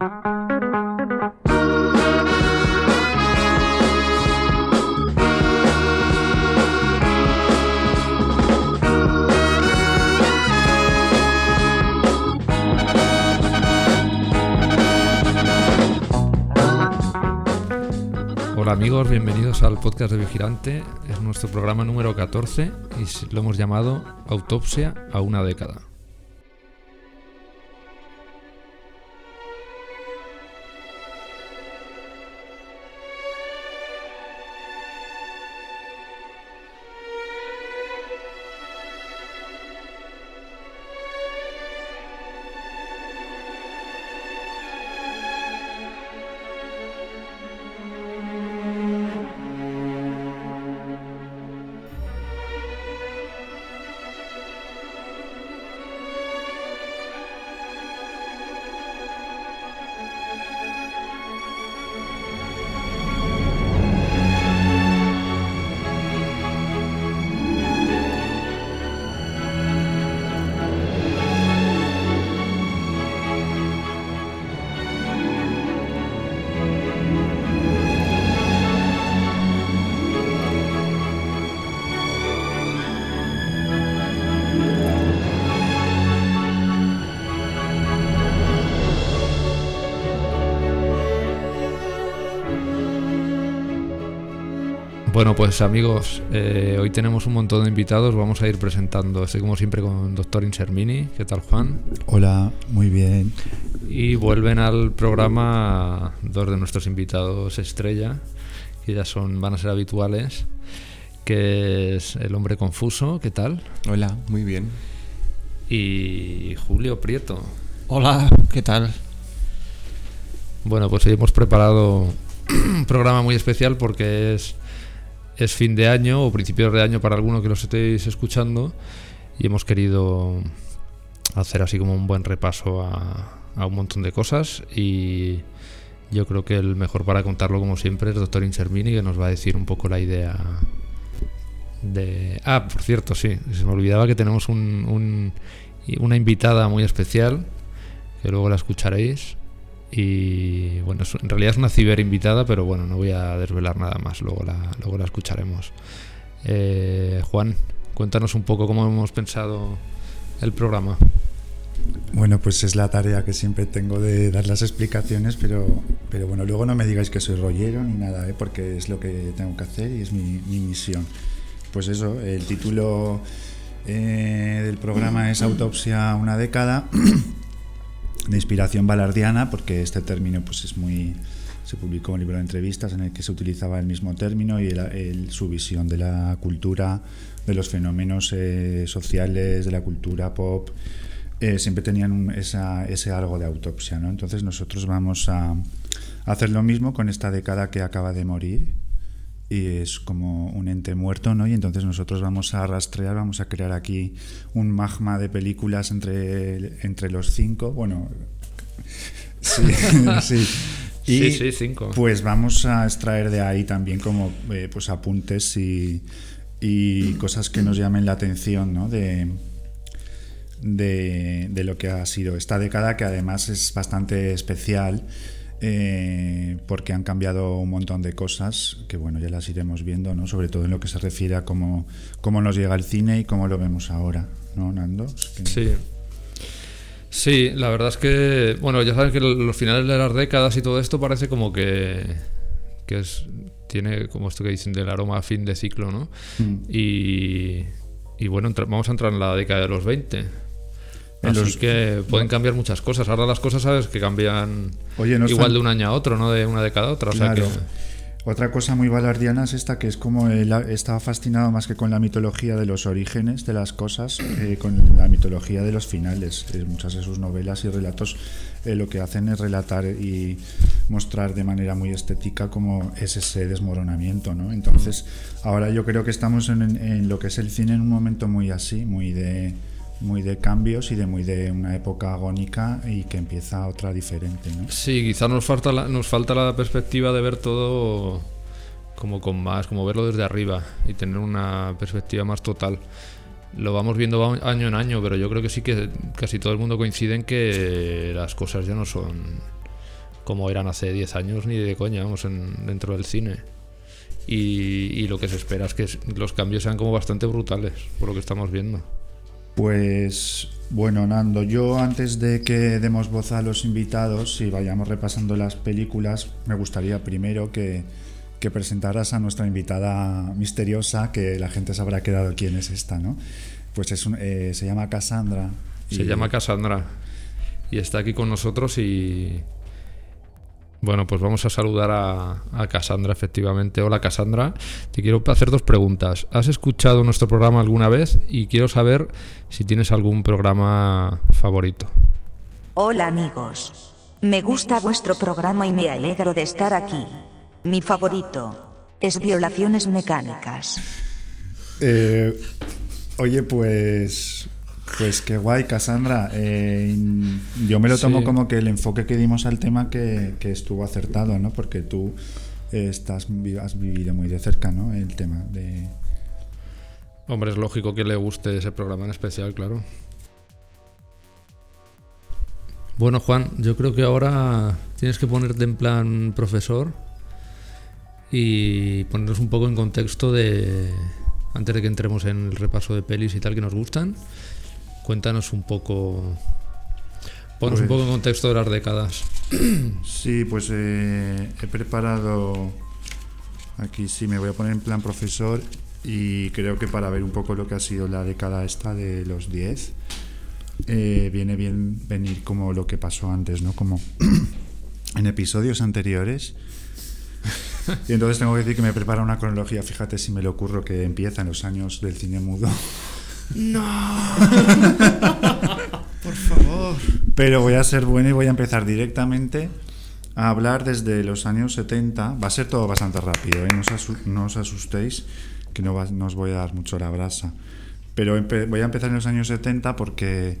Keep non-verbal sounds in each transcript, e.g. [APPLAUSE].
Hola amigos, bienvenidos al podcast de Vigilante. Es nuestro programa número 14 y lo hemos llamado Autopsia a una década. Pues amigos, eh, hoy tenemos un montón de invitados, vamos a ir presentando, estoy como siempre con Doctor Insermini, ¿qué tal Juan? Hola, muy bien. Y vuelven al programa dos de nuestros invitados estrella, que ya son, van a ser habituales, que es el hombre confuso, ¿qué tal? Hola, muy bien. Y Julio Prieto. Hola, ¿qué tal? Bueno, pues hoy hemos preparado [CLEARS THROAT] un programa muy especial porque es es fin de año o principios de año para alguno que los estéis escuchando y hemos querido hacer así como un buen repaso a, un montón de cosas y yo creo que el mejor para contarlo como siempre es doctor Insermini que nos va a decir un poco la idea de... Ah, por cierto, sí, se me olvidaba que tenemos un, una invitada muy especial que luego la escucharéis y bueno, en realidad es una ciber invitada, pero bueno, no voy a desvelar nada más, luego la, luego la escucharemos. Eh, Juan, cuéntanos un poco cómo hemos pensado el programa. Bueno, pues es la tarea que siempre tengo de dar las explicaciones, pero, pero bueno, luego no me digáis que soy rollero ni nada, ¿eh? porque es lo que tengo que hacer y es mi, misión. Pues eso, el título eh, del programa es Autopsia una década. [CLEARS THROAT] de inspiración balardiana, porque este término pues, es muy, se publicó un libro de entrevistas en el que se utilizaba el mismo término y su visión de la cultura, de los fenómenos eh, sociales, de la cultura pop, eh, siempre tenían ese algo de autopsia. ¿no? Entonces nosotros vamos a hacer lo mismo con esta década que acaba de morir y es como un ente muerto, ¿no? Y entonces nosotros vamos a rastrear, vamos a crear aquí un magma de películas entre, entre los cinco, bueno, [LAUGHS] [LAUGHS] sí, sí. Y sí, cinco. Pues vamos a extraer de ahí también como eh, pues apuntes y, y, cosas que nos llamen la atención, ¿no? De, de, de lo que ha sido esta década, que además es bastante especial eh, porque han cambiado un montón de cosas que bueno ya las iremos viendo, ¿no? sobre todo en lo que se refiere a cómo, cómo nos llega el cine y cómo lo vemos ahora, ¿no, Nando? Sí. Sí, la verdad es que, bueno, ya sabes que los finales de las décadas y todo esto parece como que, que es, tiene como esto que dicen del aroma a fin de ciclo, ¿no? Mm. Y, y bueno, vamos a entrar en la década de los 20 Así que pueden cambiar muchas cosas. Ahora las cosas, sabes, que cambian igual de un año a otro, no de una década a otra. Otra cosa muy balardiana es esta, que es como él estaba fascinado más que con la mitología de los orígenes de las cosas, eh, con la mitología de los finales. muchas de sus novelas y relatos eh, lo que hacen es relatar y mostrar de manera muy estética cómo es ese desmoronamiento. ¿no? Entonces, ahora yo creo que estamos en lo que es el cine en un momento muy así, muy de muy de cambios y de muy de una época agónica y que empieza otra diferente. ¿no? Sí, quizás nos falta la, nos falta la perspectiva de ver todo como con más, como verlo desde arriba y tener una perspectiva más total. Lo vamos viendo año en año, pero yo creo que sí que casi todo el mundo coincide en que las cosas ya no son como eran hace 10 años ni de coña, vamos, en, dentro del cine. Y lo que se espera es que los cambios sean como bastante brutales, por lo que estamos viendo. Pues bueno, Nando, yo antes de que demos voz a los invitados y vayamos repasando las películas, me gustaría primero que, que presentaras a nuestra invitada misteriosa, que la gente se habrá quedado quién es esta, ¿no? Pues es eh, se llama Cassandra. Se llama Cassandra y está aquí con nosotros y... Bueno, pues vamos a saludar a, a Cassandra, efectivamente. Hola Cassandra, te quiero hacer dos preguntas. ¿Has escuchado nuestro programa alguna vez? Y quiero saber si tienes algún programa favorito. Hola amigos. Me gusta vuestro programa y me alegro de estar aquí. Mi favorito es violaciones mecánicas. Eh, oye, pues. Pues qué guay, Cassandra. Eh, yo me lo tomo Sí. como que el enfoque que dimos al tema que, que estuvo acertado, ¿no? Porque tú eh, estás, has vivido muy de cerca, ¿no? El tema de. Hombre, es lógico que le guste ese programa en especial, claro. Bueno, Juan, yo creo que ahora tienes que ponerte en plan profesor y ponernos un poco en contexto de, antes de que entremos en el repaso de pelis y tal que nos gustan, cuéntanos un poco, ponnos un Pues- poco en contexto de las décadas. [CLEARS THROAT] Sí, pues eh, he preparado. Aquí sí, me voy a poner en plan profesor y creo que para ver un poco lo que ha sido la década esta de los 10, eh, viene bien venir como lo que pasó antes, ¿no? Como [CLEARS THROAT] en episodios anteriores. Y entonces tengo que decir que me prepara una cronología, fíjate si me lo ocurro, que empieza en los años del cine mudo. [LAUGHS] Por favor. Pero voy a ser bueno y voy a empezar directamente a hablar desde los años 70. Va a ser todo bastante rápido, ¿eh? no, os asu- no os asustéis, que no, va- no os voy a dar mucho la brasa. Pero voy a empezar en los años 70 porque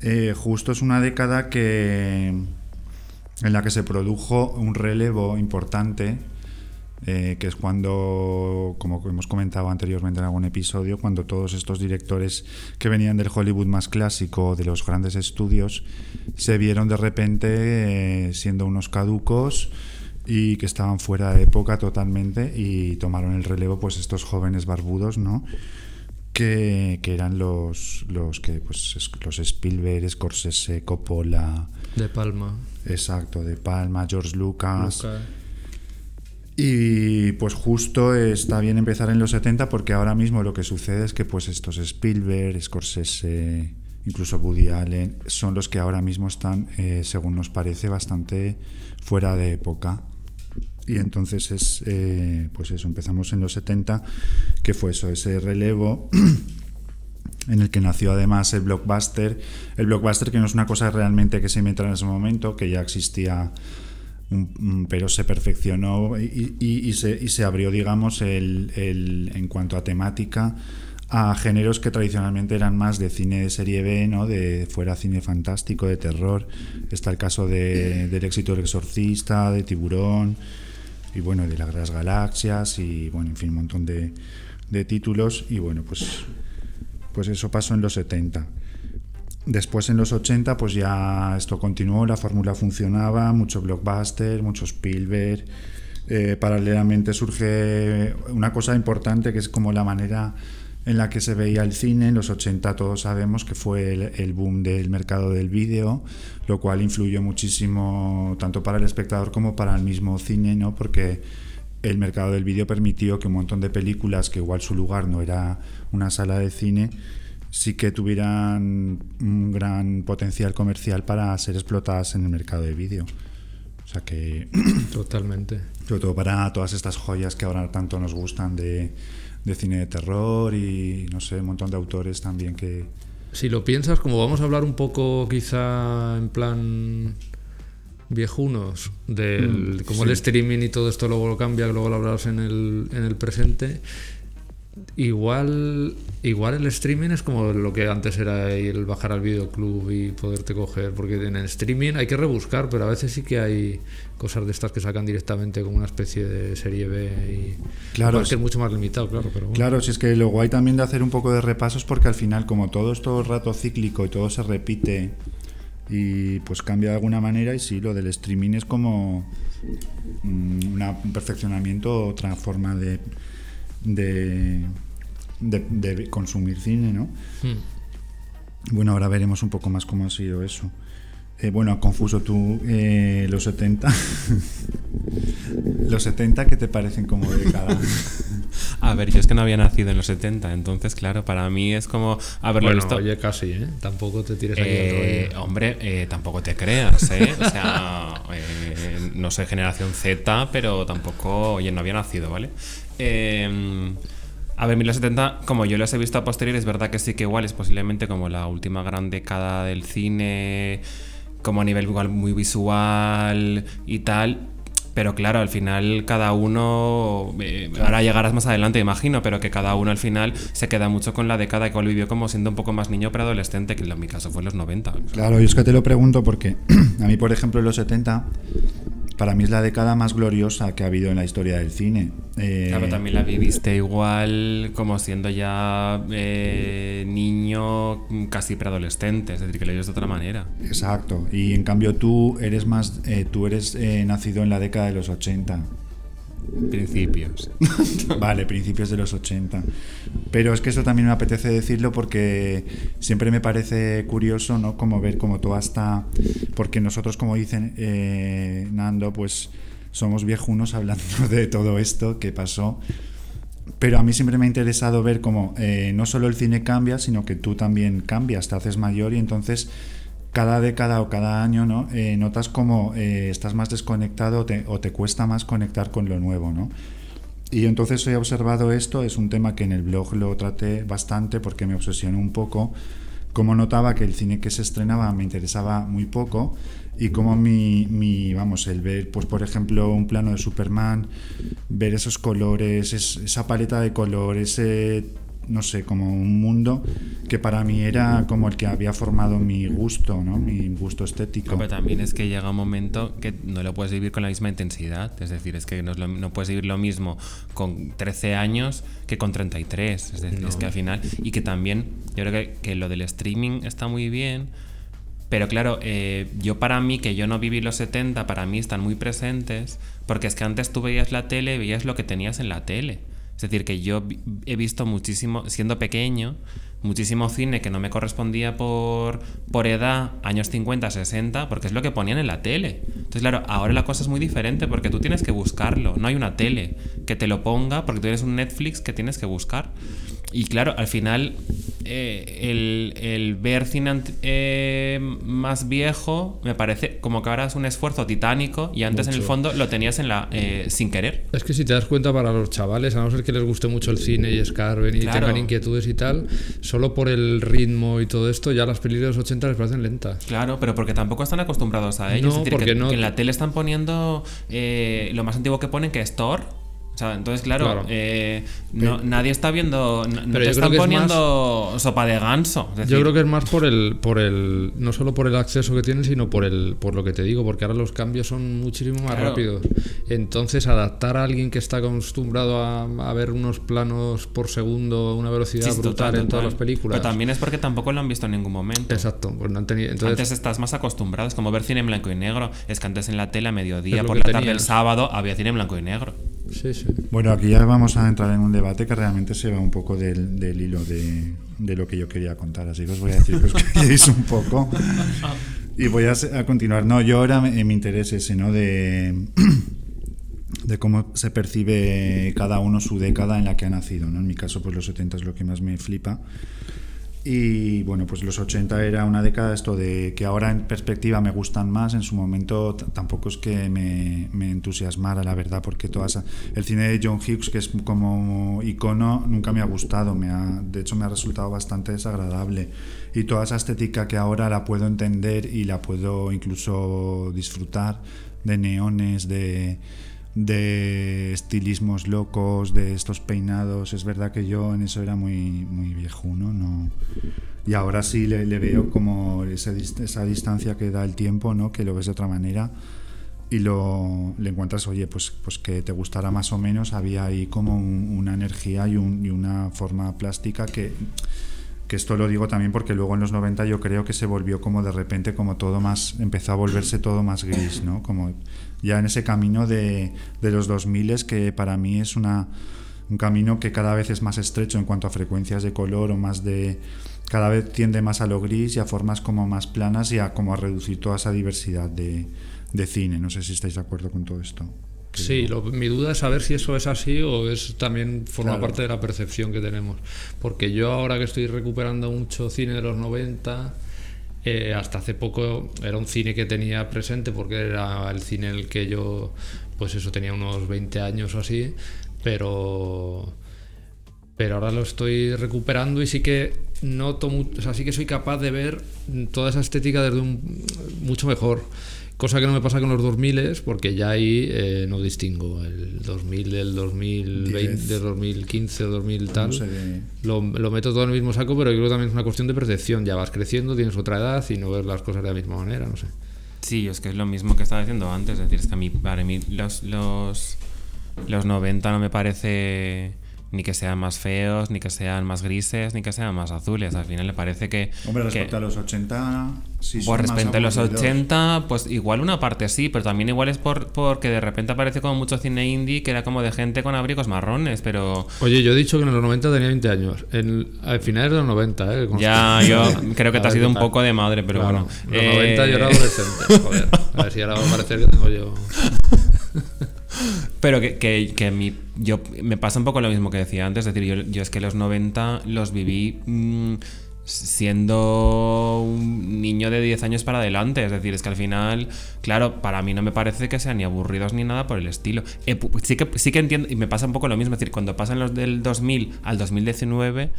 eh, justo es una década que, en la que se produjo un relevo importante eh, que es cuando, como hemos comentado anteriormente en algún episodio, cuando todos estos directores que venían del Hollywood más clásico, de los grandes estudios, se vieron de repente eh, siendo unos caducos y que estaban fuera de época totalmente y tomaron el relevo pues estos jóvenes barbudos, ¿no? Que, que eran los, los que pues es- los Spielberg, Scorsese, Coppola, De Palma. exacto, de Palma, George Lucas. Luca. Y pues justo está bien empezar en los 70 porque ahora mismo lo que sucede es que pues estos Spielberg, Scorsese, incluso Woody Allen, son los que ahora mismo están, eh, según nos parece, bastante fuera de época. Y entonces es, eh, pues eso, empezamos en los 70, que fue eso, ese relevo [CLEARS THROAT] en el que nació además el blockbuster. El blockbuster que no es una cosa realmente que se inventó en ese momento, que ya existía, pero se perfeccionó y, y- y se, y se abrió, digamos, el, en cuanto a temática a géneros que tradicionalmente eran más de cine de serie B, ¿no? de fuera cine fantástico, de terror. Está el caso de- del éxito del exorcista, de Tiburón, y bueno, de las galaxias, y bueno, en fin, un montón de, de títulos. Y bueno, pues pues eso pasó en los 70. Después en los 80 pues ya esto continuó, la fórmula funcionaba, mucho blockbuster, mucho Spielberg. Eh, paralelamente surge una cosa importante que es como la manera en la que se veía el cine. En los 80 todos sabemos que fue el, el boom del mercado del vídeo, lo cual influyó muchísimo tanto para el espectador como para el mismo cine, ¿no? Porque el mercado del vídeo permitió que un montón de películas que igual su lugar no era una sala de cine, sí que tuvieran un gran potencial comercial para ser explotadas en el mercado de vídeo. O sea que, [COUGHS] Totalmente. sobre todo para todas estas joyas que ahora tanto nos gustan de, de cine de terror y, no sé, un montón de autores también que... Si lo piensas, como vamos a hablar un poco quizá en plan viejunos, del Mm, como sí. el streaming y todo esto luego lo cambia, luego lo hablarás en el, en el presente, igual, igual el streaming es como lo que antes era el bajar al videoclub y poderte coger, porque en el streaming hay que rebuscar, pero a veces sí que hay cosas de estas que sacan directamente como una especie de serie B y Claro, es- que es mucho más limitado, claro, pero bueno. Claro, si es que lo guay también de hacer un poco de repasos porque al final como todo es todo el rato cíclico y todo se repite y pues cambia de alguna manera y sí, lo del streaming es como mm, un perfeccionamiento, otra forma de, de, de- de consumir cine, ¿no? Hmm. Bueno, ahora veremos un poco más cómo ha sido eso. Eh, bueno, confuso tú, eh, los 70. [LAUGHS] los 70, ¿qué te parecen como década? [LAUGHS] A ver, yo es que no había nacido en los 70, entonces, claro, para mí es como haberlo Bueno, visto. oye, casi, ¿eh? Tampoco te tires aquí Eh, al rollo. hombre, eh, tampoco te creas, ¿eh? O sea, [LAUGHS] eh, no soy generación Z, pero tampoco, oye, no había nacido, ¿vale? Eh, a ver, 1970, como yo los he visto a posteriori, es verdad que sí que igual es posiblemente como la última gran década del cine, como a nivel igual muy visual y tal. Pero claro, al final cada uno, eh, ahora llegarás más adelante, imagino, pero que cada uno al final se queda mucho con la década que vivió como siendo un poco más niño preadolescente, que en mi caso fue en los 90. Claro, yo es que te lo pregunto porque [CLEARS THROAT] a mí, por ejemplo, en los 70, para mí es la década más gloriosa que ha habido en la historia del cine. Eh, Claro, también la viviste igual como siendo ya eh, niño casi preadolescente, es decir, que lo vives de otra manera. Exacto. Y en cambio tú eres más, eh, tú eres nacido en la década de los 80. Principios. [LAUGHS] Vale, principios de los 80. Pero es que eso también me apetece decirlo porque siempre me parece curioso, ¿no? Como ver como toda esta... Porque nosotros, como dicen eh, Nando, pues somos viejunos hablando de todo esto que pasó. Pero a mí siempre me ha interesado ver cómo eh, no solo el cine cambia, sino que tú también cambias, te haces mayor y entonces cada década o cada año ¿no? Eh, notas como eh, estás más desconectado te, o te cuesta más conectar con lo nuevo. ¿no? Y entonces he observado esto, es un tema que en el blog lo traté bastante porque me obsesionó un poco, como notaba que el cine que se estrenaba me interesaba muy poco y como mi, mi vamos, el ver, pues por ejemplo, un plano de Superman, ver esos colores, es- esa paleta de colores, ese, no sé, como un mundo que para mí era como el que había formado mi gusto, ¿no? Mi gusto estético. Pero también es que llega un momento que no lo puedes vivir con la misma intensidad. Es decir, es que no, es lo- no puedes vivir lo mismo con 13 años que con 33. Es decir, es que al final. Y que también, yo creo que, que lo del streaming está muy bien. Pero claro, eh, yo para mí, que yo no viví los 70, para mí están muy presentes. Porque es que antes tú veías la tele veías lo que tenías en la tele. Es decir, que yo he visto muchísimo, siendo pequeño, muchísimo cine que no me correspondía por, por edad, años 50, 60, porque es lo que ponían en la tele. Entonces, claro, ahora la cosa es muy diferente porque tú tienes que buscarlo. No hay una tele que te lo ponga porque tú tienes un Netflix que tienes que buscar. Y claro, al final, eh, el, el ver cine eh, más viejo me parece como que ahora es un esfuerzo titánico y antes en el fondo lo tenías en la eh, sin querer. Es que si te das cuenta para los chavales, a no ser que les guste mucho el cine y escarben y Claro. tengan inquietudes y tal, solo por el ritmo y todo esto, ya las películas de los 80 les parecen lentas. Claro, pero porque tampoco están acostumbrados a ello. No, es decir, porque que, no- que en la tele están poniendo eh, lo más antiguo que ponen, que es Thor. O sea, entonces, claro, Claro. eh, no- nadie está viendo. No, no Pero te están es poniendo sopa de ganso. Decir, Yo creo que es más por el, por el, no solo por el acceso que tienen, sino por el, por lo que te digo, porque ahora los cambios son muchísimo más Claro. rápidos. Entonces, adaptar a alguien que está acostumbrado a, a ver unos planos por segundo, a una velocidad sí, brutal total, en todas las películas. Pero también es porque tampoco lo han visto en ningún momento. Exacto, pues no han tenido. Entonces, antes estás más acostumbrado, es como ver cine en blanco y negro. Es que antes en la tele a mediodía, por la tarde del tenías. sábado, había cine en blanco y negro. Sí, sí. Bueno, aquí ya vamos a entrar en un debate que realmente se va un poco del, del hilo de, de lo que yo quería contar. Así que os voy a decir que os [LAUGHS] calléis un poco. Y voy a, continuar. No, yo ahora me- mi interés ese, ¿no? De, de cómo se percibe cada uno su década en la que ha nacido, ¿no? En mi caso, pues los 70 es lo que más me flipa. Y bueno, pues los 80 era una década esto de que ahora en perspectiva me gustan más, en su momento tampoco es que me, me entusiasmara, la verdad, porque todas, el cine de John Hughes, que es como icono, nunca me ha gustado, me ha, de hecho me ha resultado bastante desagradable. Y toda esa estética que ahora la puedo entender y la puedo incluso disfrutar, de neones, de, de estilismos locos, de estos peinados. Es verdad que yo en eso era muy, muy viejuno, ¿no? Y ahora sí le, veo como esa, esa distancia que da el tiempo, ¿no? Que lo ves de otra manera y lo le encuentras, oye, pues, pues que te gustara más o menos, había ahí como un- una energía y una forma plástica que que esto lo digo también porque luego en los 90 yo creo que se volvió como de repente como todo más, empezó a volverse todo más gris, ¿no? Como ya en ese camino de, de los 2000 que para mí es una, un camino que cada vez es más estrecho en cuanto a frecuencias de color o más de cada vez tiende más a lo gris y a formas como más planas y a como a reducir toda esa diversidad de, de cine. No sé si estáis de acuerdo con todo esto. Sí, lo- mi duda es saber si eso es así o es también forma Claro. parte de la percepción que tenemos. Porque yo ahora que estoy recuperando mucho cine de los 90, eh, hasta hace poco era un cine que tenía presente porque era el cine en el que yo, pues eso, tenía unos 20 años o así, pero pero ahora lo estoy recuperando y sí que noto, o sea, sí que soy capaz de ver toda esa estética desde un mucho mejor. Cosa que no me pasa con los 2000 porque ya ahí eh, no distingo el 2000 del 2020, Diez. del 2015 o 2000 tal. sé de- Lo, lo meto todo en el mismo saco, pero yo creo que también es una cuestión de percepción. Ya vas creciendo, tienes otra edad y no ves las cosas de la misma manera, no sé. Sí, es que es lo mismo que estaba diciendo antes. Es decir, es que a mí, para mí, los, los, los 90 no me parece ni que sean más feos, ni que sean más grises, ni que sean más azules. Al final le parece que. Hombre, que- respecto a los 80, sí Pues respecto a los aburridos. 80, pues igual una parte sí, pero también igual es por, porque de repente aparece como mucho cine indie que era como de gente con abrigos marrones, pero Oye, yo he dicho que en los 90 tenía 20 años. En, a finales de los 90, ¿eh? ya yo [LAUGHS] creo que te has ido un tal. poco de madre, pero Claro, bueno. En los Eh, 90 yo era adolescente. Joder. A ver si ahora va a parecer que tengo yo. [LAUGHS] Pero que, que, que mi, yo, me pasa un poco lo mismo que decía antes, es decir, yo, yo es que los 90 los viví mm, siendo un niño de 10 años para adelante, es decir, es que al final, claro, para mí no me parece que sean ni aburridos ni nada por el estilo. Eh, sí, que, sí que entiendo, y me pasa un poco lo mismo, es decir, cuando pasan los del 2000 al 2019,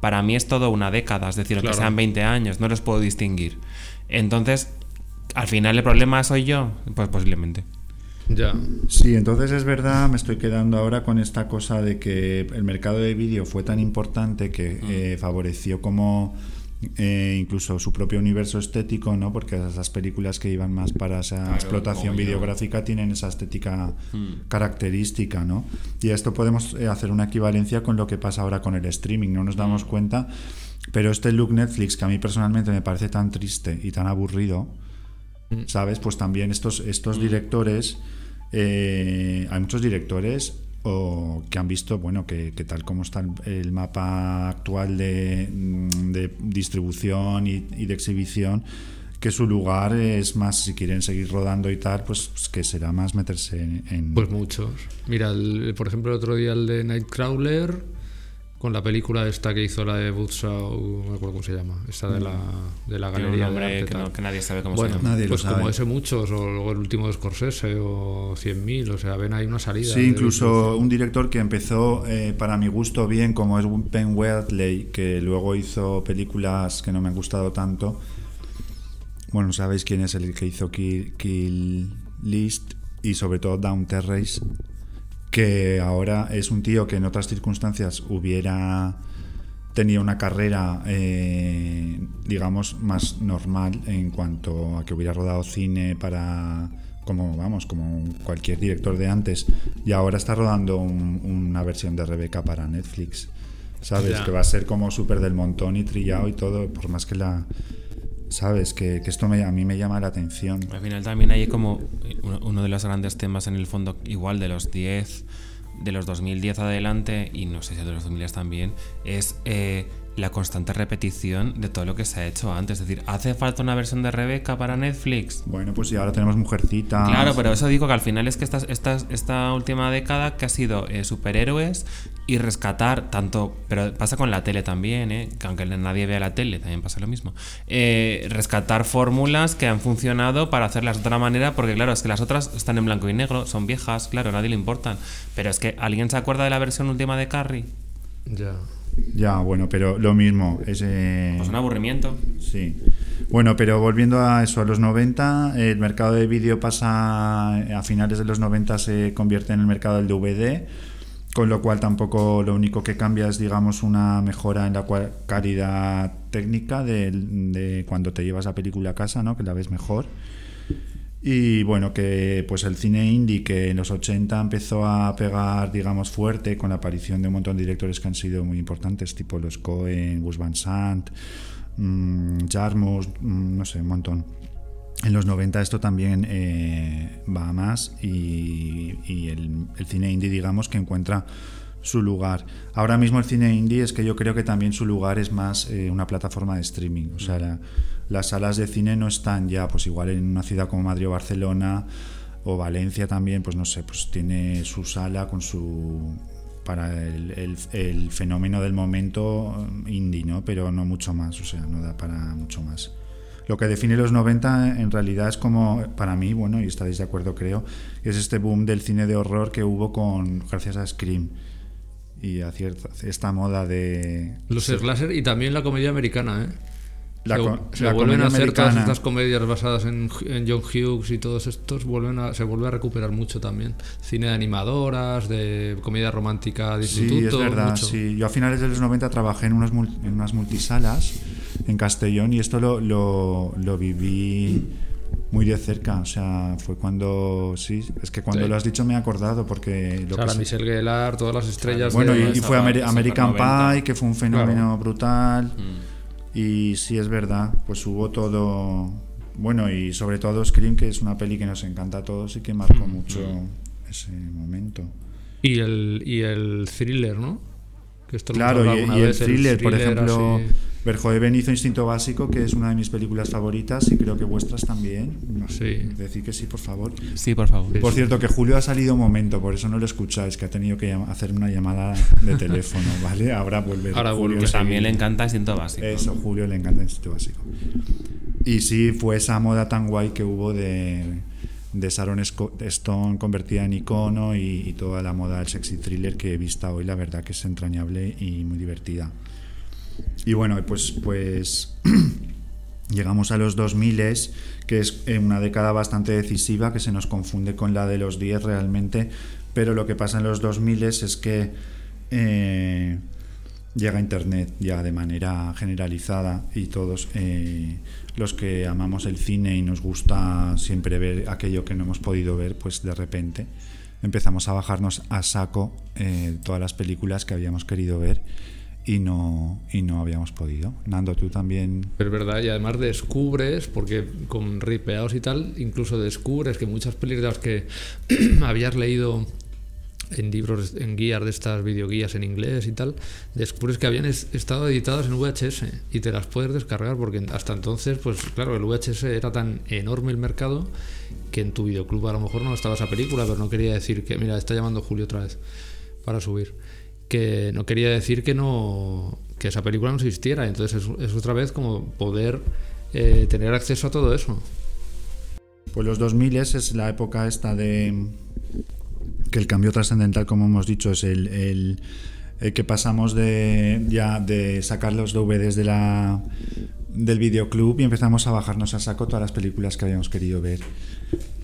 para mí es todo una década, es decir, aunque Claro. sean 20 años, no los puedo distinguir. Entonces, al final el problema soy yo, pues posiblemente. Ya. Sí, entonces es verdad, me estoy quedando ahora con esta cosa de que el mercado de vídeo fue tan importante que eh, favoreció como eh, incluso su propio universo estético, ¿no? Porque esas películas que iban más para esa explotación videográfica tienen esa estética característica, ¿no? Y a esto podemos eh, hacer una equivalencia con lo que pasa ahora con el streaming, no nos damos cuenta, pero este look Netflix que a mí personalmente me parece tan triste y tan aburrido, ¿sabes? Pues también estos, estos directores, eh, hay muchos directores o que han visto, bueno, que, tal como está el, mapa actual de, mm, distribución y, y de exhibición, que su lugar es más, si quieren seguir rodando y tal, pues, pues que será más meterse en... en- Pues muchos. Mira, el- por ejemplo, el otro día el de Nightcrawler, con la película esta que hizo la de Butzau, no me acuerdo cómo se llama, esta de la, de la Tiene un galería de nombre arte, que, no- tal. que nadie sabe cómo Bueno, se llama. Nadie lo pues como sabe. ese muchos, o luego el último de Scorsese, o 100.000, o sea, ven ahí una salida. Sí, de incluso un director que empezó, eh, para mi gusto, bien, como es Ben Wheatley, que luego hizo películas que no me han gustado tanto. Bueno, sabéis quién es el que hizo Kill, Kill List y sobre todo Down Terrace, que ahora es un tío que en otras circunstancias hubiera tenido una carrera, eh, digamos, más normal en cuanto a que hubiera rodado cine para, como vamos, como cualquier director de antes, y ahora está rodando un- una versión de Rebeca para Netflix, ¿sabes? Ya. Que va a ser como súper del montón y trillado y todo, por más que la... ¿Sabes? Que, que esto me- a mí me llama la atención. Al final también hay como uno- de los grandes temas en el fondo, igual de los 10, de los 2010 adelante, y no sé si de los 2000 también, es eh, la constante repetición de todo lo que se ha hecho antes. Es decir, ¿hace falta una versión de Rebeca para Netflix? Bueno, pues y ahora tenemos Mujercita. Claro, pero eso digo que al final es que esta, esta, esta última década que ha sido eh, superhéroes y rescatar tanto, pero pasa con la tele también, eh, que aunque nadie vea la tele, también pasa lo mismo, eh, rescatar fórmulas que han funcionado para hacerlas de otra manera, porque claro, es que las otras están en blanco y negro, son viejas, claro, a nadie le importan, pero es que ¿alguien se acuerda de la versión última de Carrie? Ya. Ya, bueno, pero lo mismo. Es, eh, Pues un aburrimiento. Sí. Bueno, pero volviendo a eso, a los 90, el mercado de vídeo pasa, a finales de los 90 se convierte en el mercado del DVD, con lo cual tampoco lo único que cambia es, digamos, una mejora en la calidad técnica de, cuando te llevas la película a casa, ¿no? Que la ves mejor. Y bueno, que pues el cine indie que en los 80 empezó a pegar, digamos, fuerte con la aparición de un montón de directores que han sido muy importantes, tipo los Cohen, Gus Van Sant, mmm, Jarmus, mmm, no sé, un montón. En los 90 esto también eh, va a más y, y el, el, cine indie, digamos, que encuentra su lugar. Ahora mismo el cine indie es que yo creo que también su lugar es más eh, una plataforma de streaming. O sea, la, las salas de cine no están ya, pues igual en una ciudad como Madrid o Barcelona o Valencia también, pues no sé, pues tiene su sala con su para el, el, el, fenómeno del momento indie, ¿no? Pero no mucho más, o sea, no da para mucho más. Lo que define los 90 en realidad es como, para mí, bueno, y estaréis de acuerdo creo, es este boom del cine de horror que hubo con gracias a Scream y a cierta, esta moda de... Los slasher y también la comedia americana, ¿eh? La, se, se la vuelven a hacer americana. todas estas comedias basadas en, en, John Hughes y todos estos vuelven a, se vuelve a recuperar mucho también cine de animadoras de comedia romántica de instituto sí es verdad mucho. sí yo a finales de los 90 trabajé en unos en unas multisalas en Castellón y esto lo, lo, lo viví muy de cerca, o sea, fue cuando sí, es que cuando Sí. lo has dicho me he acordado porque lo o sea, que Michelle Gellar todas las estrellas bueno, de- y, y fue American 90. Pie, que fue un fenómeno Claro. brutal. Mm. Y sí, es verdad, pues hubo todo. Bueno, y sobre todo Scream, que es una peli que nos encanta a todos y que marcó mucho ese momento. y el y el thriller no que esto Claro, y, el vez, thriller, por ejemplo, así. Verhoeven hizo Instinto Básico, que es una de mis películas favoritas y creo que vuestras también. No sé, Sí. decir que sí, por favor. Sí, por favor. Por cierto, que Julio ha salido un momento, por eso no lo escucháis, que ha tenido que hacer una llamada de teléfono, [LAUGHS] ¿vale? Ahora vuelve. Ahora Julio vuelve. Que también le encanta Siento Básico. Eso, Julio le encanta Instinto Básico. Y sí, fue esa moda tan guay que hubo de, de Sharon Stone convertida en icono y, y toda la moda del sexy thriller que he visto hoy, la verdad que es entrañable y muy divertida. Y bueno, pues, pues [CLEARS THROAT] llegamos a los 2000, que es eh, una década bastante decisiva, que se nos confunde con la de los 10 realmente, pero lo que pasa en los 2000 es que eh, llega Internet ya de manera generalizada y todos eh, los que amamos el cine y nos gusta siempre ver aquello que no hemos podido ver, pues de repente empezamos a bajarnos a saco eh, todas las películas que habíamos querido ver y no, y no habíamos podido. Nando, tú también... Pero es verdad, y además descubres, porque con ripeados y tal, incluso descubres que muchas películas que [CLEARS THROAT] habías leído en libros, en guías de estas videoguías en inglés y tal, descubres que habían es- estado editadas en VHS y te las puedes descargar porque hasta entonces, pues claro, el VHS era tan enorme el mercado que en tu videoclub a lo mejor no estaba esa película, pero no quería decir que, mira, está llamando Julio otra vez para subir, que no quería decir que no que esa película no existiera, entonces es, otra vez como poder eh, tener acceso a todo eso. Pues los 2000 es la época esta de que el cambio trascendental, como hemos dicho, es el, el- el que pasamos de ya de sacar los DVDs de la del videoclub y empezamos a bajarnos a saco todas las películas que habíamos querido ver.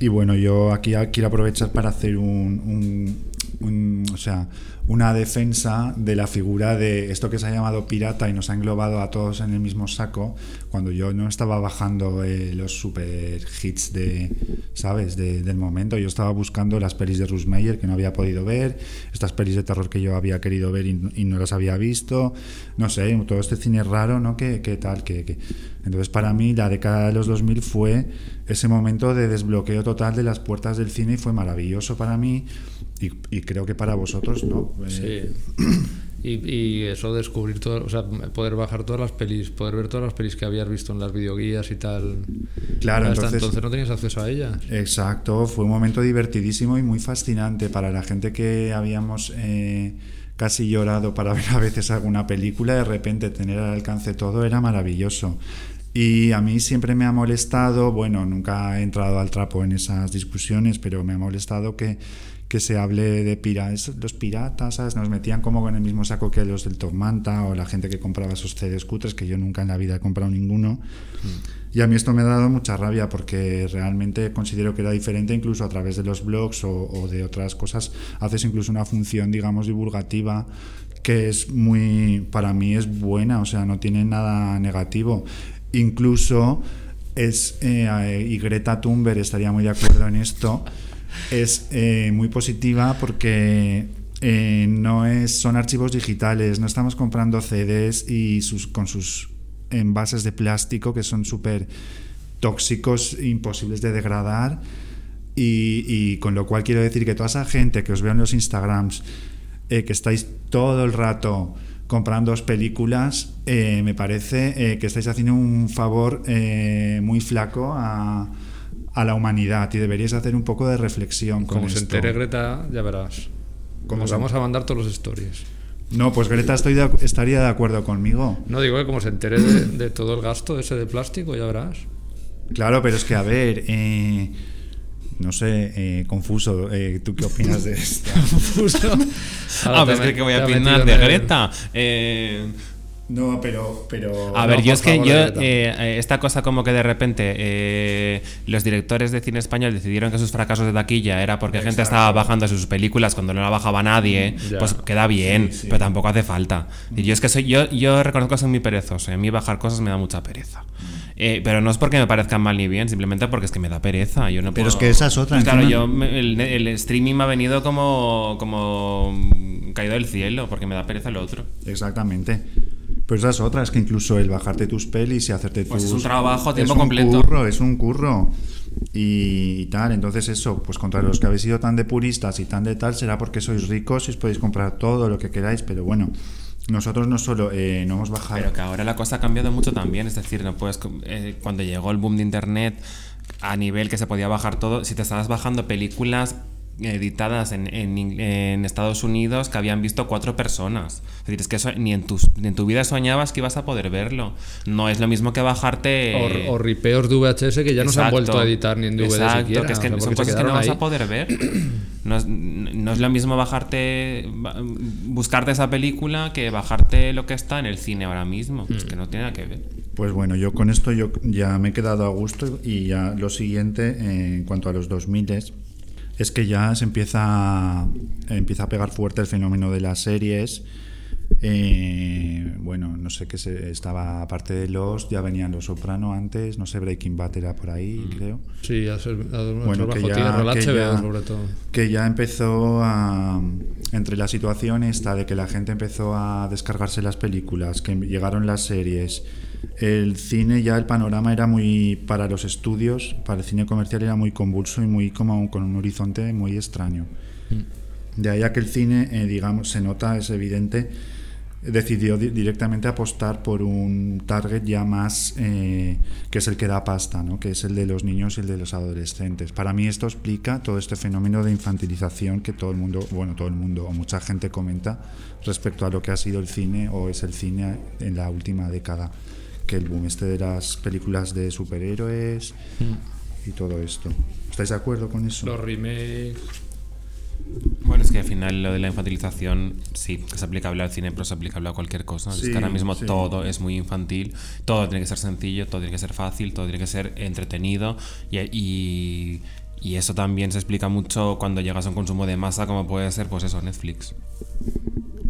Y bueno, yo aquí quiero aprovechar para hacer un, un- un- o sea, una defensa de la figura de esto que se ha llamado pirata y nos ha englobado a todos en el mismo saco, cuando yo no estaba bajando eh, los super hits de, ¿sabes? De- del momento, yo estaba buscando las pelis de Russ que no había podido ver, estas pelis de terror que yo había querido ver y, no las había visto, no sé, todo este cine raro, ¿no? Que, que tal, que, que- Entonces para mí la década de los 2000 fue ese momento de desbloqueo total de las puertas del cine y fue maravilloso para mí y, y creo que para vosotros, ¿no? Eh, Sí. Y, y eso descubrir todo, o sea, poder bajar todas las pelis, poder ver todas las pelis que habías visto en las videoguías y tal. Claro, Hasta entonces- entonces no tenías acceso a ellas. Exacto, fue un momento divertidísimo y muy fascinante para la gente que habíamos eh, casi llorado para [LAUGHS] ver a veces alguna película, de repente tener al alcance todo era maravilloso. Y a mí siempre me ha molestado, bueno, nunca he entrado al trapo en esas discusiones, pero me ha molestado que, que se hable de piratas, los piratas, ¿sabes? Nos metían como en el mismo saco que los del Top Manta o la gente que compraba esos CDs cutres, que yo nunca en la vida he comprado ninguno. Y a mí esto me ha dado mucha rabia porque realmente considero que era diferente incluso a través de los blogs o, o de otras cosas. Haces incluso una función, digamos, divulgativa que es muy, para mí es buena, o sea, no tiene nada negativo. Incluso es, eh, y Greta Thunberg estaría muy de acuerdo en esto, es eh, muy positiva porque eh, no es, son archivos digitales, no estamos comprando CDs y sus, con sus envases de plástico que son súper tóxicos, imposibles de degradar. Y, con lo cual quiero decir que toda esa gente que os veo en los Instagrams, eh, que estáis todo el rato comprando películas, me parece que estáis haciendo un favor muy flaco a, a la humanidad y deberíais hacer un poco de reflexión con Como se entere Greta, ya verás. Como se- vamos a mandar todos los stories. No, pues Greta estoy de estaría de acuerdo conmigo. No digo que como se entere de, de todo el gasto ese de plástico, ya verás. Claro, pero es que, a ver, eh, no sé, eh, confuso, eh, ¿tú qué opinas de [LAUGHS] esto? [LAUGHS] Ah, pues que, que voy a opinar de Greta. No, pero... pero A no, ver, yo es que favor, yo, eh, eh, esta cosa como que de repente eh, los directores de cine español decidieron que sus fracasos de taquilla era porque gente estaba bajando sus películas cuando no la bajaba nadie, Ya. pues queda bien, Sí, sí. pero tampoco hace falta. Y yo es que soy, yo, yo reconozco que soy muy perezoso, a mí bajar cosas me da mucha pereza. Eh, pero no es porque me parezcan mal ni bien, simplemente porque es que me da pereza. Yo no Pero puedo- es que esa es otra, Pues claro, yo me- el, el streaming me ha venido como, como mm, caído del cielo, porque me da pereza lo otro. Exactamente. Pero esa es otra, es que incluso el bajarte tus pelis y hacerte Pues tus... es un trabajo a tiempo es un completo. curro, es un curro. Y, y tal, entonces eso, pues contra los que habéis sido tan de puristas y tan de tal, será porque sois ricos y os podéis comprar todo lo que queráis, pero bueno, nosotros no solo eh, no hemos bajado... Pero que ahora la cosa ha cambiado mucho también, es decir, no puedes eh, cuando llegó el boom de internet a nivel que se podía bajar todo, si te estabas bajando películas editadas en, en Estados Unidos que habían visto cuatro personas. Es decir, es que eso ni en, tus, ni en tu vida soñabas que ibas a poder verlo. No es lo mismo que bajarte... O, o ripeos de VHS que ya no se han vuelto a editar ni en DVD Exacto, siquiera. que es que o sea, son cosas que no vas a poder ver. [CLEARS THROAT] No es, no es lo mismo bajarte, ba- buscarte esa película que bajarte lo que está en el cine ahora mismo. Es que no tiene nada que ver. Pues bueno, yo con esto yo ya me he quedado a gusto y ya lo siguiente eh, en cuanto a los 2000 es que ya se empieza a, empieza a pegar fuerte el fenómeno de las series. Eh, bueno, no sé qué se estaba aparte de los, ya venían los Soprano antes, no sé, Breaking Bad era por ahí, creo. Sí, ya se, bueno, Bueno, que ya- que HBO ya- sobre todo. que ya empezó a entre la situación esta de que la gente empezó a descargarse las películas, que llegaron las series, el cine ya el panorama era muy para los estudios, para el cine comercial era muy convulso y muy como con un horizonte muy extraño. De ahí a que el cine, eh, digamos, se nota, es evidente, decidió di- directamente apostar por un target ya más eh, que es el que da pasta, ¿no? que es el de los niños y el de los adolescentes. Para mí esto explica todo este fenómeno de infantilización que todo el mundo, bueno, todo el mundo o mucha gente comenta respecto a lo que ha sido el cine o es el cine en la última década. Que el boom este de las películas de superhéroes y todo esto. ¿Estáis de acuerdo con eso? Los remakes. Bueno, es que al final lo de la infantilización sí es aplicable al cine, pero es aplicable a cualquier cosa. es que ahora mismo sí. todo es muy infantil, todo tiene que ser sencillo, todo tiene que ser fácil, todo tiene que ser entretenido y, y, y eso también se explica mucho cuando llegas a un consumo de masa como puede ser pues eso, Netflix.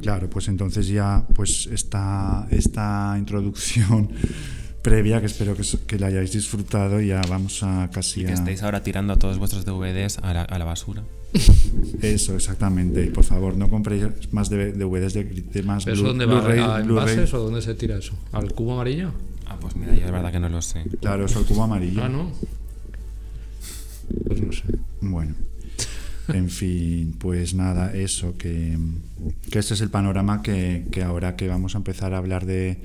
Claro, pues entonces ya pues esta, esta introducción [LAUGHS] previa que espero que, que la hayáis disfrutado ya vamos a casi Y que a estéis ahora tirando todos vuestros DVDs a la, a la basura. [LAUGHS] eso exactamente por favor no compréis más de DVDs de, de más ¿Pero eso Blu- dónde va? Blu-ray- ¿A envases o dónde se tira eso? ¿Al cubo amarillo? Ah, pues mira, yo es verdad que no lo sé. claro eso el cubo amarillo Ah, ¿no? Pues no sé. Bueno, en fin, pues nada, eso, que, que ese es el panorama que, que ahora que vamos a empezar a hablar de,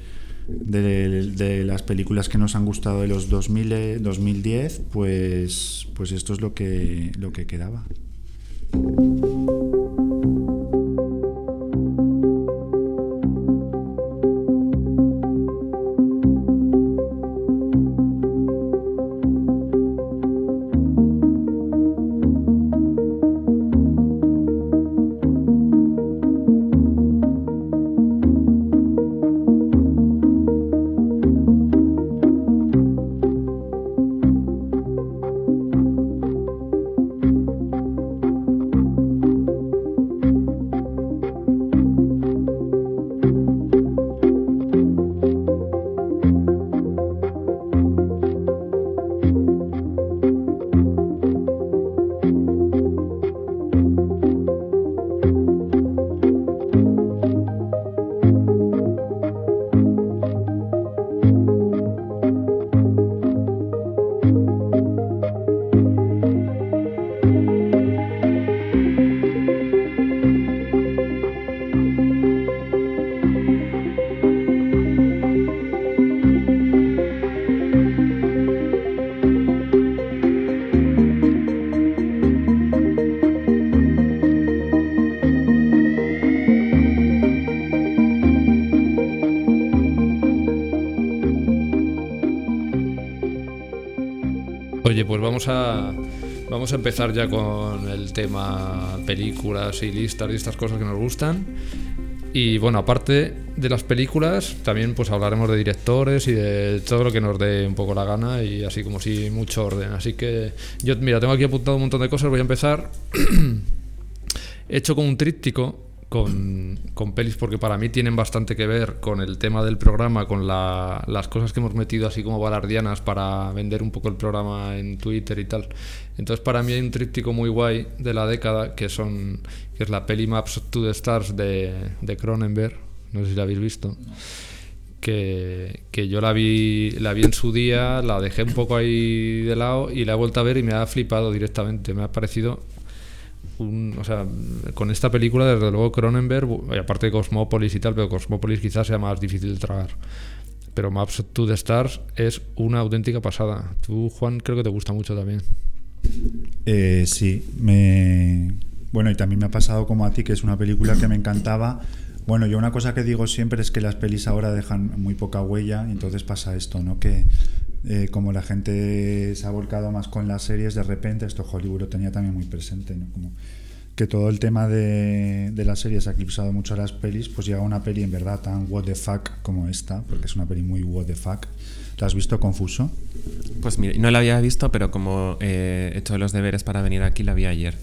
de, de las películas que nos han gustado de los 2000, eh, 2010, pues, pues esto es lo que, lo que quedaba. Vamos a, vamos a empezar ya con el tema películas y listas y estas cosas que nos gustan. Y bueno, aparte de las películas, también pues hablaremos de directores y de todo lo que nos dé un poco la gana y así como si mucho orden. Así que yo, mira, tengo aquí apuntado un montón de cosas, voy a empezar. [CLEARS THROAT] He hecho como un tríptico con, con, pelis porque para mí tienen bastante que ver con el tema del programa, con la, las cosas que hemos metido así como balardianas para vender un poco el programa en Twitter y tal. Entonces para mí hay un tríptico muy guay de la década que son que es la peli Maps to the Stars de, de Cronenberg, no sé si la habéis visto. Que, que, yo la vi, la vi en su día, la dejé un poco ahí de lado y la he vuelto a ver y me ha flipado directamente. Me ha parecido o sea, con esta película, desde luego Cronenberg, aparte de Cosmópolis y tal, pero Cosmópolis quizás sea más difícil de tragar. Pero Maps to the Stars es una auténtica pasada. Tú, Juan, creo que te gusta mucho también. Eh, sí, me. Bueno, y también me ha pasado como a ti, que es una película que me encantaba. Bueno, yo una cosa que digo siempre es que las pelis ahora dejan muy poca huella, y entonces pasa esto, ¿no? Que eh, como la gente se ha volcado más con las series, de repente esto Hollywood lo tenía también muy presente, ¿no? Como que todo el tema de, de las series ha eclipsado mucho a las pelis, pues llega una peli en verdad tan what the fuck como esta, porque es una peli muy what the fuck. ¿La has visto confuso? Pues mira, no la había visto, pero como he hecho los deberes para venir aquí, la vi ayer.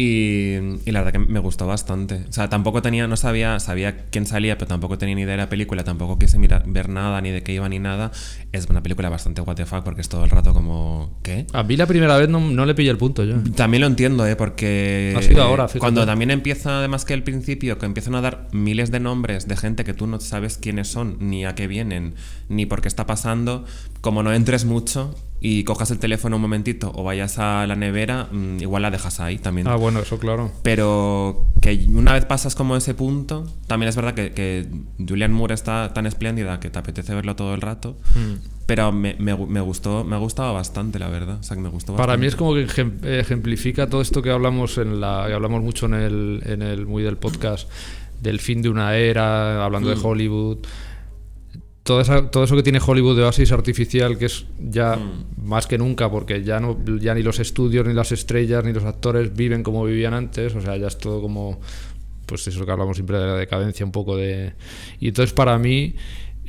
Y, y, la verdad que me gustó bastante. O sea, tampoco tenía, no sabía, sabía quién salía, pero tampoco tenía ni idea de la película, tampoco quise mirar, ver nada, ni de qué iba, ni nada. Es una película bastante what the fuck, porque es todo el rato como, ¿qué? A mí la primera vez no, no le pillé el punto yo. También lo entiendo, ¿eh? Porque... Ha sido ahora, fíjate. Cuando también empieza, además que el principio, que empiezan a dar miles de nombres de gente que tú no sabes quiénes son, ni a qué vienen, ni por qué está pasando, como no entres mucho, y cojas el teléfono un momentito o vayas a la nevera, mmm, igual la dejas ahí también. Ah, bueno, eso claro. Pero que una vez pasas como ese punto, también es verdad que, que Julian Moore está tan espléndida que te apetece verlo todo el rato. Mm. Pero me, me, me, gustó, me ha gustado bastante, la verdad. O sea, que me gustó Para mí es como que ejemplifica todo esto que hablamos en la, que hablamos mucho en el, en el muy del podcast del fin de una era, hablando mm. de Hollywood todo, esa, todo, eso que tiene Hollywood de oasis artificial, que es ya mm. más que nunca, porque ya, no, ya ni los estudios, ni las estrellas, ni los actores viven como vivían antes, o sea, ya es todo como, pues eso que hablamos siempre de la decadencia un poco de... Y entonces para mí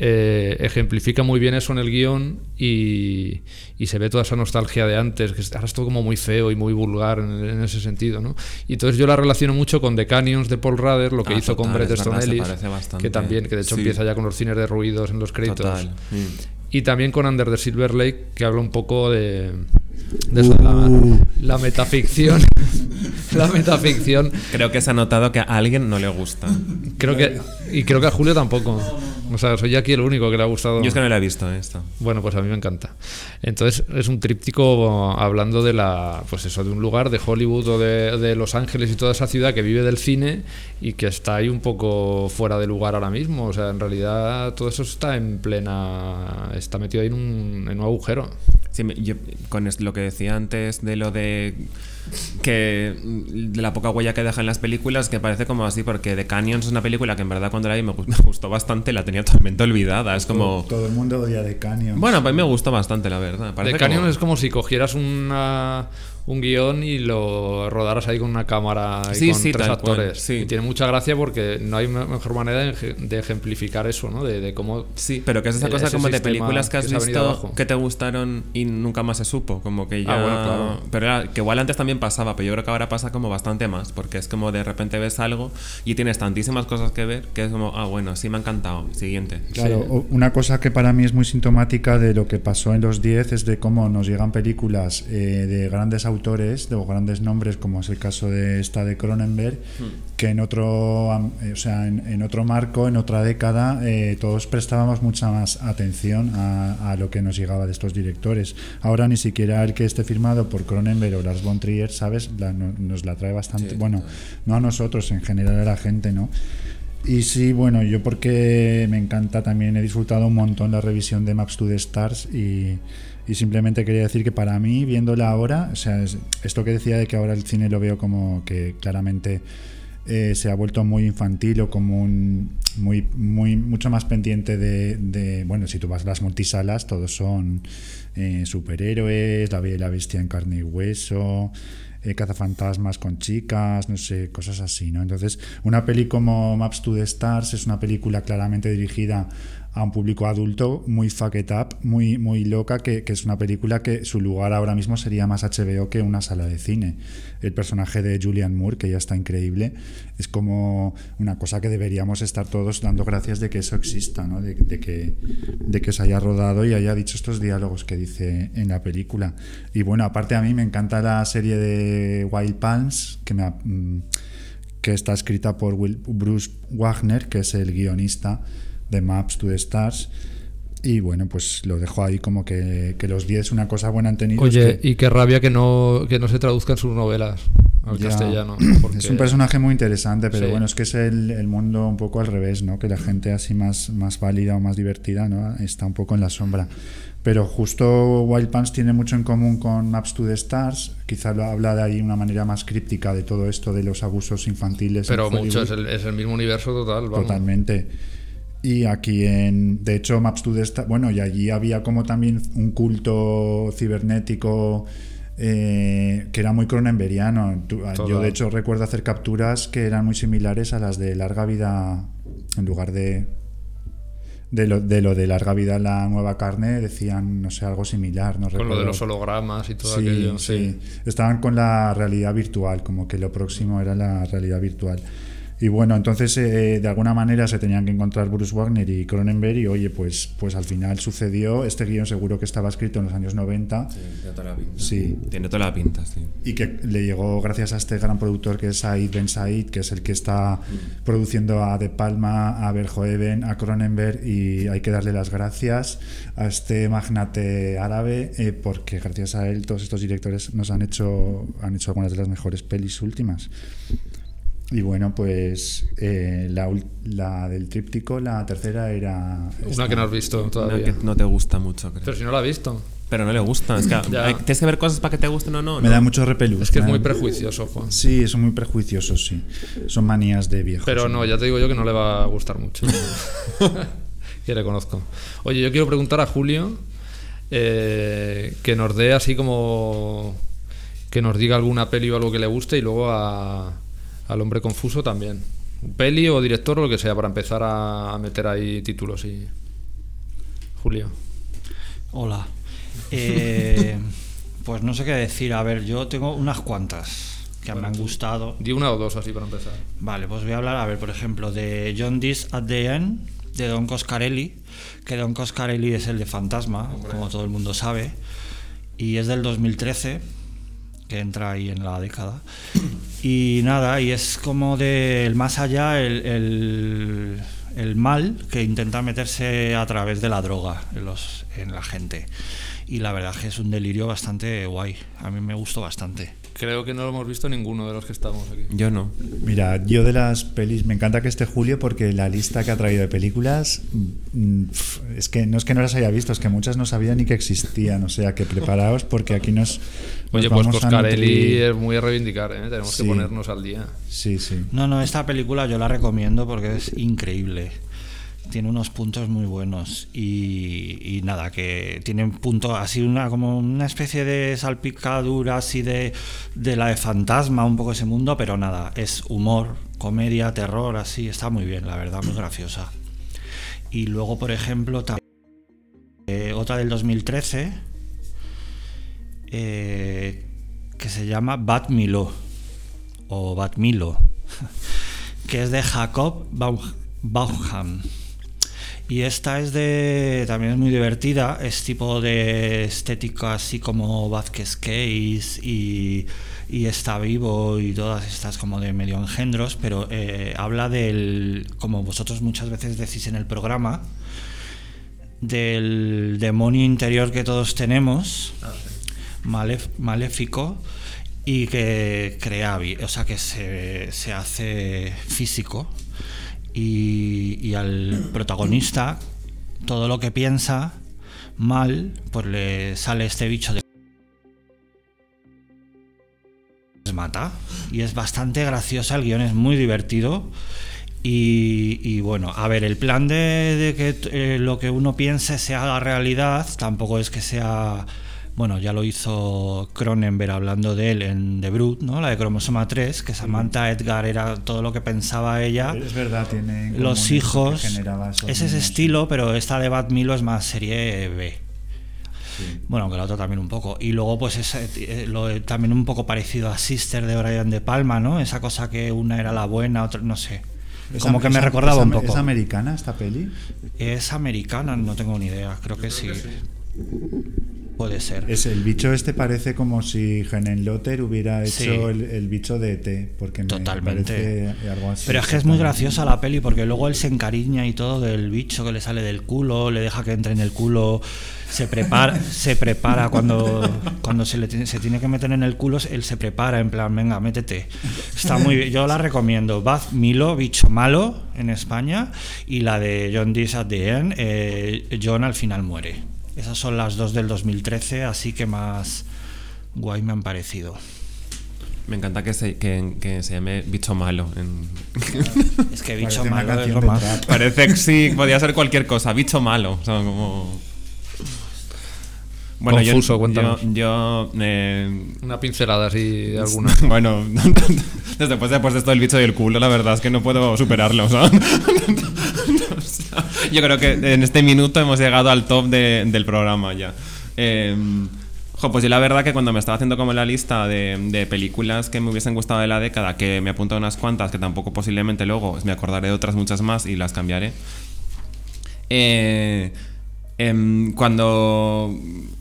eh, ejemplifica muy bien eso en el guion y, y, se ve toda esa nostalgia de antes, que ahora es todo como muy feo y muy vulgar en, en, ese sentido, ¿no? Y entonces yo la relaciono mucho con The Canyons de Paul Rudder, lo que ah, hizo total, con Bret Easton Ellis, que también, que de hecho Sí. empieza ya con los cines de ruidos en los créditos. Total. Mm. Y también con Under the Silver Lake, que habla un poco de, de eso, de la, Uh. la metaficción. [LAUGHS] la metaficción. Creo que se ha notado que a alguien no le gusta. Creo que, y creo que a Julio tampoco. O sea, soy aquí el único que le ha gustado. Yo es que no la he visto esta. Bueno, pues a mí me encanta. Entonces es un tríptico hablando de la, pues eso, de un lugar de Hollywood o de, de, Los Ángeles y toda esa ciudad que vive del cine y que está ahí un poco fuera de lugar ahora mismo. O sea, en realidad todo eso está en plena, está metido ahí en un, en un agujero. Sí, yo, con lo que decía antes de lo de que de la poca huella que deja en las películas que parece como así porque The Canyons es una película que en verdad cuando la vi me, [LAUGHS] me gustó bastante la tenía totalmente olvidada es como todo, todo el mundo odia The Canyons bueno pues a mí me gustó bastante la verdad The Canyons como... es como si cogieras una un guion y lo rodaras ahí con una cámara y sí, con sí, tres actores. Cual, sí. Y tiene mucha gracia porque no hay mejor manera de ejemplificar eso, ¿no? De, de cómo. Sí, pero que es esa cosa como de películas que has que visto que te gustaron y nunca más se supo. Como que ya. Ah, bueno, claro. Pero era, que igual antes también pasaba, pero yo creo que ahora pasa como bastante más. Porque es como de repente ves algo y tienes tantísimas cosas que ver que es como, ah, bueno, sí me ha encantado. Siguiente. Claro, sí. una cosa que para mí es muy sintomática de lo que pasó en los 10 es de cómo nos llegan películas eh, de grandes autores, de grandes nombres, como es el caso de esta de Cronenberg, hmm. que en otro, o sea, en, en, otro marco, en otra década, eh, todos prestábamos mucha más atención a, a, lo que nos llegaba de estos directores. Ahora ni siquiera el que esté firmado por Cronenberg o Lars von Trier, ¿sabes? La, no, nos la trae bastante, sí, bueno, no a nosotros, en general a la gente, ¿no? Y sí, bueno, yo porque me encanta también, he disfrutado un montón la revisión de Maps to the Stars y, y simplemente quería decir que para mí, viéndola ahora, o sea, es, esto que decía de que ahora el cine lo veo como que claramente eh, se ha vuelto muy infantil o como un, muy, muy, mucho más pendiente de, de, bueno, si tú vas a las multisalas, todos son eh, superhéroes, la la Bestia en carne y hueso, eh, cazafantasmas con chicas, no sé, cosas así, ¿no? Entonces, una peli como Maps to the Stars es una película claramente dirigida a un público adulto muy fuck it up, muy, muy loca, que, que, es una película que su lugar ahora mismo sería más HBO que una sala de cine. El personaje de Julian Moore, que ya está increíble, es como una cosa que deberíamos estar todos dando gracias de que eso exista, ¿no? de, que, de que se haya rodado y haya dicho estos diálogos que dice en la película. Y bueno, aparte a mí me encanta la serie de Wild Palms, que me que está escrita por Bruce Wagner, que es el guionista de Maps to the Stars. Y bueno, pues lo dejo ahí como que, que los 10 una cosa buena han tenido. Oye, es que, y qué rabia que no, que no se traduzcan sus novelas al ya, castellano. Porque... Es un personaje muy interesante, pero Sí. bueno, es que es el, el mundo un poco al revés, ¿no? Que la gente así más, más válida o más divertida, ¿no? Está un poco en la sombra. Pero justo Wild Pants tiene mucho en común con Maps to the Stars. Quizá lo habla de ahí una manera más críptica de todo esto de los abusos infantiles. Pero mucho, es el, es el mismo universo total. Vamos. Totalmente. Y aquí en, de hecho, Maps to the Stars, bueno, y allí había como también un culto cibernético eh, que era muy cronenberiano. Tú- Yo de hecho recuerdo hacer capturas que eran muy similares a las de larga vida, en lugar de de lo de, lo de larga vida la nueva carne, decían, no sé, algo similar. No Con lo de los hologramas y todo Sí, aquello. sí. Estaban con la realidad virtual, como que lo próximo era la realidad virtual. Y bueno, entonces eh, de alguna manera se tenían que encontrar Bruce Wagner y Cronenberg y oye, pues, pues al final sucedió. Este guion seguro que estaba escrito en los años 90 tiene toda la pinta. Sí. Tiene toda la pinta, sí. y que le llegó gracias a este gran productor que es Said Ben Said, que es el que está produciendo a De Palma, a Verhoeven, a Cronenberg y hay que darle las gracias a este magnate árabe eh, porque gracias a él todos estos directores nos han hecho han hecho algunas de las mejores pelis últimas. Y bueno, pues eh, la, ul- la del tríptico, la tercera era... Una esta. que no has visto Una todavía. que no te gusta mucho, creo. Pero si no la has visto. Pero no le gusta. Es que [LAUGHS] hay- tienes que ver cosas para que te gusten o no. Me ¿no? da mucho repelús. Es que es muy prejuicioso, Juan. Sí, son muy prejuiciosos, sí. Son manías de viejos. Pero no, ya te digo yo que no le va a gustar mucho. [LAUGHS] que le conozco. Oye, yo quiero preguntar a Julio eh, que nos dé así como. que nos diga alguna peli o algo que le guste y luego a- al hombre confuso también. Peli o director o lo que sea para empezar a, meter ahí títulos y. Julio. Hola. Eh, [LAUGHS] pues no sé qué decir. A ver, yo tengo unas cuantas que me han gustado. Di una o dos así para empezar. Vale, pues voy a hablar, a ver, por ejemplo, de John This at the End, de Don Coscarelli, que Don Coscarelli es el de Fantasma, como todo el mundo sabe, y es del 2013, que entra ahí en la década. Y nada, y es como del más allá el, el- mal que intenta meterse a través de la droga en, los, en la gente. Y la verdad es que es un delirio bastante guay. A mí me gustó bastante. Creo que no lo hemos visto ninguno de los que estamos aquí. Yo no. Mira, yo de las pelis, me encanta que esté Julio porque la lista que ha traído de películas, mm, es que no es que no las haya visto, es que muchas no sabía ni que existían, o sea que preparaos porque aquí nos... nos Oye, pues vamos a Coscarelli nutrir. es muy a reivindicar, ¿eh? Tenemos Sí. que ponernos al día. Sí, sí. No, no, esta película yo la recomiendo porque es increíble. Tiene unos puntos muy buenos y, y nada, que tiene un punto así, una como una especie de salpicadura así de, de la de fantasma, un poco ese mundo, pero nada, es humor, comedia, terror, así, está muy bien, la verdad, muy graciosa. Y luego, por ejemplo, tam- eh, otra del 2013 eh, que se llama Bat Milo o Bat Milo, [LAUGHS] que es de Jacob Baucham. Y esta es de. también es muy divertida, es tipo de estética así como Vázquez Case y, y Está Vivo y todas estas como de medio engendros, pero eh, habla del. como vosotros muchas veces decís en el programa, del demonio interior que todos tenemos, malef- maléfico, y que crea, o sea, que se, se hace físico. Y, y al protagonista, todo lo que piensa mal, pues le sale este bicho de mata. Y es bastante graciosa, el guion es muy divertido. Y, y bueno, a ver, el plan de, que eh, lo que uno piense se haga realidad tampoco es que sea bueno, ya lo hizo Cronenberg hablando de él en The Brute, ¿no? La de Cromosoma 3, que Samantha Edgar era todo lo que pensaba ella. Es verdad, tiene. Los hijos. Es ese estilo, pero esta de Bad Milo es más serie B. Bueno, aunque la otra también un poco. Y luego, pues, es, eh, lo de- también un poco parecido a Sister de Brian De Palma, ¿no? Esa cosa que una era la buena, otra, no sé. Es Como que me recordaba un poco. ¿Es americana esta peli? Es americana, no tengo ni idea, creo que sí. Puede ser. Es, el bicho este parece como si Helen Lotter hubiera hecho Sí. el, el bicho de ET, porque me Totalmente. parece algo así. Pero es que es muy graciosa la peli porque luego él se encariña y todo del bicho que le sale del culo, le deja que entre en el culo, se prepara, [LAUGHS] se prepara cuando, cuando se, le tiene, se tiene que meter en el culo, él se prepara en plan, venga, métete. Está muy bien, yo la recomiendo. Baz Milo, bicho malo en España, y la de John Dees at the End, eh, John al final muere. Esas son las dos del 2013, así que más guay me han parecido. Me encanta que se, que, que se llame Bicho Malo. en- [LAUGHS] Es que bicho malo es lo más. trap. Parece que sí, podía ser cualquier cosa. Bicho Malo. O sea, como... Confuso, yo, cuéntanos. yo, yo, eh, Una pincelada así de [LAUGHS] alguna. Bueno, [LAUGHS] después, después de esto del bicho y el culo, la verdad es que no puedo superarlo. sea, [LAUGHS] yo creo que en este minuto hemos llegado al top de- del programa ya. Eh, jo, pues yo la verdad que cuando me estaba haciendo como la lista de, de películas que me hubiesen gustado de la década, que me apunto unas cuantas, que tampoco posiblemente luego me acordaré de otras muchas más y las cambiaré. Eh, em, cuando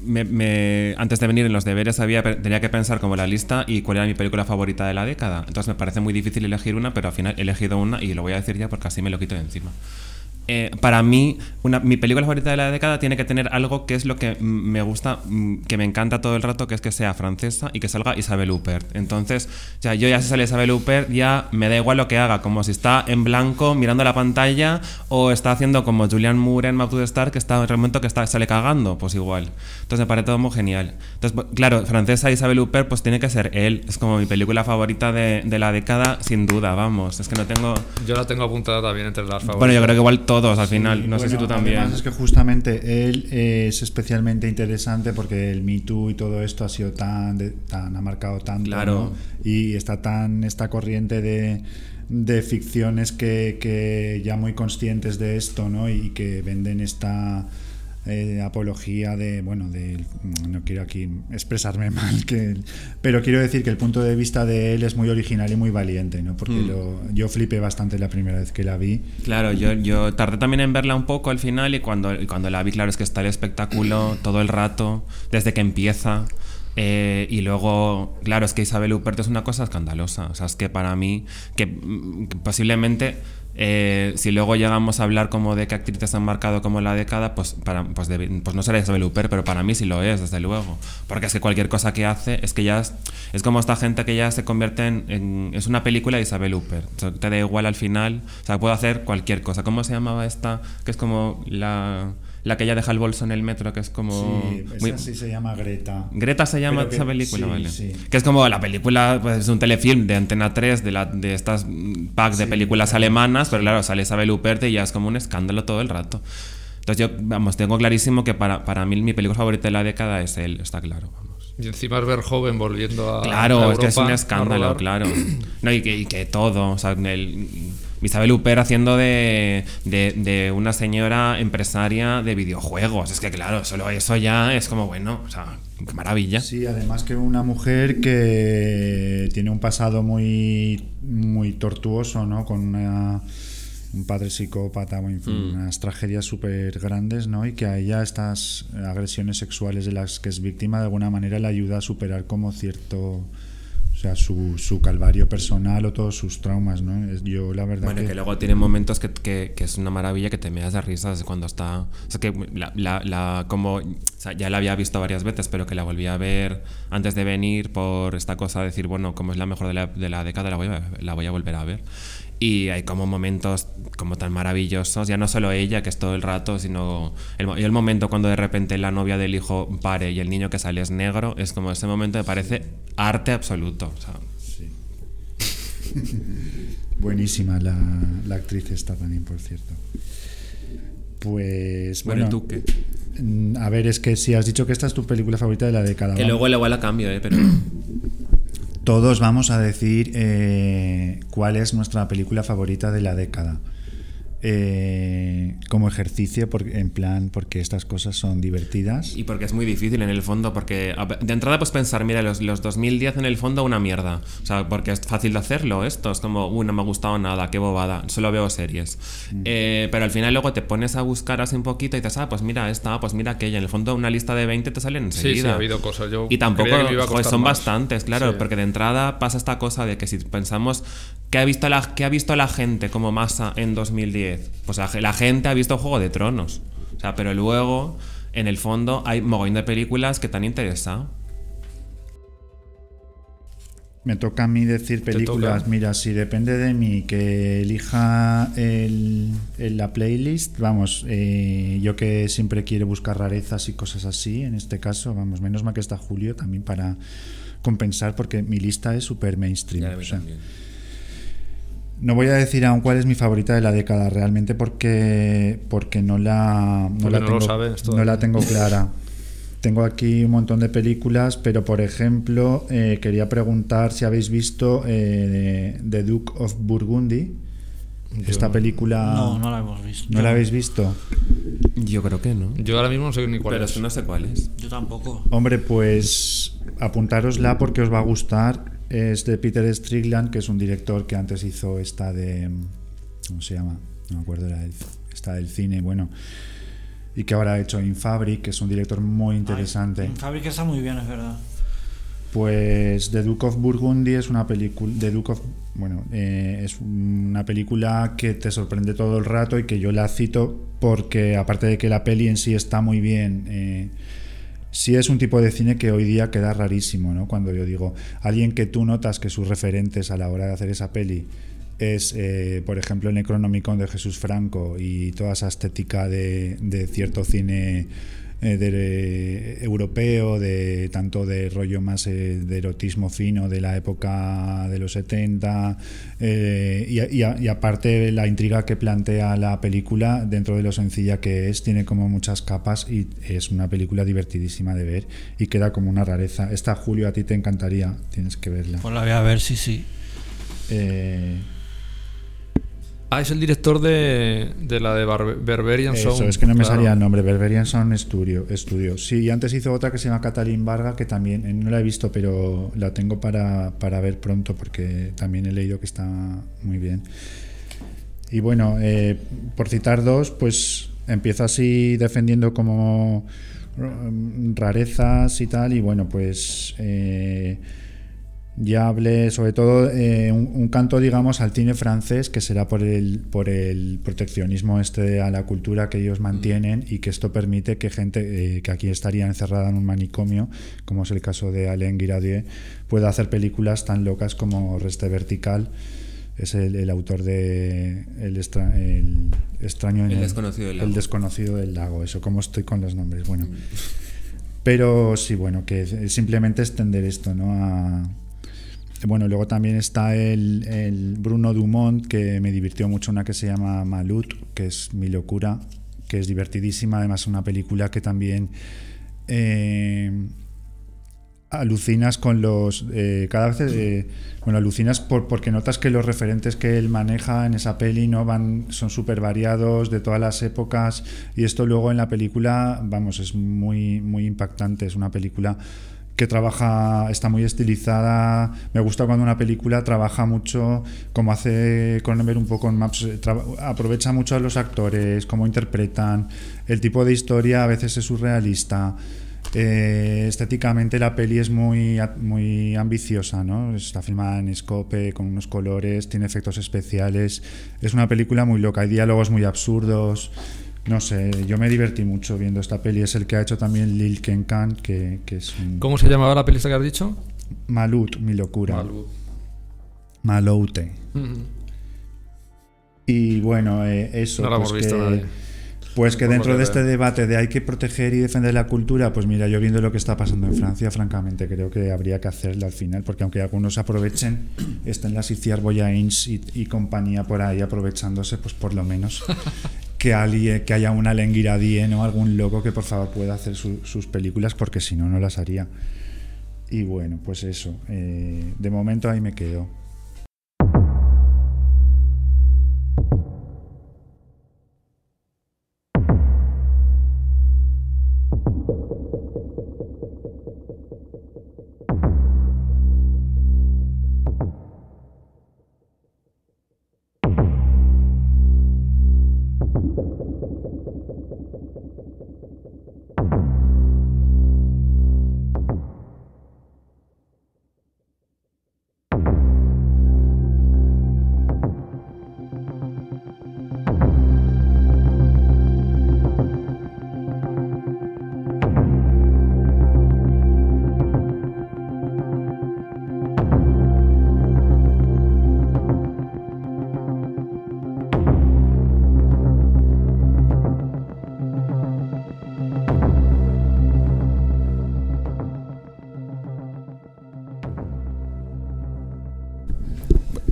me- me- antes de venir en los deberes había, tenía que pensar como la lista y cuál era mi película favorita de la década. Entonces me parece muy difícil elegir una, pero al final he elegido una y lo voy a decir ya porque así me lo quito de encima. Eh, para mí, una, mi película favorita de la década tiene que tener algo que es lo que me gusta, que me encanta todo el rato, que es que sea francesa y que salga Isabel Huppert. Entonces, ya yo ya si sale Isabel Huppert, ya me da igual lo que haga, como si está en blanco mirando la pantalla o está haciendo como Julian Moore en Map to the Star, que está en el momento que está, sale cagando, pues igual. Entonces me parece todo muy genial. Entonces, claro, francesa Isabel Huppert, pues tiene que ser él. Es como mi película favorita de, de la década, sin duda, vamos. Es que no tengo... Yo la tengo apuntada también entre las favoritas. Bueno, yo creo que igual todos al final. No sé si tú también. además es que justamente él es especialmente interesante porque el Me Too y todo esto ha sido tan, de- tan ha marcado tanto Claro. ¿no? y está tan esta corriente de, de ficciones que, que ya muy conscientes de esto ¿no? y que venden esta eh, apología de bueno de no quiero aquí expresarme [LAUGHS] mal que pero quiero decir que el punto de vista de él es muy original y muy valiente no porque Mm. lo- yo flipé bastante la primera vez que la vi Claro, yo, yo tardé también en verla un poco al final y cuando, cuando la vi, claro, es que está el espectáculo todo el rato, desde que empieza. eh, y luego, claro, es que Isabel Huppert es una cosa escandalosa. O sea, es que para mí, que, mm, que posiblemente, eh, si luego llegamos a hablar como de qué actrices han marcado como la década, pues, para, pues, pues no será Isabel Huppert, pero para mí sí lo es, desde luego. Porque es que cualquier cosa que hace, es que ya es, como esta gente que ya se convierte en, Es una película de Isabel Huppert. Te da igual al final. O sea, puedo hacer cualquier cosa. ¿Cómo se llamaba esta? Que es como la, la que ella deja el bolso en el metro, que es como... Sí, esa muy- sí se llama Greta. Greta se llama que- esa película, sí, ¿vale? sí. Que es como la película, pues es un telefilm de Antena 3 de, la, de estas mm, packs de Sí, películas claro. alemanas, pero claro, sale Isabel Huppert y ya es como un escándalo todo el rato. Entonces yo, vamos, tengo clarísimo que para, para mí mi película favorita de la década es él, está claro, vamos. Y encima es ver joven volviendo a. Claro, a es que es un escándalo, claro. No, y que, y que todo, o sea, el, Isabel Huppert haciendo de, de, de una señora empresaria de videojuegos. Es que claro, solo eso ya es como, bueno, o sea, qué maravilla. Sí, además que una mujer que tiene un pasado muy, muy tortuoso, ¿no? Con una- un padre psicópata, Mm. unas tragedias súper grandes, ¿no? Y que a ella estas agresiones sexuales de las que es víctima de alguna manera le ayuda a superar como cierto... O sea, su, su calvario personal o todos sus traumas, ¿no? Es- Yo la verdad Bueno, que... que luego tiene momentos que, que- que es una maravilla que te me das de risas cuando está. O sea, que la, la- la- como o sea, ya la había visto varias veces, pero que la volví a ver antes de venir por esta cosa de decir, bueno, como es la mejor de la, de la década, la voy, a, la voy a volver a ver. Y hay como momentos como tan maravillosos, ya no solo ella, que es todo el rato, sino el, el momento cuando de repente la novia del hijo pare y el niño que sale es negro, es como ese momento me parece arte absoluto. O sea, [LAUGHS] Buenísima la, la, actriz esta también, por cierto. Pues bueno, bueno, ¿y tú qué? mm, a ver, es que si has dicho que esta es tu película favorita de la década. Que luego igual la cambio, ¿eh? Pero [CLEARS THROAT] Todos vamos a decir eh, cuál es nuestra película favorita de la década. Eh, como ejercicio, en plan, porque estas cosas son divertidas. Y porque es muy difícil en el fondo, porque de entrada pues pensar, mira, los, los 2010 en el fondo una mierda. O sea, porque es fácil de hacerlo esto, es como, uy, no me ha gustado nada, qué bobada, solo veo series. Eh, pero al final luego te pones a buscar así un poquito y dices, ah, pues mira esta, pues mira aquella. En el fondo una lista de 20 te salen Sí, enseguida. sí, ha habido cosas. Yo Y tampoco, creía que me iba a joder, costar son más. bastantes, claro, Sí. porque de entrada pasa esta cosa de que si pensamos ¿qué ha visto la, qué ha visto la gente como masa en 2010? Pues la, la gente ha visto Juego de Tronos. O sea, pero luego, en el fondo, hay mogollón de películas que te han interesado. Me toca a mí decir películas. Mira, si depende de mí que elija el, el- la playlist, vamos, eh, yo que siempre quiero buscar rarezas y cosas así, en este caso, vamos, menos mal que está Julio también para compensar, porque mi lista es súper mainstream. Ya, a mí o sea, también. No voy a decir aún cuál es mi favorita de la década, realmente porque, porque no la, no Porque la no tengo, lo sabes no todavía. la tengo clara. Tengo aquí un montón de películas, pero por ejemplo, eh, quería preguntar si habéis visto eh, The Duke of Burgundy. Esta película. No, no la hemos visto. ¿No la habéis visto? Yo creo que no. Yo ahora mismo no sé ni cuál Pero es. es que no sé cuál es. Yo tampoco. Hombre, pues apuntárosla porque os va a gustar. Es de Peter Strickland, que es un director que antes hizo esta de. ¿Cómo se llama? No me acuerdo, era el- esta del cine, bueno. Y que ahora ha hecho Infabric, que es un director muy interesante. En Fabric está muy bien, es verdad. Pues The Duke of Burgundy es una película. The Duke of. Bueno, eh, es una película que te sorprende todo el rato y que yo la cito porque, aparte de que la peli en sí está muy bien, eh, sí es un tipo de cine que hoy día queda rarísimo, ¿no? Cuando yo digo, alguien que tú notas que sus referentes a la hora de hacer esa peli es, eh, por ejemplo, el Necronomicon de Jesús Franco y toda esa estética de, de cierto cine eh, de- europeo, de tanto de rollo más eh, de erotismo fino de la época de los 70, eh, y, y a- y aparte la intriga que plantea la película, dentro de lo sencilla que es, tiene como muchas capas y es una película divertidísima de ver y queda como una rareza. Esta, Julio, a ti te encantaría, tienes que verla. Pues la voy a ver, sí, sí. Eh, Ah, es el director de, de la de Berberian Eso, Sound. es que no me claro. salía el nombre. Berberian Sound Studio, Studio. Sí, y antes hizo otra que se llama Catalin Varga, que también eh, no la he visto, pero la tengo para, para ver pronto porque también he leído que está muy bien. Y bueno, eh, por citar dos, pues empiezo así defendiendo como mm, rarezas y tal, y bueno, pues eh, ya hablé sobre todo eh, un, un canto, digamos, al cine francés, que será por el, por el proteccionismo este a la cultura que ellos mantienen y que esto permite que gente eh, que aquí estaría encerrada en un manicomio, como es el caso de Alain Guiraudier, pueda hacer películas tan locas como Reste Vertical. Es el, el autor de El, extra- el extraño en El desconocido del lago. El desconocido del lago. Eso, como estoy con los nombres. Bueno. Pero sí, bueno, que simplemente extender esto, ¿no? A, bueno, luego también está el, Bruno Dumont, que me divirtió mucho, una que se llama Malut, que es mi locura, que es divertidísima, además una película que también eh, alucinas con los... eh, cada vez... eh, bueno, alucinas por, porque notas que los referentes que él maneja en esa peli no van son súper variados de todas las épocas y esto luego en la película, vamos, es muy, muy impactante, es una película que trabaja, está muy estilizada. Me gusta cuando una película trabaja mucho, como hace Cronenberg un poco en Maps, eh, aprovecha mucho a los actores, cómo interpretan, el tipo de historia a veces es surrealista. Eh, estéticamente la peli es muy, muy ambiciosa, ¿no? Está filmada en scope, con unos colores, tiene efectos especiales. Es una película muy loca, hay diálogos muy absurdos. No sé, yo me divertí mucho viendo esta peli. Es el que ha hecho también Lil Ken Khan, que, que es un... ¿Cómo se llamaba la peli que has dicho? Malut, mi locura. Malú. Maloute. Y bueno, eh, eso. No pues hemos visto que, nadie. Pues que dentro de este debate de hay que proteger y defender la cultura, pues mira, yo viendo lo que está pasando en Francia, francamente creo que habría que hacerlo al final, porque aunque algunos aprovechen, están las Iciar Boyains y, y compañía por ahí aprovechándose, pues por lo menos [LAUGHS] que, alguien, que haya una Lenguiradien o algún loco que por favor pueda hacer su- sus películas, porque si no, no las haría. Y bueno, pues eso, eh, de momento ahí me quedo.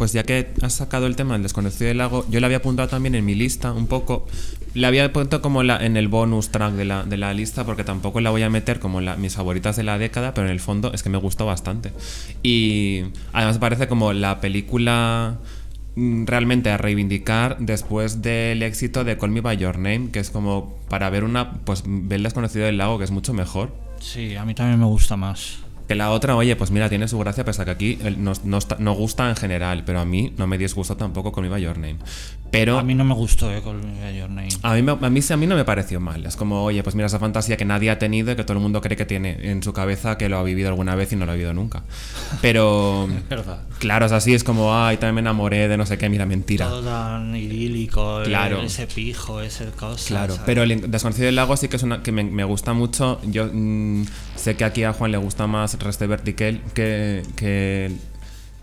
Pues ya que has sacado el tema del desconocido del lago, yo lo había apuntado también en mi lista un poco. La había puesto como la, en el bonus track de la, de la lista porque tampoco la voy a meter como la, mis favoritas de la década, pero en el fondo es que me gustó bastante. Y además parece como la película mm, realmente a reivindicar después del éxito de Call Me By Your Name, que es como para ver una, pues ver el desconocido del lago, que es mucho mejor. Sí, a mí también me gusta más. Que la otra, oye, pues mira, tiene su gracia, pese a que aquí nos, nos, ta- nos gusta en general, pero a mí no me disgustó tampoco con By Your Name. Pero A mí no me gustó, eh, Me By Your Name. a mí, a, mí, sí- a mí no me pareció mal. Es como, oye, pues mira esa fantasía que nadie ha tenido y que todo el mundo cree que tiene en su cabeza que lo ha vivido alguna vez y no lo ha vivido nunca. Pero, [LAUGHS] verdad. claro, es así, es como, ay, también me enamoré de no sé qué, mira, mentira. Todo tan idílico, el- Claro. ese pijo, ese cosa. Claro, ¿sabes? pero el desconocido del lago sí que es una que me, me gusta mucho. Yo mm, sé que aquí a Juan le gusta más Reste Vertical que, que,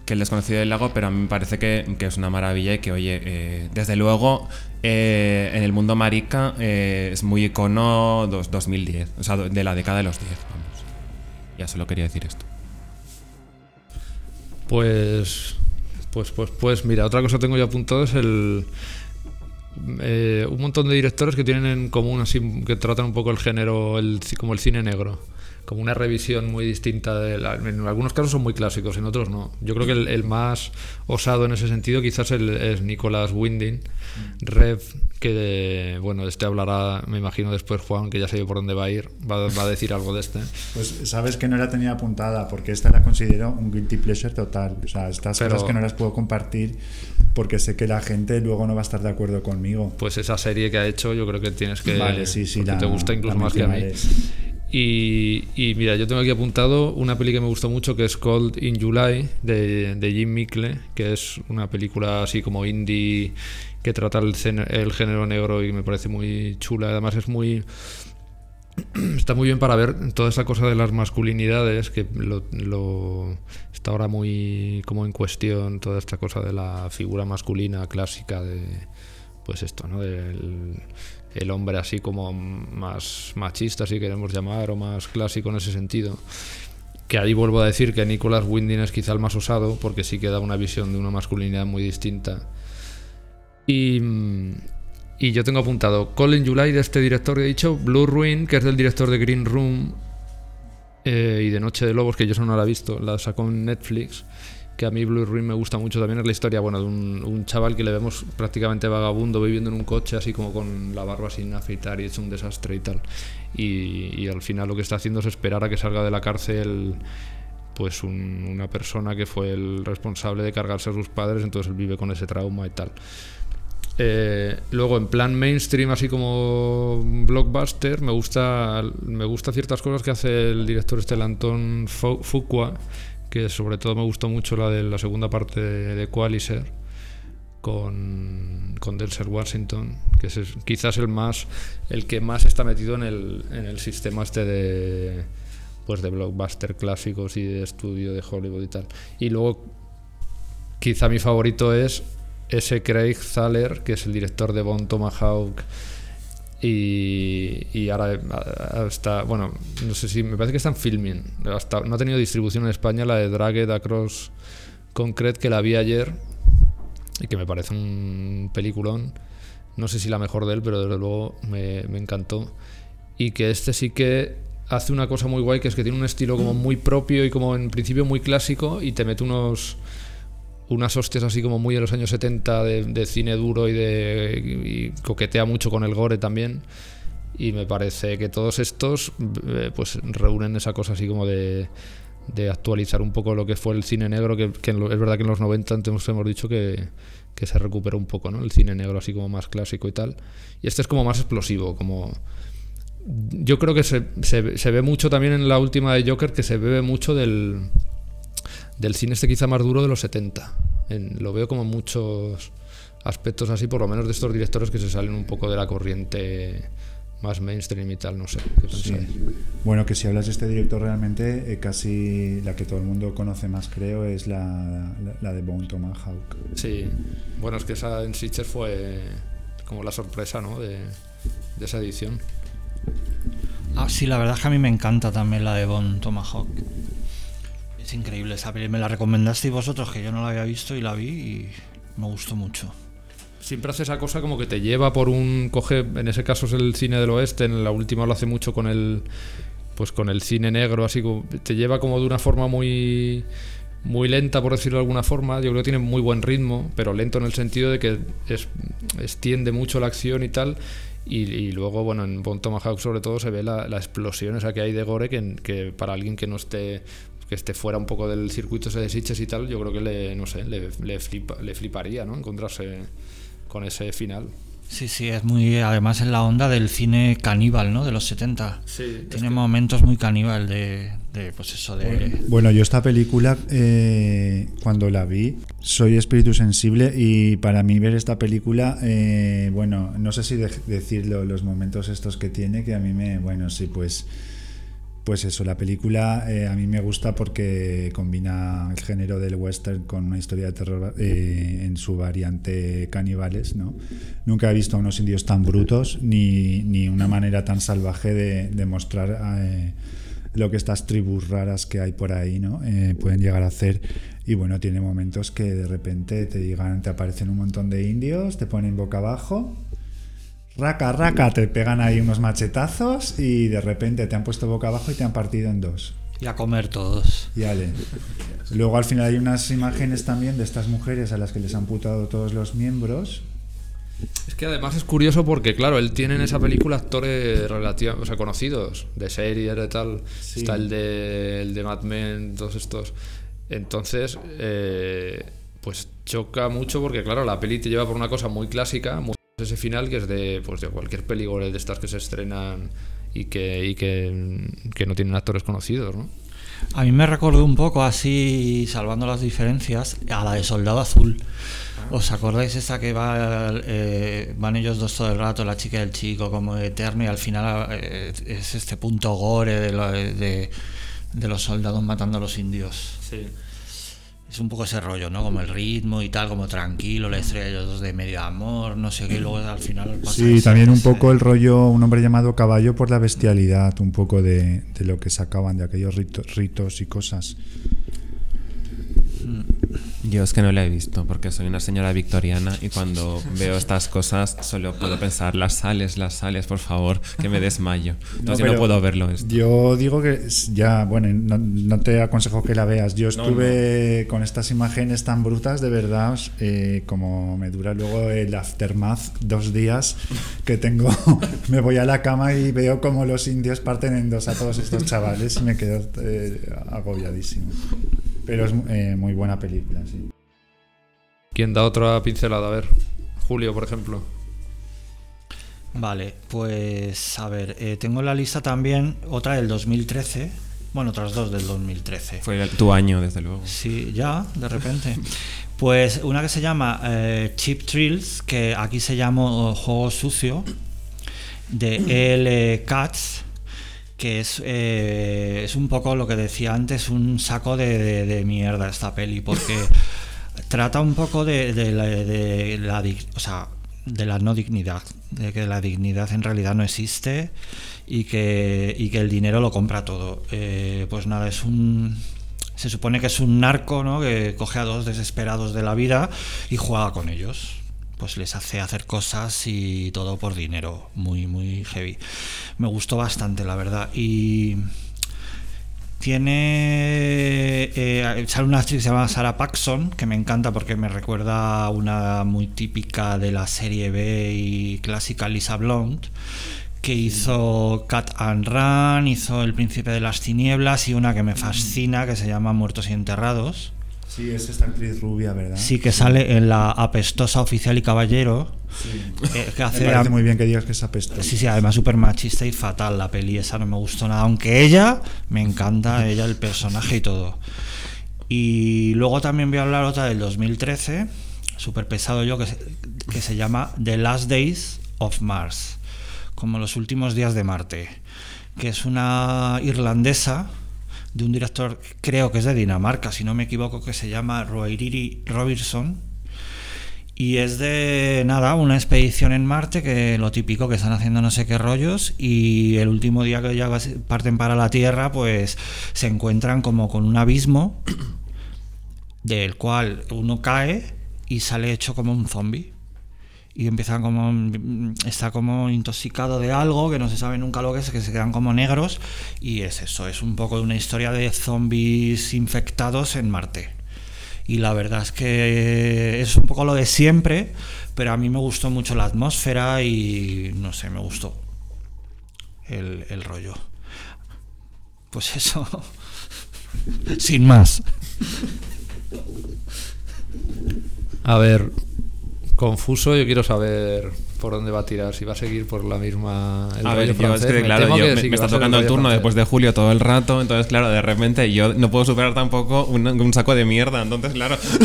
el desconocido del lago, pero a mí me parece que, que es una maravilla y que, oye, eh, desde luego eh, en el mundo marica eh, es muy icono dos- 2010, o sea, de la década de los 10, vamos. Ya solo quería decir esto. Pues, pues, pues, pues, mira, otra cosa que tengo yo apuntado es el un montón de directores que tienen en común así que tratan un poco el género, el, como el cine negro, como una revisión muy distinta de la- en algunos casos son muy clásicos, en otros no. Yo creo que el, el más osado en ese sentido quizás el- es Nicolas Winding, Rev, que de- bueno, este hablará, me imagino después Juan, que ya sé por dónde va a ir, va, va a decir algo de este. Pues sabes que no la tenía apuntada porque esta la considero un guilty pleasure total. O sea, estas Pero- cosas que no las puedo compartir porque sé que la gente luego no va a estar de acuerdo conmigo. Pues esa serie que ha hecho, yo creo que tienes que. vale, sí, sí. la- te gusta incluso más que a mí. Y, y mira, yo tengo aquí apuntado una peli que me gustó mucho que es Cold in July de, de Jim Mickle, que es una película así como indie que trata el, género negro y me parece muy chula. Además es muy... [CLEARS THROAT] Está muy bien para ver toda esa cosa de las masculinidades que lo, lo- está ahora muy como en cuestión toda esta cosa de la figura masculina clásica de pues esto, ¿no? Del el hombre así como más machista, si queremos llamar, o más clásico en ese sentido. Que ahí vuelvo a decir que Nicholas Winding es quizá el más osado, porque sí que da una visión de una masculinidad muy distinta. Y, y yo tengo apuntado Colin July de este director que he dicho, Blue Ruin, que es del director de Green Room eh, y de Noche de Lobos, que yo eso no la he visto, la sacó en Netflix. Que a mí Blue Ruin me gusta mucho también es la historia, bueno, de un, chaval que le vemos prácticamente vagabundo viviendo en un coche, así como con la barba sin afeitar y hecho un desastre y tal. Y, al final lo que está haciendo es esperar a que salga de la cárcel pues un- una persona que fue el responsable de cargarse a sus padres, entonces él vive con ese trauma y tal. Eh, luego, en plan mainstream, así como blockbuster, me gusta, me gusta ciertas cosas que hace el director este, el Anton Fu- Fuqua, que sobre todo me gustó mucho la de la segunda parte de, Qualiser con, con Denzel Washington, que es quizás el más el que más está metido en el, en el sistema este de pues de blockbuster clásicos y de estudio de Hollywood y tal. Y luego quizá mi favorito es ese Craig Thaler, que es el director de Bone Tomahawk y, y ahora está, bueno, no sé si me parece que están filming. Hasta, no ha tenido distribución en España la de Dragged Across Concrete que la vi ayer y que me parece un peliculón. No sé si la mejor de él, pero desde luego me, me encantó. Y que este sí que hace una cosa muy guay, que es que tiene un estilo como muy propio y como en principio muy clásico y te mete unos unas hostias así como muy de los años 70 de, cine duro y de coquetea mucho con el gore también y me parece que todos estos eh, pues reúnen esa cosa así como de, de, actualizar un poco lo que fue el cine negro que, es verdad que en los 90 antes hemos dicho que, que se recuperó un poco ¿no? el cine negro así como más clásico y tal y este es como más explosivo como yo creo que se, se, se ve mucho también en la última de Joker que se bebe mucho del del cine este quizá más duro de los 70. lo veo como muchos aspectos así, por lo menos de estos directores que se salen un poco de la corriente más mainstream y tal, no sé. Bueno, que si hablas de este director realmente, eh, casi la que todo el mundo conoce más, creo, es la, la, de Bone Tomahawk. Sí, bueno, es que esa en Sitcher fue como la sorpresa, ¿no? De, de, esa edición. Ah, sí, la verdad es que a mí me encanta también la de Bone Tomahawk. Es increíble esa Me la recomendasteis vosotros, que yo no la había visto y la vi y me gustó mucho. Siempre hace esa cosa como que te lleva por un. Coge, en ese caso es el cine del oeste, en la última lo hace mucho con el. Pues con el cine negro, así como. Te lleva como de una forma muy. Muy lenta, por decirlo de alguna forma. Yo creo que tiene muy buen ritmo, pero lento en el sentido de que extiende mucho la acción y tal. Y, luego, bueno, en Bon Tomahawk sobre todo se ve la, explosión esa que hay de gore que, para alguien que no esté que esté fuera un poco del circuito ese de Sitches y tal, yo creo que le, no sé, le, le, le fliparía, ¿no? Encontrarse con ese final. Sí, sí, es muy, además en la onda del cine caníbal, ¿no? De los 70. Sí, Tiene momentos muy caníbal de, de, pues eso, de... Bueno, yo esta película, eh, cuando la vi, soy espíritu sensible y para mí ver esta película, eh, bueno, no sé si decirlo, los momentos estos que tiene, que a mí me, bueno, sí, pues pues eso, la película eh, a mí me gusta porque combina el género del western con una historia de terror eh, en su variante caníbales, ¿no? Nunca he visto a unos indios tan brutos ni, ni una manera tan salvaje de, mostrar eh, lo que estas tribus raras que hay por ahí, ¿no? pueden llegar a hacer. Y bueno, tiene momentos que de repente te digan, te aparecen un montón de indios, te ponen boca abajo raca, raca, te pegan ahí unos machetazos y de repente te han puesto boca abajo y te han partido en dos. Y a comer todos. Y ale. Luego al final hay unas imágenes también de estas mujeres a las que les han putado todos los miembros. Es que además es curioso porque, claro, él tiene en esa película actores relativamente, o sea, conocidos, de series, de tal. Está el de, el de Mad Men, todos estos. Entonces, eh, pues choca mucho porque, claro, la peli te lleva por una cosa muy clásica, muy ese final que es de, pues de cualquier película de estas que se estrenan y que, y que, que no tienen actores conocidos, ¿no? A mí me recordó un poco así, salvando las diferencias, a la de Soldado Azul. Ah. ¿Os acordáis esa que va, eh, van ellos dos todo el rato, la chica y el chico, como eterno, y al final eh, es este punto gore de, de, de, los soldados matando a los indios? Sí es un poco ese rollo, ¿no? Como el ritmo y tal, como tranquilo, la estrella de ellos de medio amor, no sé qué, y luego al final pasa Sí, también un poco el rollo, un hombre llamado caballo por la bestialidad, un poco de, de lo que sacaban de aquellos ritos, ritos y cosas. Yo es que no la he visto porque soy una señora victoriana y cuando veo estas cosas solo puedo pensar las sales, las sales, por favor, que me desmayo. [LAUGHS] Entonces no, no puedo verlo. Yo digo que ya, bueno, no, te aconsejo que la veas. Yo estuve con estas imágenes tan brutas, de verdad, eh, como me dura luego el aftermath, dos días que tengo, [LAUGHS] me voy a la cama y veo como los indios parten en dos a todos estos chavales y me quedo eh, agobiadísimo. Pero es eh, muy buena película, sí. ¿Quién da otra pincelada? A ver, Julio, por ejemplo. Vale, pues a ver, eh, tengo en la lista también otra del 2013 Bueno, otras dos del 2013. Fue tu año, desde luego. Sí, ya, de repente. Pues una que se llama eh, Cheap Thrills, que aquí se llama Juego Sucio, de L. Katz, que es, eh, es un poco lo que decía antes, un saco de, de- de mierda esta peli, porque [LAUGHS] trata un poco de, de la, de la o sea, de la no dignidad, de que la dignidad en realidad no existe y que, y que el dinero lo compra todo. Eh, pues nada, es un... Se supone que es un narco, ¿no? Que coge a dos desesperados de la vida y juega con ellos. Pues les hace hacer cosas y todo por dinero. Muy, muy heavy. Me gustó bastante, la verdad. Y tiene. eh, sale una actriz que se llama Sarah Paxson, que me encanta porque me recuerda a una muy típica de la serie B y clásica Lisa Blount, que hizo Cat and Run, hizo El Príncipe de las Tinieblas y una que me fascina que se llama Muertos y Enterrados. Sí, es esta actriz rubia, ¿verdad? Sí, que sale en la apestosa Oficial y Caballero. eh, que Me hace parece a- muy bien que digas que es apestoso. Sí, sí, además súper machista y fatal la peli, esa no me gustó nada, aunque ella me encanta, ella el personaje y todo. Y luego también voy a hablar otra del 2013, súper pesado yo, que se, que se llama The Last Days of Mars, como los últimos días de Marte, que es una irlandesa de un director, creo que es de Dinamarca, si no me equivoco, que se llama Roeriri Robertson. Y es de nada, una expedición en Marte, que lo típico que están haciendo no sé qué rollos, y el último día que ya parten para la Tierra, pues se encuentran como con un abismo del cual uno cae y sale hecho como un zombie. Y empiezan como. mm, Está como intoxicado de algo que no se sabe nunca lo que es, que se quedan como negros. Y es eso, es un poco una historia de zombies infectados en Marte. Y la verdad es que es un poco lo de siempre, pero a mí me gustó mucho la atmósfera y no sé, me gustó el, el rollo. Pues eso. [LAUGHS] Sin más. A ver, confuso, yo quiero saber por dónde va a tirar, si va a seguir por la misma. el A ver, yo es que, claro, temo yo- que me, sí, me está tocando el rollo turno francés. después de Julio todo el rato, entonces, claro, de repente yo no puedo superar tampoco un, un saco de mierda, entonces, claro, [LAUGHS]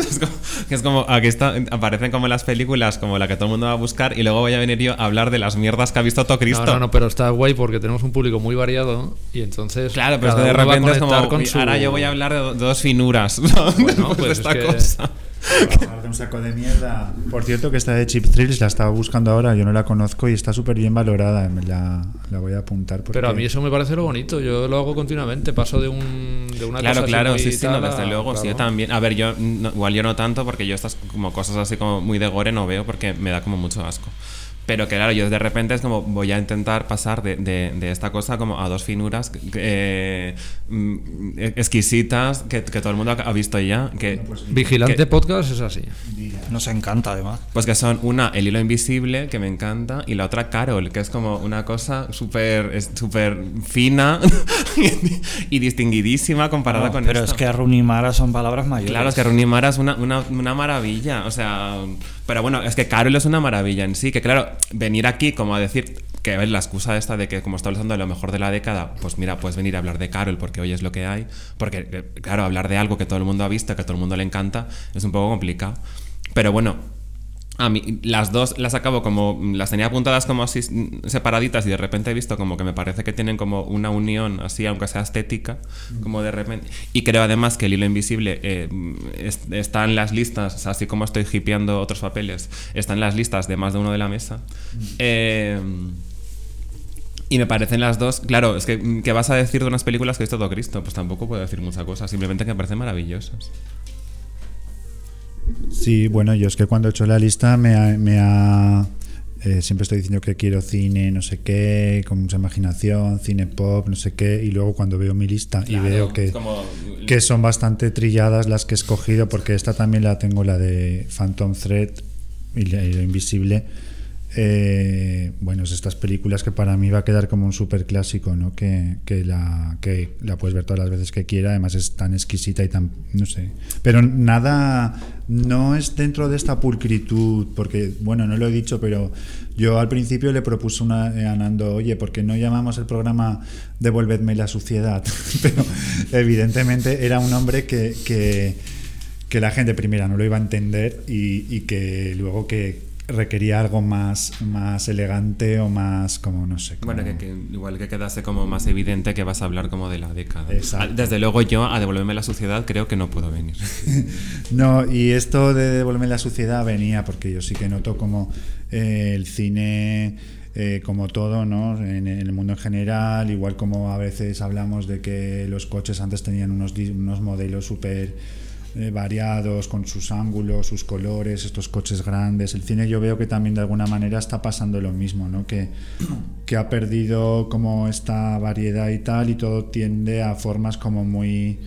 es como, es como, aquí está, aparecen como las películas, como la que todo el mundo va a buscar, y luego voy a venir yo a hablar de las mierdas que ha visto todo Cristo. No, no, no, pero está guay porque tenemos un público muy variado y entonces. Claro, pero de repente es como, con "Uy, su- ahora yo voy a hablar de do- dos finuras [LAUGHS] Bueno, después de pues esta es que- cosa. Hablar [LAUGHS] de un saco de mierda. Por cierto, que esta de Chip Thrills la estaba buscando ahora, yo no la conozco y está súper bien valorada. Me la, la voy a apuntar. Porque... Pero a mí eso me parece lo bonito, yo lo hago continuamente, paso de, un, de una Claro, cosa así claro, muy sí, sí, no, desde luego, sí, yo también. A ver, yo, no- igual yo no tanto, porque yo estas como cosas así como muy de gore no veo porque me da como mucho asco. Pero que claro, yo de repente es como voy a intentar pasar de, de- de esta cosa como a dos finuras eh, mm, exquisitas que, que todo el mundo ha visto ya. Que, Vigilante que- Podcast es así. Nos encanta, además. Pues que son una, El hilo invisible, que me encanta, y la otra, Carol, que es como una cosa súper súper fina [LAUGHS] y distinguidísima comparada No, con pero esto. es que Run y Mara son palabras mayores. Claro, es que Rooney Mara es una, una, una maravilla. O sea, pero bueno, es que Carol es una maravilla en sí. Que claro, venir aquí como a decir que a ver, la excusa esta de que como está hablando de lo mejor de la década, pues mira, puedes venir a hablar de Carol porque hoy es lo que hay. Porque, eh, claro, hablar de algo que todo el mundo ha visto, que a todo el mundo le encanta, es un poco complicado. Pero bueno, a mí, las dos las acabo como. Las tenía apuntadas como así separaditas y de repente he visto como que me parece que tienen como una unión así, aunque sea estética, como de repente. Y creo además que el hilo invisible eh, es- está en las listas, así como estoy hipeando otros papeles, está en las listas de más de uno de la mesa. Eh, y me parecen las dos. Claro, es que, mm, ¿qué vas a decir de unas películas que es todo Cristo? Pues tampoco puedo decir mucha cosa, simplemente que me parecen maravillosas. Sí, bueno, yo es que cuando he hecho la lista me ha... me ha- eh, siempre estoy diciendo que quiero cine, no sé qué, con mucha imaginación, cine pop, no sé qué, y luego cuando veo mi lista y veo que, como- que son bastante trilladas las que he escogido, porque esta también la tengo, la de Phantom Thread y la- y lo invisible, eh, bueno, es estas películas que para mí va a quedar como un súper clásico, ¿no? Que, que, la, que la puedes ver todas las veces que quiera, además es tan exquisita y tan, no sé. Pero nada, no es dentro de esta pulcritud, porque, bueno, no lo he dicho, pero yo al principio le propuse una, a Nando, oye, ¿por qué no llamamos el programa Devolvedme la suciedad? [LAUGHS] pero evidentemente era un hombre que, que, que la gente primera no lo iba a entender y, y que luego que requería algo más, más elegante o más como no sé. como- Bueno, que, que igual que quedase como más evidente que vas a hablar como de la década. Exacto. Desde luego yo a devolverme la suciedad creo que no puedo venir. [LAUGHS] No, y esto de devolverme la suciedad venía porque yo sí que noto como eh, el cine, eh, como todo, ¿no? En, en el mundo en general, igual como a veces hablamos de que los coches antes tenían unos, unos modelos súper eh, variados, con sus ángulos, sus colores, estos coches grandes. El cine yo veo que también de alguna manera está pasando lo mismo, ¿no? Que, [CLEARS THROAT] que ha perdido como esta variedad y tal y todo tiende a formas como muy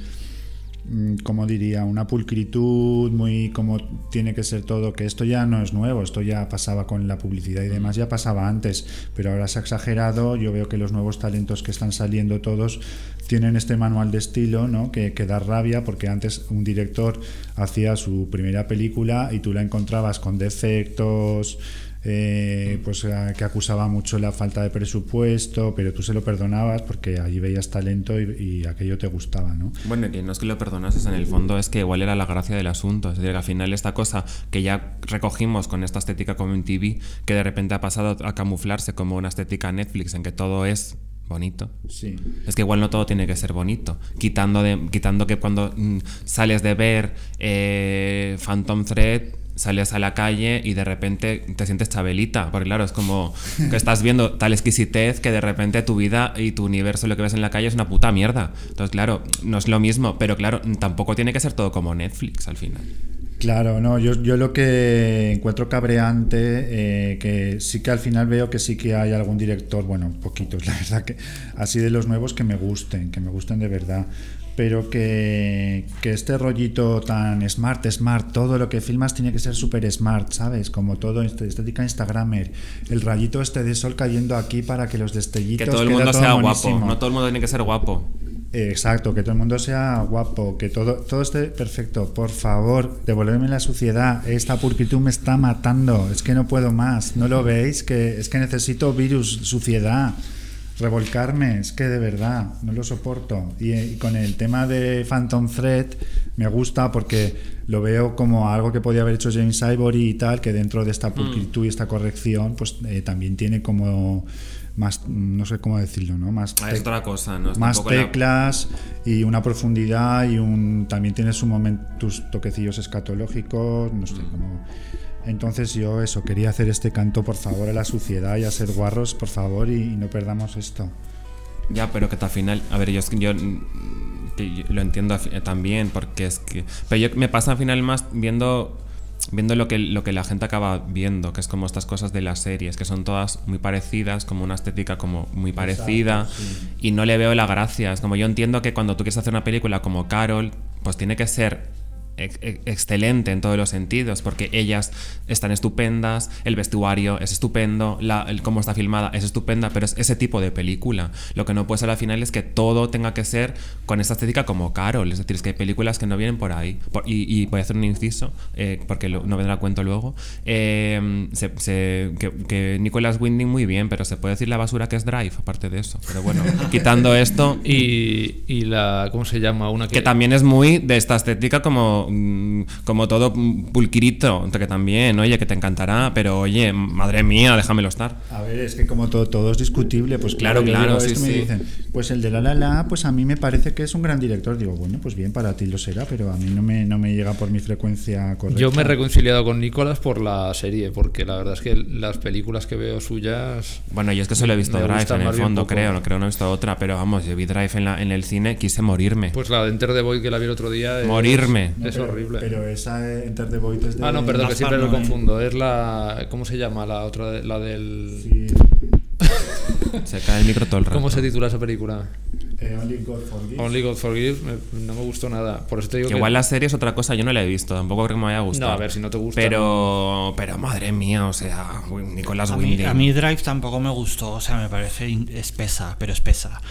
como diría, una pulcritud, muy como tiene que ser todo, que esto ya no es nuevo, esto ya pasaba con la publicidad y demás, ya pasaba antes, pero ahora se ha exagerado, yo veo que los nuevos talentos que están saliendo todos tienen este manual de estilo, ¿no? Que, que da rabia porque antes un director hacía su primera película y tú la encontrabas con defectos, eh, pues eh, que acusaba mucho la falta de presupuesto, pero tú se lo perdonabas porque allí veías talento y, y aquello te gustaba, ¿no? Bueno, que no es que lo perdonases en el fondo, es que igual era la gracia del asunto. Es decir, que al final esta cosa que ya recogimos con esta estética como TV, que de repente ha pasado a camuflarse como una estética Netflix en que todo es bonito. Sí. Es que igual no todo tiene que ser bonito. Quitando, de, quitando que cuando mm, sales de ver eh, Phantom Thread, sales a la calle y de repente te sientes chabelita. Porque claro, es como que estás viendo tal exquisitez que de repente tu vida y tu universo, lo que ves en la calle, es una puta mierda. Entonces, claro, no es lo mismo, pero claro, tampoco tiene que ser todo como Netflix al final. Claro, no, yo, yo lo que encuentro cabreante, eh, que sí que al final veo que sí que hay algún director, bueno, poquitos, [LAUGHS] la verdad que así de los nuevos que me gusten, que me gusten de verdad, pero que, que este rollito tan smart, smart, todo lo que filmas tiene que ser súper smart, ¿sabes? Como todo, este- estética Instagramer, el rayito este de sol cayendo aquí para que los destellitos... Que todo el mundo todo sea monísimo. guapo. No todo el mundo tiene que ser guapo. Exacto, que todo el mundo sea guapo, que todo, todo esté perfecto. Por favor, devolverme la suciedad. Esta pulcritud me está matando. Es que no puedo más. ¿No lo veis? Que es que necesito virus, suciedad. Revolcarme, es que de verdad, no lo soporto. Y, y con el tema de Phantom Thread me gusta porque lo veo como algo que podía haber hecho James Ivory y tal, que dentro de esta pulcritud y esta corrección, pues eh, también tiene como más, no sé cómo decirlo, ¿no? Más Ah, Es otra cosa, ¿no? Más tampoco la- teclas y una profundidad y un también tiene su momento tus toquecillos escatológicos no sé Mm. cómo entonces yo eso quería hacer este canto por favor a la suciedad y a ser guarros por favor y, y no perdamos esto Ya, pero que al final, a ver, yo, yo, yo lo entiendo eh, también, porque es que... Pero yo, me pasa al final más viendo viendo lo que, lo que la gente acaba viendo, que es como estas cosas de las series, que son todas muy parecidas, como una estética como muy parecida, y no le veo la gracia. Es como yo entiendo que cuando tú quieres hacer una película como Carol, pues tiene que ser ex- ex- excelente en todos los sentidos, porque ellas están estupendas, el vestuario es estupendo, la, el cómo está filmada es estupenda, pero es ese tipo de película. Lo que no puede ser al final es que todo tenga que ser con esta estética como Carol, es decir, es que hay películas que no vienen por ahí. Por- y, y voy a hacer un inciso, eh, porque lo- no vendrá cuento luego, eh, se- se- que, que Nicolas Winding muy bien, pero se puede decir la basura que es Drive, aparte de eso. Pero bueno, [LAUGHS] quitando esto... Y, y la. ¿Cómo se llama? Una que. Que también es muy de esta estética como, como todo mm, pulquirito, que también, oye, que te encantará, pero oye, madre mía, déjamelo estar. a ver es que como todo, todo es discutible pues claro, Claro, digo sí, esto y me sí. dicen pues el de la la la pues a mí me parece que es un gran director digo bueno pues bien para ti lo será pero a mí no me no me llega por mi frecuencia correcta Yo me he reconciliado con Nicolás por la serie, porque la verdad es que las películas que veo suyas. Bueno, yo es que solo he visto Drive en el fondo, creo, no creo no he visto otra, pero vamos, yo vi Drive en, la, en el cine, quise morirme. Pues la de Enter the Void que la vi el otro día. es- Morirme. Es pero- horrible. pero esa eh, Enter the Void es de Ah, no, perdón, que siempre lo confundo. Es la. ¿Cómo se llama? La otra, de- la del. Sí. Se cae el micro todo el rato. ¿Cómo se titula esa película? Eh, Only God Forgives. Only God Forgives me- no me gustó nada. Por eso te digo Que que. igual la serie es otra cosa, yo no la he visto, tampoco creo que me vaya a gustar. No, a ver, si no te gusta, Pero, pero madre mía, o sea, mí, Winding. a mí Drive tampoco me gustó, o sea, me parece in- espesa, pero espesa.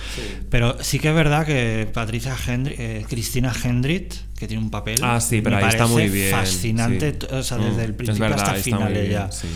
Pero sí que es verdad que Patricia Hendri- eh, Cristina Hendrit, que tiene un papel, Ah, sí, pero me ahí está muy bien, fascinante, sí. o sea, Mm, desde el es principio verdad, hasta el final ella. sí.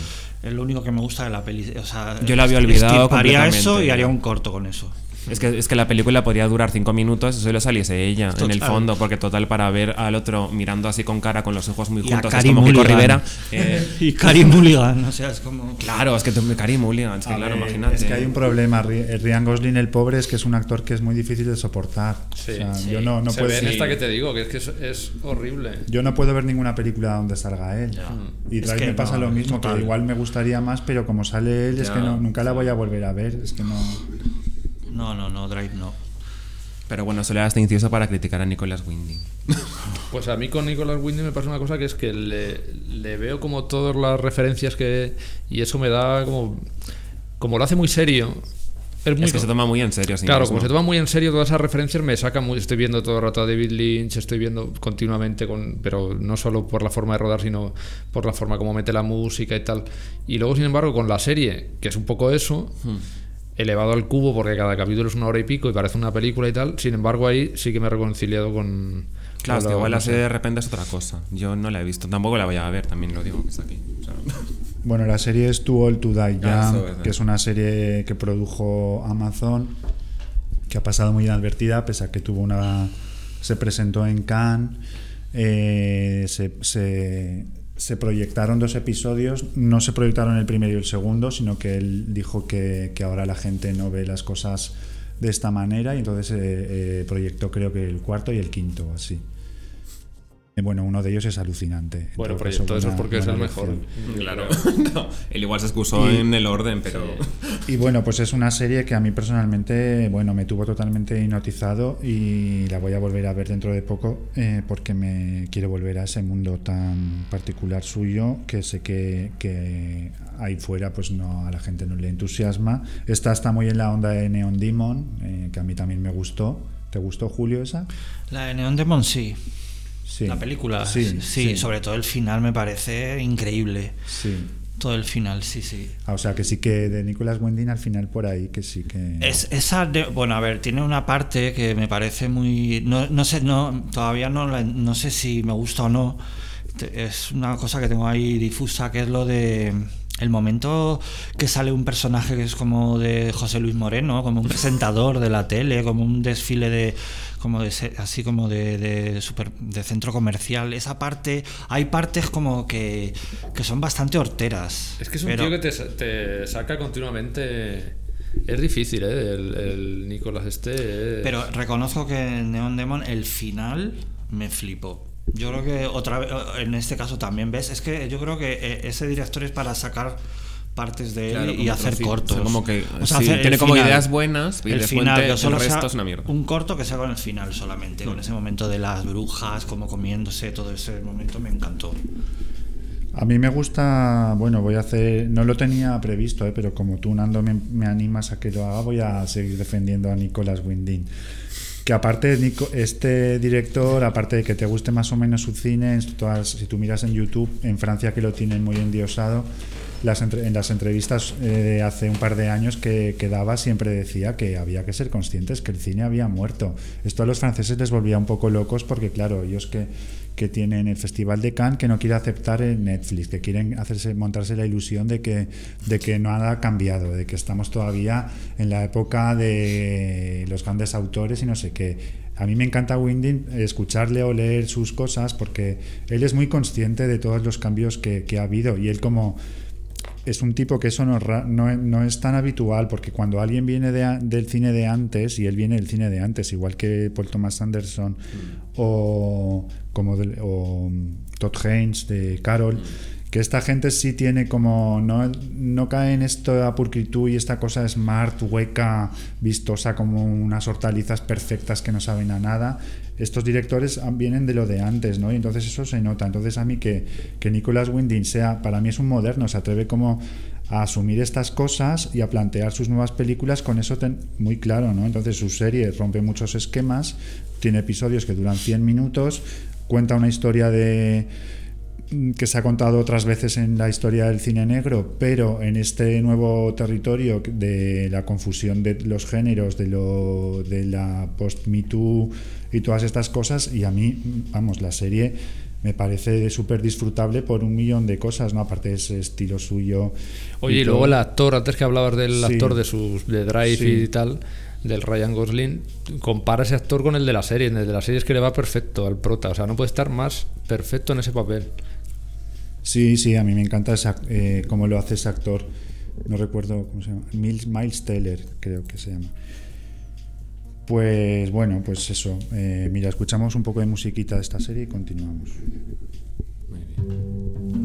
Es lo único que me gusta de la peli. O sea, Yo la había olvidado esquiparía eso y completamente. haría un corto con eso. Es que, es que la película podría durar cinco minutos y solo saliese ella en el fondo, porque total, para ver al otro mirando así con cara, con los ojos muy Y a juntos, es Carey como Kiko Mulligan. Rivera. [LAUGHS] eh, y Carey Mulligan, o sea, es como. claro, es que Carey Mulligan, es que claro, ver, imagínate. Es que hay un problema. Eh, Ryan Gosling, el pobre, es que es un actor que es muy difícil de soportar. Sí, O sea, sí. Yo no, no Se puedo. ve en sí. esta que te digo, que es que es, es horrible. Yo no puedo ver ninguna película donde salga él. Y Es que me pasa no, lo mismo, total. que igual me gustaría más, pero como sale él, es que no, nunca la voy a volver a ver. Es que no. No, no, no, Drive no. Pero bueno, solo era este inciso para criticar a Nicolas Winding. [LAUGHS] Pues a mí con Nicolas Winding me pasa una cosa que es que le, le veo como todas las referencias que. Y eso me da como. Como lo hace muy serio. Es, muy Es que se toma muy en serio. Claro, mismo. como se toma muy en serio todas esas referencias, me saca muy. Estoy viendo todo el rato a David Lynch, estoy viendo continuamente, con, pero no solo por la forma de rodar, sino por la forma como mete la música y tal. Y luego, sin embargo, con la serie, que es un poco eso, Hmm. Elevado al cubo, porque cada capítulo es una hora y pico y parece una película y tal. Sin embargo, ahí sí que me he reconciliado con. Claro, es que igual la serie de repente es otra cosa. Yo no la he visto, tampoco la voy a ver, también lo digo que está aquí. O sea, Bueno, la serie es Too Old to Die Young, Ah, es, que es una serie que produjo Amazon, que ha pasado muy inadvertida, pese a que tuvo una. Se presentó en Cannes, eh, se, se- se proyectaron dos episodios, no se proyectaron el primero y el segundo, sino que él dijo que, que ahora la gente no ve las cosas de esta manera y entonces eh, eh, proyectó creo que el cuarto y el quinto, así. Eh, Bueno, uno de ellos es alucinante. En Bueno, todo eso es porque es el mejor. elección. claro. [LAUGHS] No, él igual se excusó Y- en el orden, pero. Y bueno, pues es una serie que a mí personalmente, bueno, me tuvo totalmente hipnotizado y la voy a volver a ver dentro de poco eh, porque me quiero volver a ese mundo tan particular suyo que sé que, que ahí fuera pues no a la gente no le entusiasma. Esta está muy en la onda de Neon Demon, eh, que a mí también me gustó. ¿Te gustó, Julio, esa? La de Neon Demon sí. Sí. La película, Sí, sí, sí. sobre todo el final me parece increíble. Sí. Todo el final, sí, sí. Ah, o sea, que sí que de Nicolas Winding al final por ahí, que sí que... Es, esa de- bueno, a ver, tiene una parte que me parece muy. No, no sé, no, todavía no, la- no sé si me gusta o no. Es una cosa que tengo ahí difusa, que es lo de. El momento que sale un personaje que es como de José Luis Moreno, como un presentador de la tele, como un desfile de. Como de así como de, de, super- de centro comercial. Esa parte. Hay partes como que, que son bastante horteras. Es que es un pero- tío que te, sa- te saca continuamente. Es difícil, ¿eh? El, el Nicolás este. es- Pero reconozco que en Neon Demon el final me flipó. Yo creo que otra vez, en este caso también ves, es que yo creo que eh, ese director es para sacar partes de él Claro, y hacer cortos. O sea, como que, O sea, sí, hacer tiene como final. ideas buenas y el de final, fuente que solo el resto sea es una mierda. Un corto que sea con el final solamente, Mm. con ese momento de las brujas, como comiéndose, todo ese momento me encantó. A mí me gusta, bueno, voy a hacer, no lo tenía previsto, ¿eh? pero como tú, Nando, me, me animas a que lo haga, voy a seguir defendiendo a Nicolas Winding. Que aparte, Nico- este director, aparte de que te guste más o menos su cine, en todas- si tú miras en YouTube, en Francia que lo tienen muy endiosado, en las entrevistas eh, hace un par de años que, que daba siempre decía que había que ser conscientes que el cine había muerto. Esto a los franceses les volvía un poco locos porque, claro, ellos que, que tienen el Festival de Cannes que no quiere aceptar el Netflix, que quieren hacerse montarse la ilusión de que, de que nada ha cambiado, de que estamos todavía en la época de los grandes autores y no sé qué. A mí me encanta Winding escucharle o leer sus cosas porque él es muy consciente de todos los cambios que, que ha habido y él como es un tipo que eso no, no, no es tan habitual, porque cuando alguien viene de del cine de antes, y él viene del cine de antes, igual que Paul Thomas Anderson o, como o mm, Todd Haynes de Carol, que esta gente sí tiene como, no, no cae en esta purcritud y esta cosa smart, hueca, vistosa, como unas hortalizas perfectas que no saben a nada. Estos directores vienen de lo de antes, ¿no? Y entonces eso se nota. Entonces a mí que, que Nicolas Winding sea, para mí es un moderno, se atreve como a asumir estas cosas y a plantear sus nuevas películas con eso ten- muy claro, ¿no? Entonces su serie rompe muchos esquemas, tiene episodios que duran 100 minutos, cuenta una historia de que se ha contado otras veces en la historia del cine negro, pero en este nuevo territorio de la confusión de los géneros, de lo de la post-Me Too y todas estas cosas, y a mí, mm, vamos, la serie me parece súper disfrutable por un millón de cosas, ¿no? Aparte de ese estilo suyo. Oye, y luego el actor, antes que hablabas del Sí. actor de sus de Drive Sí. y tal, del Ryan Gosling, compara ese actor con el de la serie. El de la serie es que le va perfecto al prota, o sea, no puede estar más perfecto en ese papel. Sí, sí, a mí me encanta esa- eh, cómo lo hace ese actor. No recuerdo cómo se llama. Miles, Miles Teller, creo que se llama. Pues bueno, pues eso. eh, mira, escuchamos un poco de musiquita de esta serie y continuamos. Muy bien.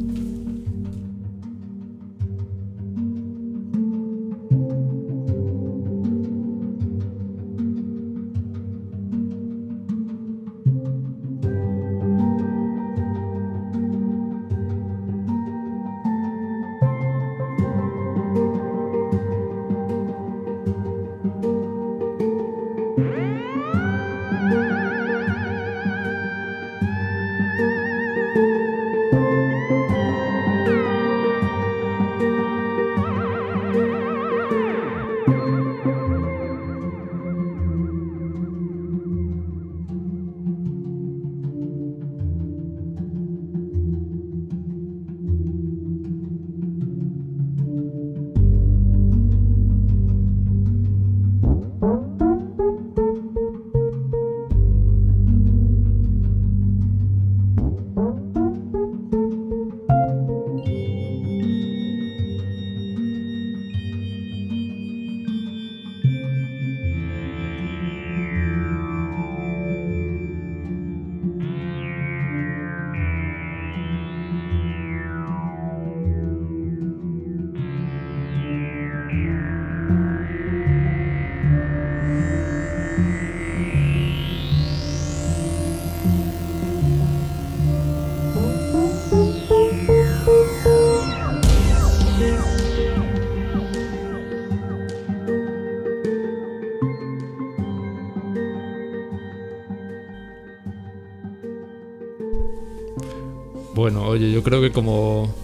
Yo creo que como,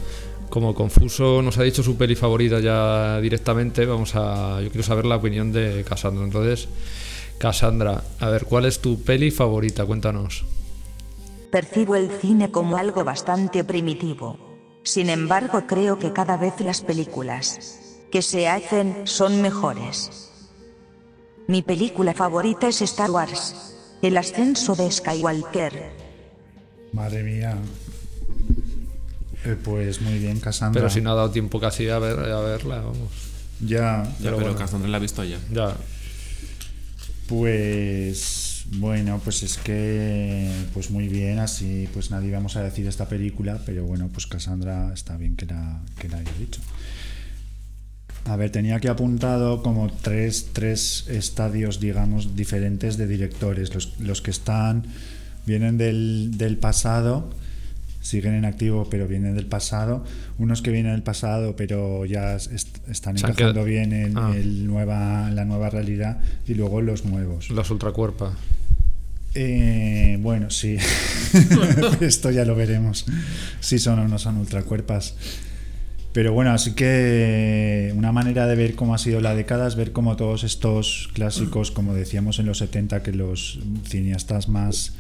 como Confuso nos ha dicho su peli favorita ya directamente, vamos a. Yo quiero saber la opinión de Cassandra. Entonces, Cassandra, a ver, ¿cuál es tu peli favorita? Cuéntanos. Percibo el cine como algo bastante primitivo. Sin embargo, creo que cada vez las películas que se hacen son mejores. Mi película favorita es Star Wars. El ascenso de Skywalker. Madre mía. Eh, pues muy bien, Cassandra. Pero si no ha dado tiempo casi a, ver, a verla, vamos. Ya, Ya, Pero pero bueno. Cassandra la ha visto ya. Ya. Pues bueno, pues es que pues muy bien, así pues nadie vamos a decir esta película, pero bueno, pues Cassandra está bien que la, que la haya dicho. A ver, tenía aquí apuntado como tres, tres estadios, digamos, diferentes de directores. Los, los que están, vienen del, del pasado, siguen en activo, pero vienen del pasado. Unos que vienen del pasado, pero ya est- están Se encajando bien en Ah. el nueva, la nueva realidad. Y luego los nuevos. Las ultracuerpas. Eh, bueno, sí. [LAUGHS] [LAUGHS] Esto ya lo veremos. Si son o no son ultracuerpas. Pero bueno, así que una manera de ver cómo ha sido la década es ver cómo todos estos clásicos, como decíamos en los 70, que los cineastas más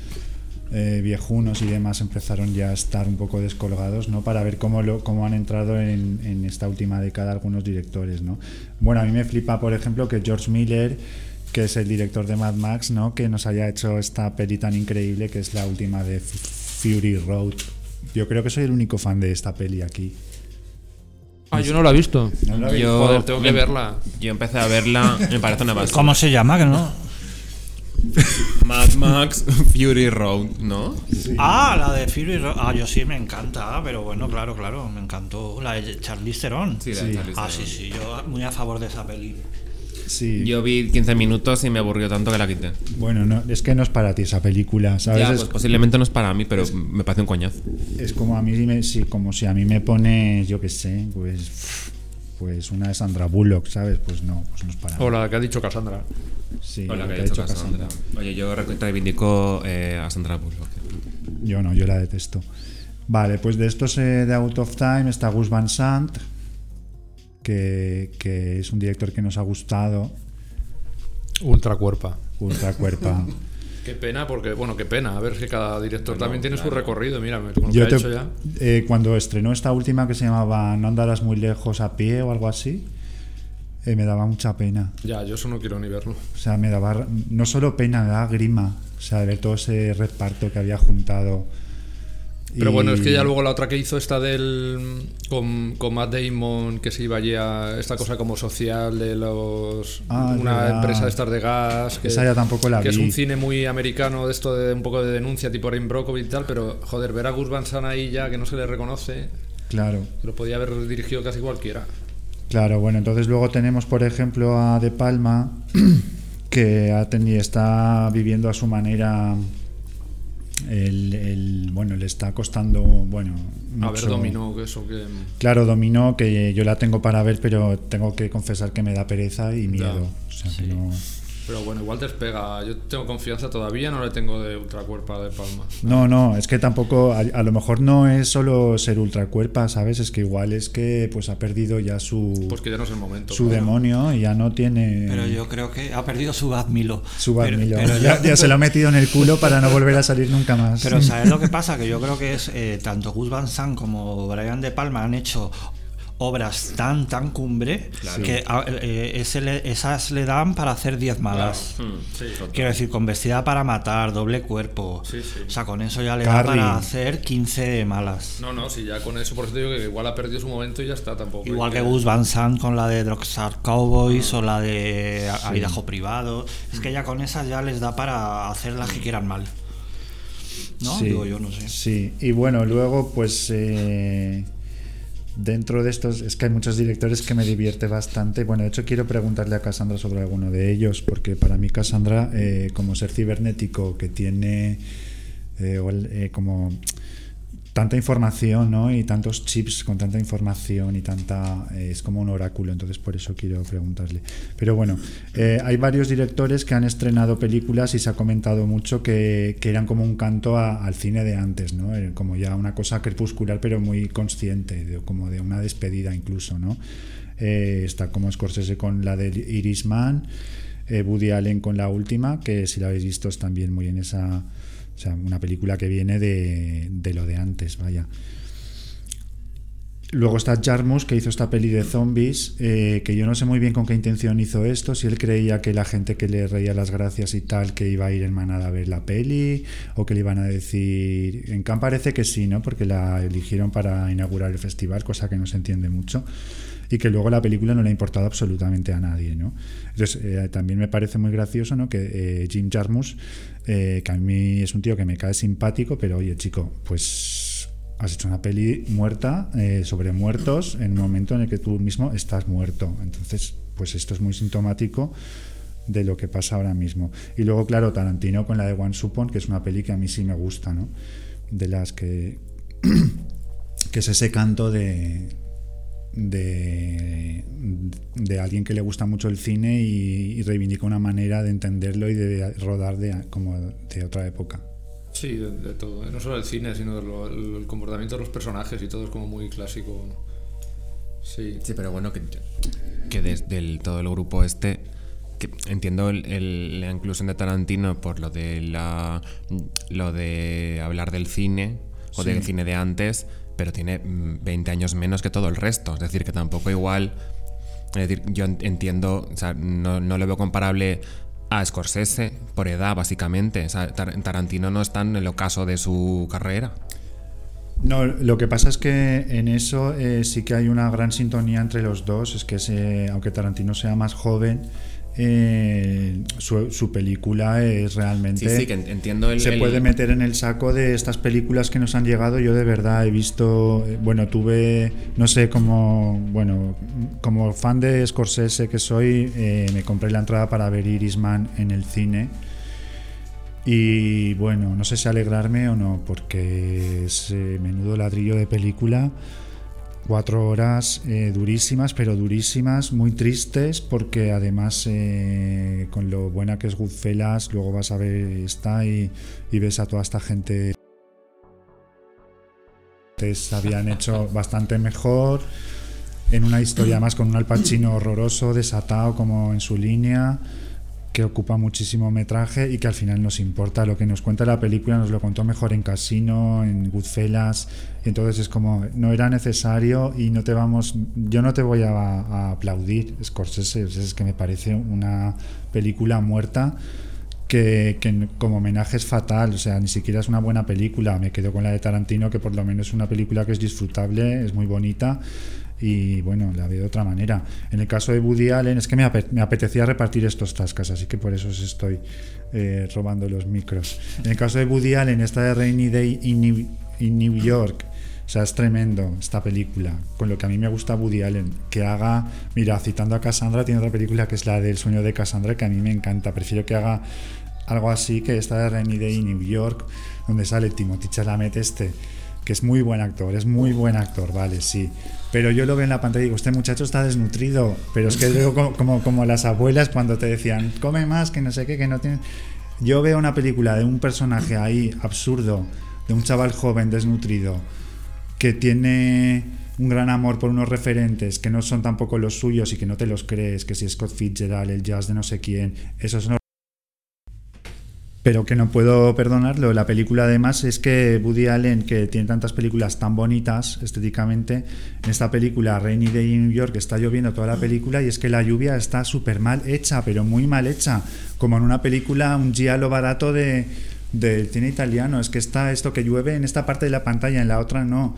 eh, viejunos y demás empezaron ya a estar un poco descolgados, ¿no? Para ver cómo, lo, cómo han entrado en, en esta última década algunos directores, ¿no? Bueno, a mí me flipa, por ejemplo, que George Miller, que es el director de Mad Max, ¿no? Que nos haya hecho esta peli tan increíble que es la última de Fury Road. Yo creo que soy el único fan de esta peli aquí. Ah, yo no la he visto. ¿No la habéis- Yo, Joder, tengo que em- verla. Yo empecé a verla, me parece una basura. ¿Cómo se llama? Que no? Mad Max [LAUGHS] Fury Road, ¿no? Ah, la de Fury Road. Ah, yo sí me encanta, pero bueno, claro, claro, me encantó. La de Charlize Theron. Sí, la de Sí. Charlize Ah, sí, sí, yo muy a favor de esa peli. Sí. Yo vi 15 minutos y me aburrió tanto que la quité. Bueno, no, es que no es para ti esa película, ¿sabes? Ya, es, pues posiblemente no es para mí, pero me parece un coñazo. es como a mí me, sí, como si a mí me pone, yo qué sé, pues pues una de Sandra Bullock, ¿sabes? Pues no, pues no es para O la que ha dicho Cassandra. Sí, Hola, lo que que ha dicho Cassandra. Cassandra. Oye, yo reivindico eh, a Sandra Bullock. Yo no, yo la detesto. Vale, pues de estos eh, de Out of Time está Gus Van Sant, que, que es un director que nos ha gustado. Ultra cuerpa. Ultra cuerpa. [LAUGHS] Qué pena, porque, bueno, qué pena. A ver que cada director Bueno, también tiene su recorrido. Mira, con lo que Yo ha te- hecho ya. eh, cuando estrenó esta última que se llamaba No andarás muy lejos a pie o algo así, eh, me daba mucha pena. Ya, yo eso no quiero ni verlo. O sea, me daba no solo pena, me daba grima. O sea, de ver todo ese reparto que había juntado. Pero Y- bueno, es que ya luego la otra que hizo, esta del. con, con Matt Damon, que se iba allí a esta cosa como social de los. Ah, una empresa de estas de gas. Que, Esa ya tampoco la que es un cine muy americano de esto de un poco de denuncia, tipo Rain Brockovich y tal. Pero joder, ver a Gus Van Sant ahí ya que no se le reconoce, Claro. lo podía haber dirigido casi cualquiera. Claro, bueno, entonces luego tenemos, por ejemplo, a De Palma, [CLEARS THROAT] que ha tenido, está viviendo a su manera. El, el- bueno, le está costando, bueno, A ver, mucho- dominó, que eso que. Claro, dominó, que yo la tengo para ver, pero tengo que confesar que me da pereza y miedo. Ya. O sea, que no, Pero bueno, igual despega. Yo tengo confianza todavía, no le tengo de ultracuerpa de palma. no, no, es que tampoco, a, a lo mejor no es solo ser ultracuerpa, ¿sabes? Es que igual es que pues ha perdido ya su, Pues que ya no es el momento. su claro. demonio y ya no tiene Pero yo creo que ha perdido su Bad Milo. su Bad Pero- ya se lo ha metido en el culo para no volver a salir nunca más. Pero ¿sabes lo que pasa? Que yo creo que es eh, tanto Gus Van Sant como Brian De Palma han hecho obras tan, tan cumbre que eh, ese le- esas le dan para hacer 10 malas. Sí. Quiero decir, con vestida para matar, doble cuerpo. Sí, sí. O sea, con eso ya le da Carrie. para hacer 15 malas. No, no, si ya con eso, por eso te digo que igual ha perdido su momento y ya está tampoco. Igual que Gus Van Sant con la de Drogstar Cowboys o la de Idaho Privado. Es que ya con esas ya les da para hacer las que quieran mal. ¿No? Sí, Digo yo, no sé. Sí, y bueno, luego pues eh, dentro de estos, es que hay muchos directores que me divierte bastante. Bueno, de hecho quiero preguntarle a Cassandra sobre alguno de ellos, porque para mí Cassandra, eh, como ser cibernético que tiene eh, eh, como tanta información, ¿no? Y tantos chips con tanta información y tanta... eh, es como un oráculo, entonces por eso quiero preguntarle. Pero bueno, eh, hay varios directores que han estrenado películas y se ha comentado mucho que, eran como un canto a- al cine de antes, ¿no? Eh, Como ya una cosa crepuscular pero muy consciente, de- como de una despedida incluso, ¿no? Está como Scorsese con la de Iris Man, eh, Woody Allen con la última, que si la habéis visto es también muy en esa... O sea, una película que viene de, de lo de antes, vaya. Luego está Jarmus, que hizo esta peli de zombies, eh, que yo no sé muy bien con qué intención hizo esto, si él creía que la gente que le reía las gracias y tal, que iba a ir en manada a ver la peli, o que le iban a decir... En Cannes parece que sí, ¿no? Porque la eligieron para inaugurar el festival, cosa que no se entiende mucho, y que luego la película no le ha importado absolutamente a nadie, ¿no? Entonces, eh, también me parece muy gracioso, ¿no? Que eh, Jim Jarmus, eh, que a mí es un tío que me cae simpático, pero oye, chico, pues has hecho una peli muerta sobre muertos en un momento en el que tú mismo estás muerto. Entonces, pues esto es muy sintomático de lo que pasa ahora mismo. Y luego, claro, Tarantino con la de One Supon, que es una peli que a mí sí me gusta, ¿no? De las que. [CLEARS THROAT] que es ese canto de. De, de alguien que le gusta mucho el cine y, y reivindica una manera de entenderlo y de rodar de, como de otra época. Sí, de, de todo. No solo el cine, sino lo- el, el comportamiento de los personajes y todo es como muy clásico. Sí. Sí, pero bueno, que, que desde el, todo el grupo este, que entiendo el- el- la inclusión de Tarantino por lo de la lo de hablar del cine o del cine de antes, pero tiene mm, 20 años menos que todo el resto. Es decir, que tampoco igual. Es decir, yo en- entiendo, no, no lo veo comparable a Scorsese por edad, básicamente. Tarantino no está en el ocaso de su carrera. No, lo que pasa es que en eso eh, sí que hay una gran sintonía entre los dos. Es que aunque Tarantino sea más joven, eh, su, su película es realmente. Sí, sí, que entiendo el. se el- puede meter en el saco de estas películas que nos han llegado. Yo de verdad he visto, eh, bueno, tuve, no sé, como, bueno, como fan de Scorsese que soy, eh, me compré la entrada para ver Iris Man en el cine. Y bueno, no sé si alegrarme o no, porque es eh, menudo ladrillo de película. Cuatro horas eh, durísimas, pero durísimas, muy tristes, porque además eh, con lo buena que es Goodfellas, luego vas a ver esta y, y ves a toda esta gente. Antes habían hecho bastante mejor en una historia más con un Al Pacino horroroso, desatado como en su línea, que ocupa muchísimo metraje y que al final nos importa. Lo que nos cuenta la película nos lo contó mejor en Casino, en Goodfellas, entonces es como, no era necesario y no te vamos, yo no te voy a, a aplaudir, Scorsese, es que me parece una película muerta. Que, que, como homenaje es fatal, o sea, ni siquiera es una buena película. Me quedo con la de Tarantino, que por lo menos es una película que es disfrutable, es muy bonita, y bueno, la veo de otra manera. En el caso de Woody Allen, es que me, apetecía repartir estos tascas, así que por eso os estoy eh, robando los micros. En el caso de Woody Allen, esta de Rainy Day in New, York, o sea, es tremendo esta película, con lo que a mí me gusta Woody Allen, que haga, mira, citando a Cassandra, tiene otra película que es la del sueño de Cassandra, que a mí me encanta, prefiero que haga algo así que esta de Rainy Day in New York, donde sale Timothy Chalamet este, que es muy buen actor, es muy buen actor, vale, sí. Pero yo lo veo en la pantalla y digo, este muchacho está desnutrido. Pero es que veo como, como, las abuelas cuando te decían, come más, que no sé qué, que no tiene. Yo veo una película de un personaje ahí absurdo, de un chaval joven desnutrido, que tiene un gran amor por unos referentes que no son tampoco los suyos y que no te los crees, que si Scott Fitzgerald, el jazz de no sé quién, esos no pero que no puedo perdonarlo. La película además es que Woody Allen, que tiene tantas películas tan bonitas estéticamente, en esta película Rainy Day in New York está lloviendo toda la película y es que la lluvia está súper mal hecha, pero muy mal hecha, como en una película, un giallo barato de, del cine italiano. Es que está esto que llueve en esta parte de la pantalla, en la otra no.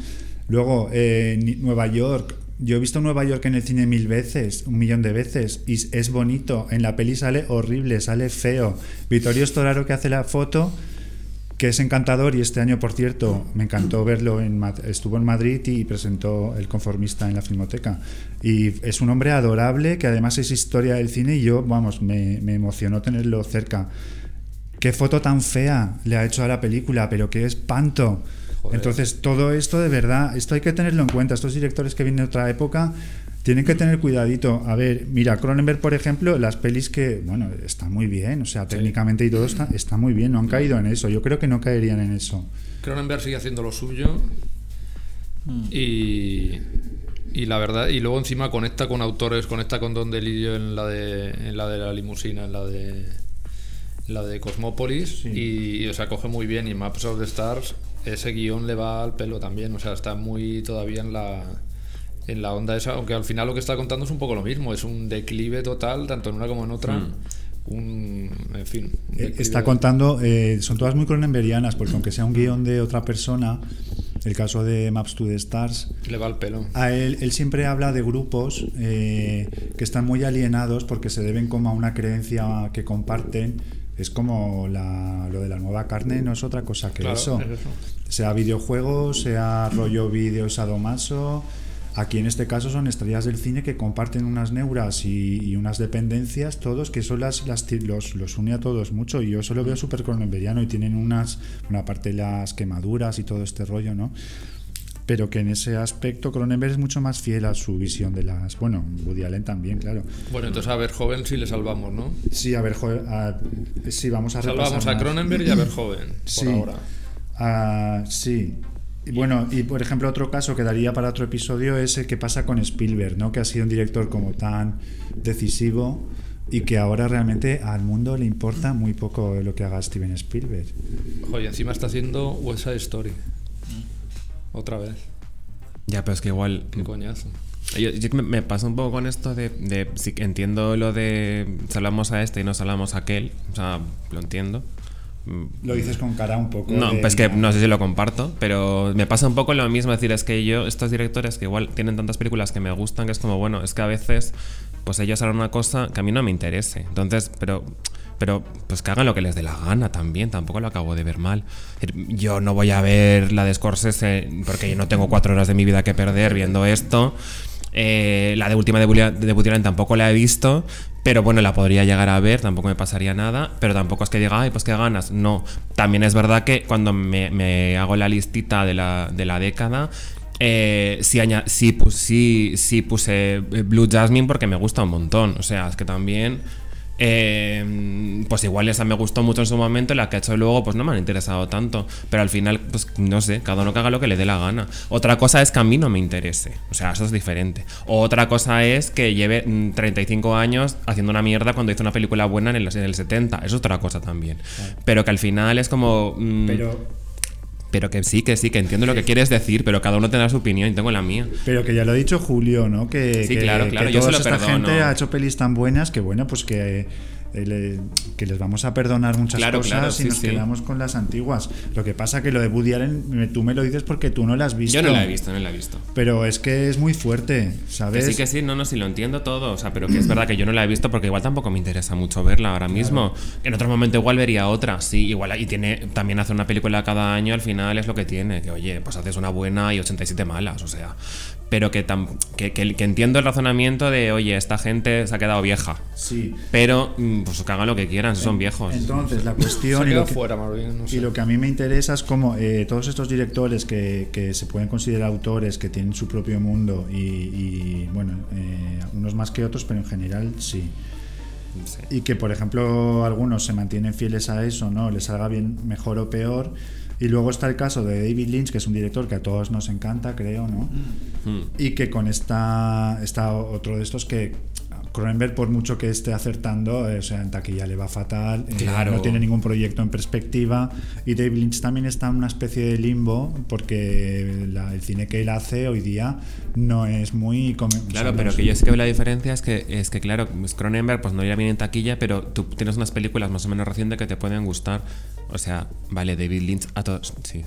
Luego, eh, Nueva York, yo he visto Nueva York en el cine mil veces, un millón de veces, y es bonito. En la peli sale horrible, sale feo. Vittorio Storaro que hace la foto, que es encantador, y este año, por cierto, me encantó verlo, en, estuvo en Madrid y presentó El Conformista en la Filmoteca. Y es un hombre adorable, que además es historia del cine, y yo, vamos, me, me emocionó tenerlo cerca. Qué foto tan fea le ha hecho a la película, pero qué espanto. Entonces, todo esto de verdad, esto hay que tenerlo en cuenta. Estos directores que vienen de otra época tienen que tener cuidadito. A ver, mira, Cronenberg, por ejemplo, las pelis que, bueno, está muy bien, o sea, técnicamente y todo está, está muy bien, no han caído en eso. Yo creo que no caerían en eso. Cronenberg sigue haciendo lo suyo mm. y, y la verdad, y luego encima conecta con autores, conecta con Don Delillo en la de, en la, de la limusina, en la de la de Cosmópolis y, o sea, coge muy bien y Maps of the Stars ese guion le va al pelo también, o sea, está muy todavía en la en la onda esa, aunque al final lo que está contando es un poco lo mismo, es un declive total, tanto en una como en otra. Mm. Un, en fin. Eh, está contando, eh, son todas muy cronenberianas, porque aunque sea un guion de otra persona, el caso de Maps to the Stars. Le va al pelo. A él, él siempre habla de grupos eh, que están muy alienados porque se deben como a una creencia que comparten es como lo de la nueva carne, no es otra cosa que eso. Sea videojuegos, sea rollo vídeo sadomaso. Aquí en este caso son estrellas del cine que comparten unas neuras y, unas dependencias, todos, que son las, las los, los, une a todos mucho. Y yo eso lo veo súper cronenberiano y tienen unas, una parte de las quemaduras y todo este rollo, ¿no? Pero que en ese aspecto Cronenberg es mucho más fiel a su visión de las. Bueno, Woody Allen también, claro. Bueno, entonces a ver joven sí le salvamos, ¿no? Sí, a ver joven. sí, vamos a Salvamos a Cronenberg y a ver joven, por sí, ahora. Ah, sí. Bueno, y por ejemplo, otro caso que daría para otro episodio es el que pasa con Spielberg, ¿no? Que ha sido un director como tan decisivo y que ahora realmente al mundo le importa muy poco lo que haga Steven Spielberg. Oye, encima está haciendo West Side Story. Otra vez. Ya, pero es que igual. Qué coñazo. Yo, me, pasa un poco con esto de, de si entiendo lo de salamos a este y no salamos a aquel, o sea, lo entiendo. Lo dices con cara un poco. No, pues que no sé si lo comparto, pero me pasa un poco lo mismo. Es decir, es que yo, estos directores que igual tienen tantas películas que me gustan, que es como, bueno, es que a veces, pues ellos harán una cosa que a mí no me interese. Entonces, pero pero pues que hagan lo que les dé la gana también, tampoco lo acabo de ver mal. Yo no voy a ver la de Scorsese porque yo no tengo cuatro horas de mi vida que perder viendo esto. Eh, la de última de Woody tampoco la he visto, pero bueno, la podría llegar a ver, tampoco me pasaría nada, pero tampoco es que diga, ay, pues qué ganas. No, también es verdad que cuando me, hago la listita de la, de la década, Eh, sí, sí, sí, sí puse Blue Jasmine porque me gusta un montón. O sea, es que también. Eh, pues igual esa me gustó mucho en su momento y la que ha hecho luego pues no me han interesado tanto. Pero al final pues no sé cada uno que haga lo que le dé la gana. Otra cosa es que a mí no me interese. O sea eso es diferente. O otra cosa es que lleve mm, 35 años haciendo una mierda cuando hizo una película buena en el, en el 70 eso es otra cosa también. Pero que al final es como mm, Pero, pero que sí, que sí, que entiendo lo que quieres decir, pero cada uno tendrá su opinión y tengo la mía. pero que ya lo ha dicho Julio, ¿no? Que, Sí, que- claro, claro, que yo se toda lo esta perdono. gente ha hecho pelis tan buenas que, bueno, pues que, eh, que les vamos a perdonar muchas Claro, cosas claro, y nos sí. quedamos con las antiguas. Lo que pasa que lo de Woody Allen, me- tú me lo dices porque tú no la has visto. Yo no la he visto, no la he visto. Pero es que es muy fuerte, Que ¿sabes? sí, que sí, no, no, sí lo entiendo todo, o sea, pero que es verdad que yo no la he visto porque igual tampoco me interesa mucho verla ahora mismo. En otro momento igual vería otra, sí, igual, y tiene, también hace una película cada año, al final es lo que tiene, que oye, pues haces una buena y 87 malas, o sea, pero que, tam- que, que- que entiendo el razonamiento de, oye, esta gente se ha quedado vieja, Sí. pero mm, pues que hagan lo que quieran, si son viejos. Entonces, la cuestión y lo, que, fuera, más bien, no sé. y lo que a mí me interesa es cómo eh, todos estos directores que, que se pueden considerar autores, que tienen su propio mundo y, y, bueno, eh, unos más que otros, pero en general sí. Sí. Y que, por ejemplo, algunos se mantienen fieles a eso, ¿no? Les salga bien, mejor o peor. Y luego está el caso de David Lynch, que es un director que a todos nos encanta, creo, ¿no? Mm. Y que con esta está otro de estos que Cronenberg, por mucho que esté acertando, eh, o sea, en taquilla le va fatal, eh, Claro. no tiene ningún proyecto en perspectiva. Y David Lynch también está en una especie de limbo, porque la- el cine que él hace hoy día no es muy. Claro, pero es- que yo sí que la diferencia es que, es que claro, pues Cronenberg pues no irá bien en taquilla, pero tú tienes unas películas más o menos recientes que te pueden gustar. O sea, vale, David Lynch a todos, sí.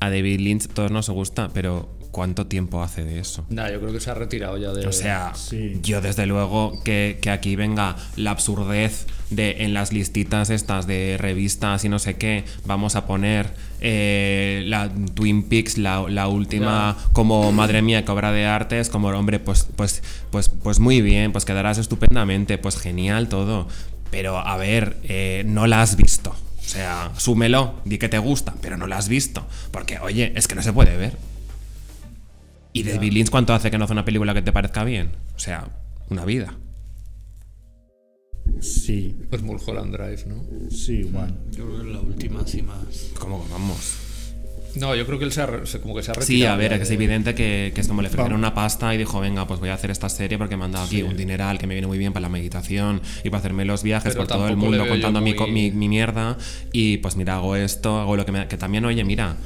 A David Lynch todos nos gusta, pero ¿cuánto tiempo hace de eso? Nah, yo creo que se ha retirado ya de. O sea, Sí. yo desde luego que, que aquí venga la absurdez de en las listitas estas de revistas y no sé qué, vamos a poner eh, la Twin Peaks, la, la última, como madre mía, que obra de arte, es como, hombre, pues, pues, pues, pues muy bien, pues quedarás estupendamente, pues genial todo. Pero a ver, eh, no la has visto. O sea, súmelo, di que te gusta, pero no la has visto. Porque, oye, es que no se puede ver. ¿Y David Lynch cuánto hace que no hace una película que te parezca bien? O sea, una vida. Sí, Pues Mulholland Drive, ¿no? sí, igual. Yo creo que es la última, así más. ¿Cómo vamos? No, yo creo que él se ha, como que se ha retirado. Sí, a ver, que es de- evidente que, que es como le ofrecieron una pasta y dijo, venga, pues voy a hacer esta serie porque me han dado aquí un dineral que me viene muy bien para la meditación y para hacerme los viajes Pero por todo el mundo contando mi, muy- co- mi, mi mierda y pues mira, hago esto, hago lo que me... Que también, oye, mira,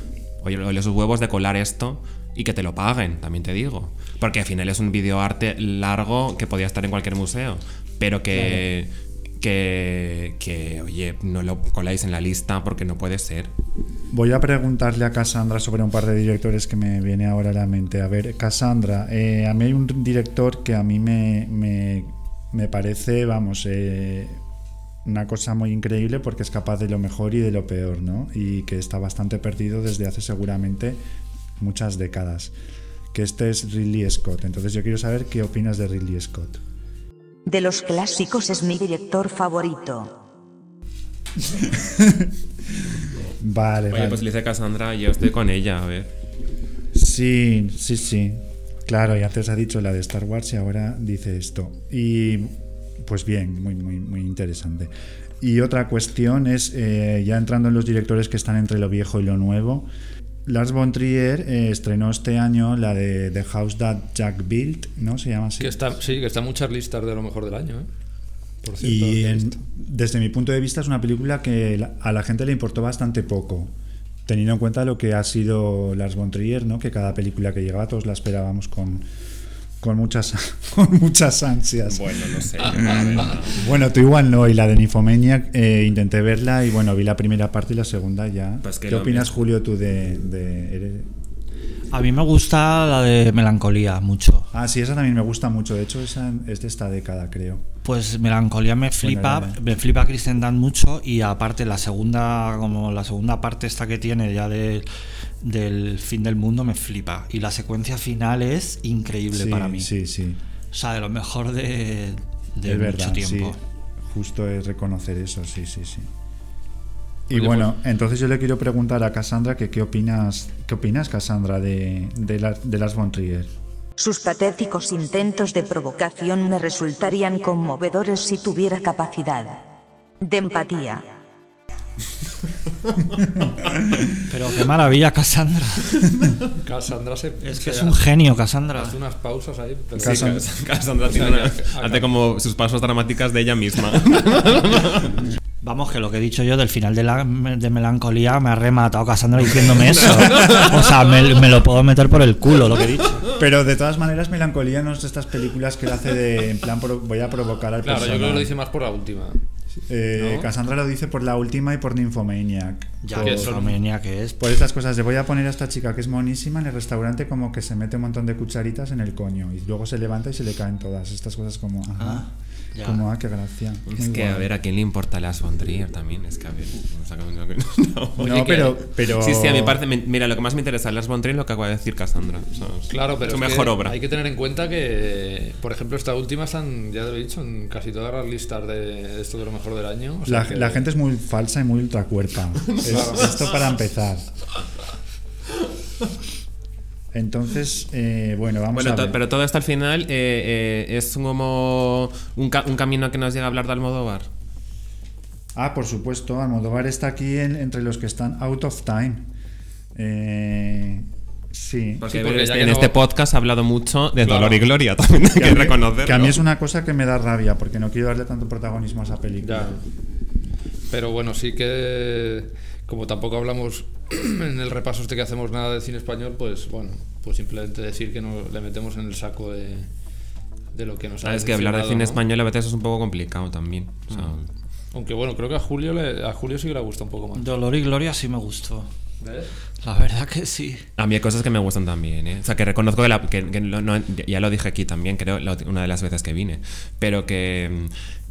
oye, oye sus huevos de colar esto y que te lo paguen, también te digo. Porque al final es un videoarte largo que podía estar en cualquier museo, pero que... Que, que, oye, no lo coláis en la lista porque no puede ser. Voy a preguntarle a Cassandra sobre un par de directores que me viene ahora a la mente. A ver, Cassandra, eh, a mí hay un director que a mí me, me, me parece, vamos, eh, una cosa muy increíble porque es capaz de lo mejor y de lo peor, ¿no? Y que está bastante perdido desde hace seguramente muchas décadas. Que este es Ridley Scott. Entonces yo quiero saber qué opinas de Ridley Scott. De los clásicos es mi director favorito. [LAUGHS] Vale, Oye, vale. pues le dice Cassandra, yo estoy con ella, a ver. Sí, sí, sí. Claro, y antes ha dicho la de Star Wars y ahora dice esto. Y pues bien, muy, muy, muy interesante. Y otra cuestión es, eh, ya entrando en los directores que están entre lo viejo y lo nuevo, Lars von Trier eh, estrenó este año la de The House That Jack Built, ¿no? Se llama así. Que está, sí, que está en muchas listas de lo mejor del año, ¿eh? Por cierto, Y en- desde mi punto de vista es una película que la- a la gente le importó bastante poco, teniendo en cuenta lo que ha sido Lars von Trier, ¿no? que cada película que llegaba todos la esperábamos con, con, muchas, [LAUGHS] con muchas ansias. Bueno, no sé. verdad. Bueno, tú igual no, y la de Nymphomaniac eh, intenté verla y bueno, vi la primera parte y la segunda ya. Pues que ¿Qué opinas, mismo. Julio, tú de... A mí me gusta la de Melancolía mucho. Ah, sí, esa también me gusta mucho, de hecho esa es de esta década, creo. Pues Melancolía me flipa, me flipa Kristen Dunst mucho y aparte la segunda, como la segunda parte esta que tiene ya de- del fin del mundo me flipa y la secuencia final es increíble Sí, para mí. Sí, sí. O sea, de lo mejor de, de es mucho verdad, tiempo. sí. Justo es reconocer eso, sí, sí, sí. Y Oye, bueno, entonces yo le quiero preguntar a Cassandra que qué opinas, qué opinas Cassandra de, de, la- de las von Trier. Sus patéticos intentos de provocación me resultarían conmovedores si tuviera capacidad de empatía. [LAUGHS] Pero qué maravilla, Cassandra. [LAUGHS] Cassandra se, Es se que es un genio, Cassandra. hace unas pausas ahí. pero- Sí, [LAUGHS] Cassandra tiene una- hace como sus pasos dramáticas de ella misma. Vamos, que lo que he dicho yo del final de, la, de melancolía me ha rematado Cassandra diciéndome eso. O sea, me, me lo puedo meter por el culo lo que he dicho. Pero de todas maneras, Melancolía no es de estas películas que él hace de, en plan, voy a provocar al Claro, yo creo que lo dice más por la última. Eh, ¿no? Cassandra lo dice por la última y por Nymphomaniac. Ya, por, es. por estas cosas de voy a poner a esta chica que es monísima en el restaurante como que se mete un montón de cucharitas en el coño y luego se levanta y se le caen todas. Estas cosas como, ajá, Ah, ya. como, ah, qué gracia. es Muy que, guay. a ver, ¿a quién le importa las von Trier también? Es que, a ver... no, que- [LAUGHS] no. No, Oye, que- pero, pero... Sí, sí, a mí parece... me- Mira, lo que más me interesa de las von Trier es lo que acaba de decir Cassandra. o sea, es Claro, pero Su es que mejor obra. Hay que tener en cuenta que, por ejemplo, esta última están, ya lo he dicho, en casi todas las listas de, de esto de lo mejor del año. o sea La, que- la gente es muy falsa y muy ultracuerpa. [LAUGHS] Es- esto para empezar. [LAUGHS] Entonces, eh, bueno, vamos Bueno, a ver. pero todo esto al final eh, eh, es como un, ca- un camino que nos llega a hablar de Almodóvar. Ah, por supuesto, Almodóvar está aquí en- entre los que están out of time. Eh, sí. Porque, Sí, porque este- que en no- este podcast ha hablado mucho de Claro. dolor y gloria, [LAUGHS] también hay Que que, a mí- reconocerlo. Que a mí es una cosa que me da rabia, porque no quiero darle tanto protagonismo a esa película. Ya. Pero bueno, sí que como tampoco hablamos [CLEARS THROAT] en el repaso este que hacemos nada de cine español, pues bueno, pues simplemente decir que nos le metemos en el saco de, de lo que nos ha Sabes que hablar de cine ¿no? español a veces es un poco complicado también. o sea, Aunque bueno, creo que a Julio le, a Julio sí que le gusta un poco más. Dolor y Gloria sí me gustó. ¿Ves? La verdad que sí. A mí hay cosas que me gustan también, ¿eh? O sea, que reconozco que, la- que- que no- no- ya lo dije aquí también, creo, la- una de las veces que vine, pero que, mm,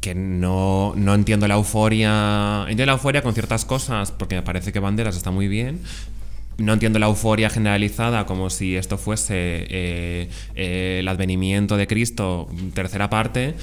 que no, no entiendo la euforia. Entiendo la euforia con ciertas cosas, porque me parece que Banderas está muy bien. No entiendo la euforia generalizada como si esto fuese eh, eh, el advenimiento de Cristo, tercera parte,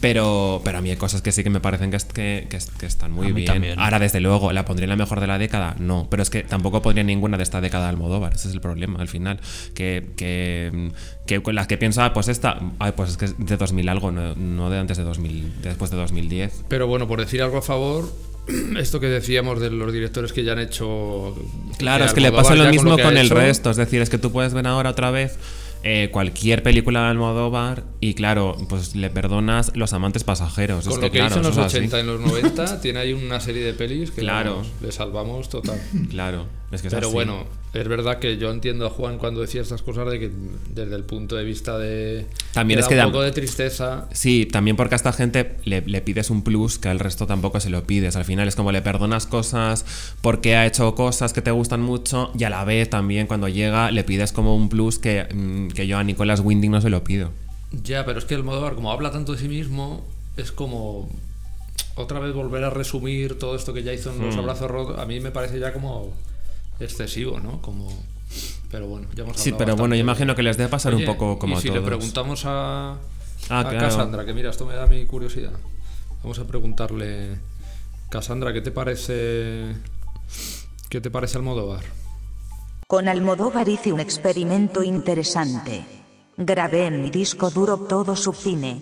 pero, pero a mí hay cosas que sí que me parecen que, que, que que están muy A mí bien. también. Ahora, desde luego, ¿la pondría en la mejor de la década? No, pero es que tampoco pondría ninguna de esta década de Almodóvar. Ese es el problema al final. Que, que, que con las que pienso, ah, pues esta, ay, pues es que es de 2000 algo, no, no de antes de 2000, después de 2010. Pero bueno, por decir algo a favor, [CLEARS THROAT] esto que decíamos de los directores que ya han hecho. Claro, es que le pasa lo mismo con, ha el hecho, resto. Es decir, es que tú puedes ver ahora otra vez eh, cualquier película de Almodóvar y, claro, pues le perdonas los amantes pasajeros. Con es lo que claro, hizo en los eso es así. 80 y en los 90, [LAUGHS] tiene ahí una serie de pelis que Claro. le salvamos total. Claro, es que es Pero bueno, es verdad que yo entiendo a Juan cuando decía estas cosas de que desde el punto de vista de. También es da que un da- poco de tristeza. Sí, también porque a esta gente le, le pides un plus que al resto tampoco se lo pides. Al final es como le perdonas cosas porque ha hecho cosas que te gustan mucho y a la vez también cuando llega le pides como un plus que, mm, que yo a Nicolas Winding no se lo pido. Ya, pero es que el Modóvar, como habla tanto de sí mismo, es como. Otra vez volver a resumir todo esto que ya hizo en Hmm. Los Abrazos Rotos, a mí me parece ya como excesivo, ¿no? Como. Pero bueno, ya hemos Sí, pero bueno, yo imagino que les debe pasar Oye, un poco como y a si todos. le preguntamos a, Ah, a claro. Cassandra, que mira, esto me da mi curiosidad. Vamos a preguntarle, Cassandra, ¿qué te parece, qué te parece Almodóvar? Con Almodóvar hice un experimento interesante. Grabé en mi disco duro todo su cine.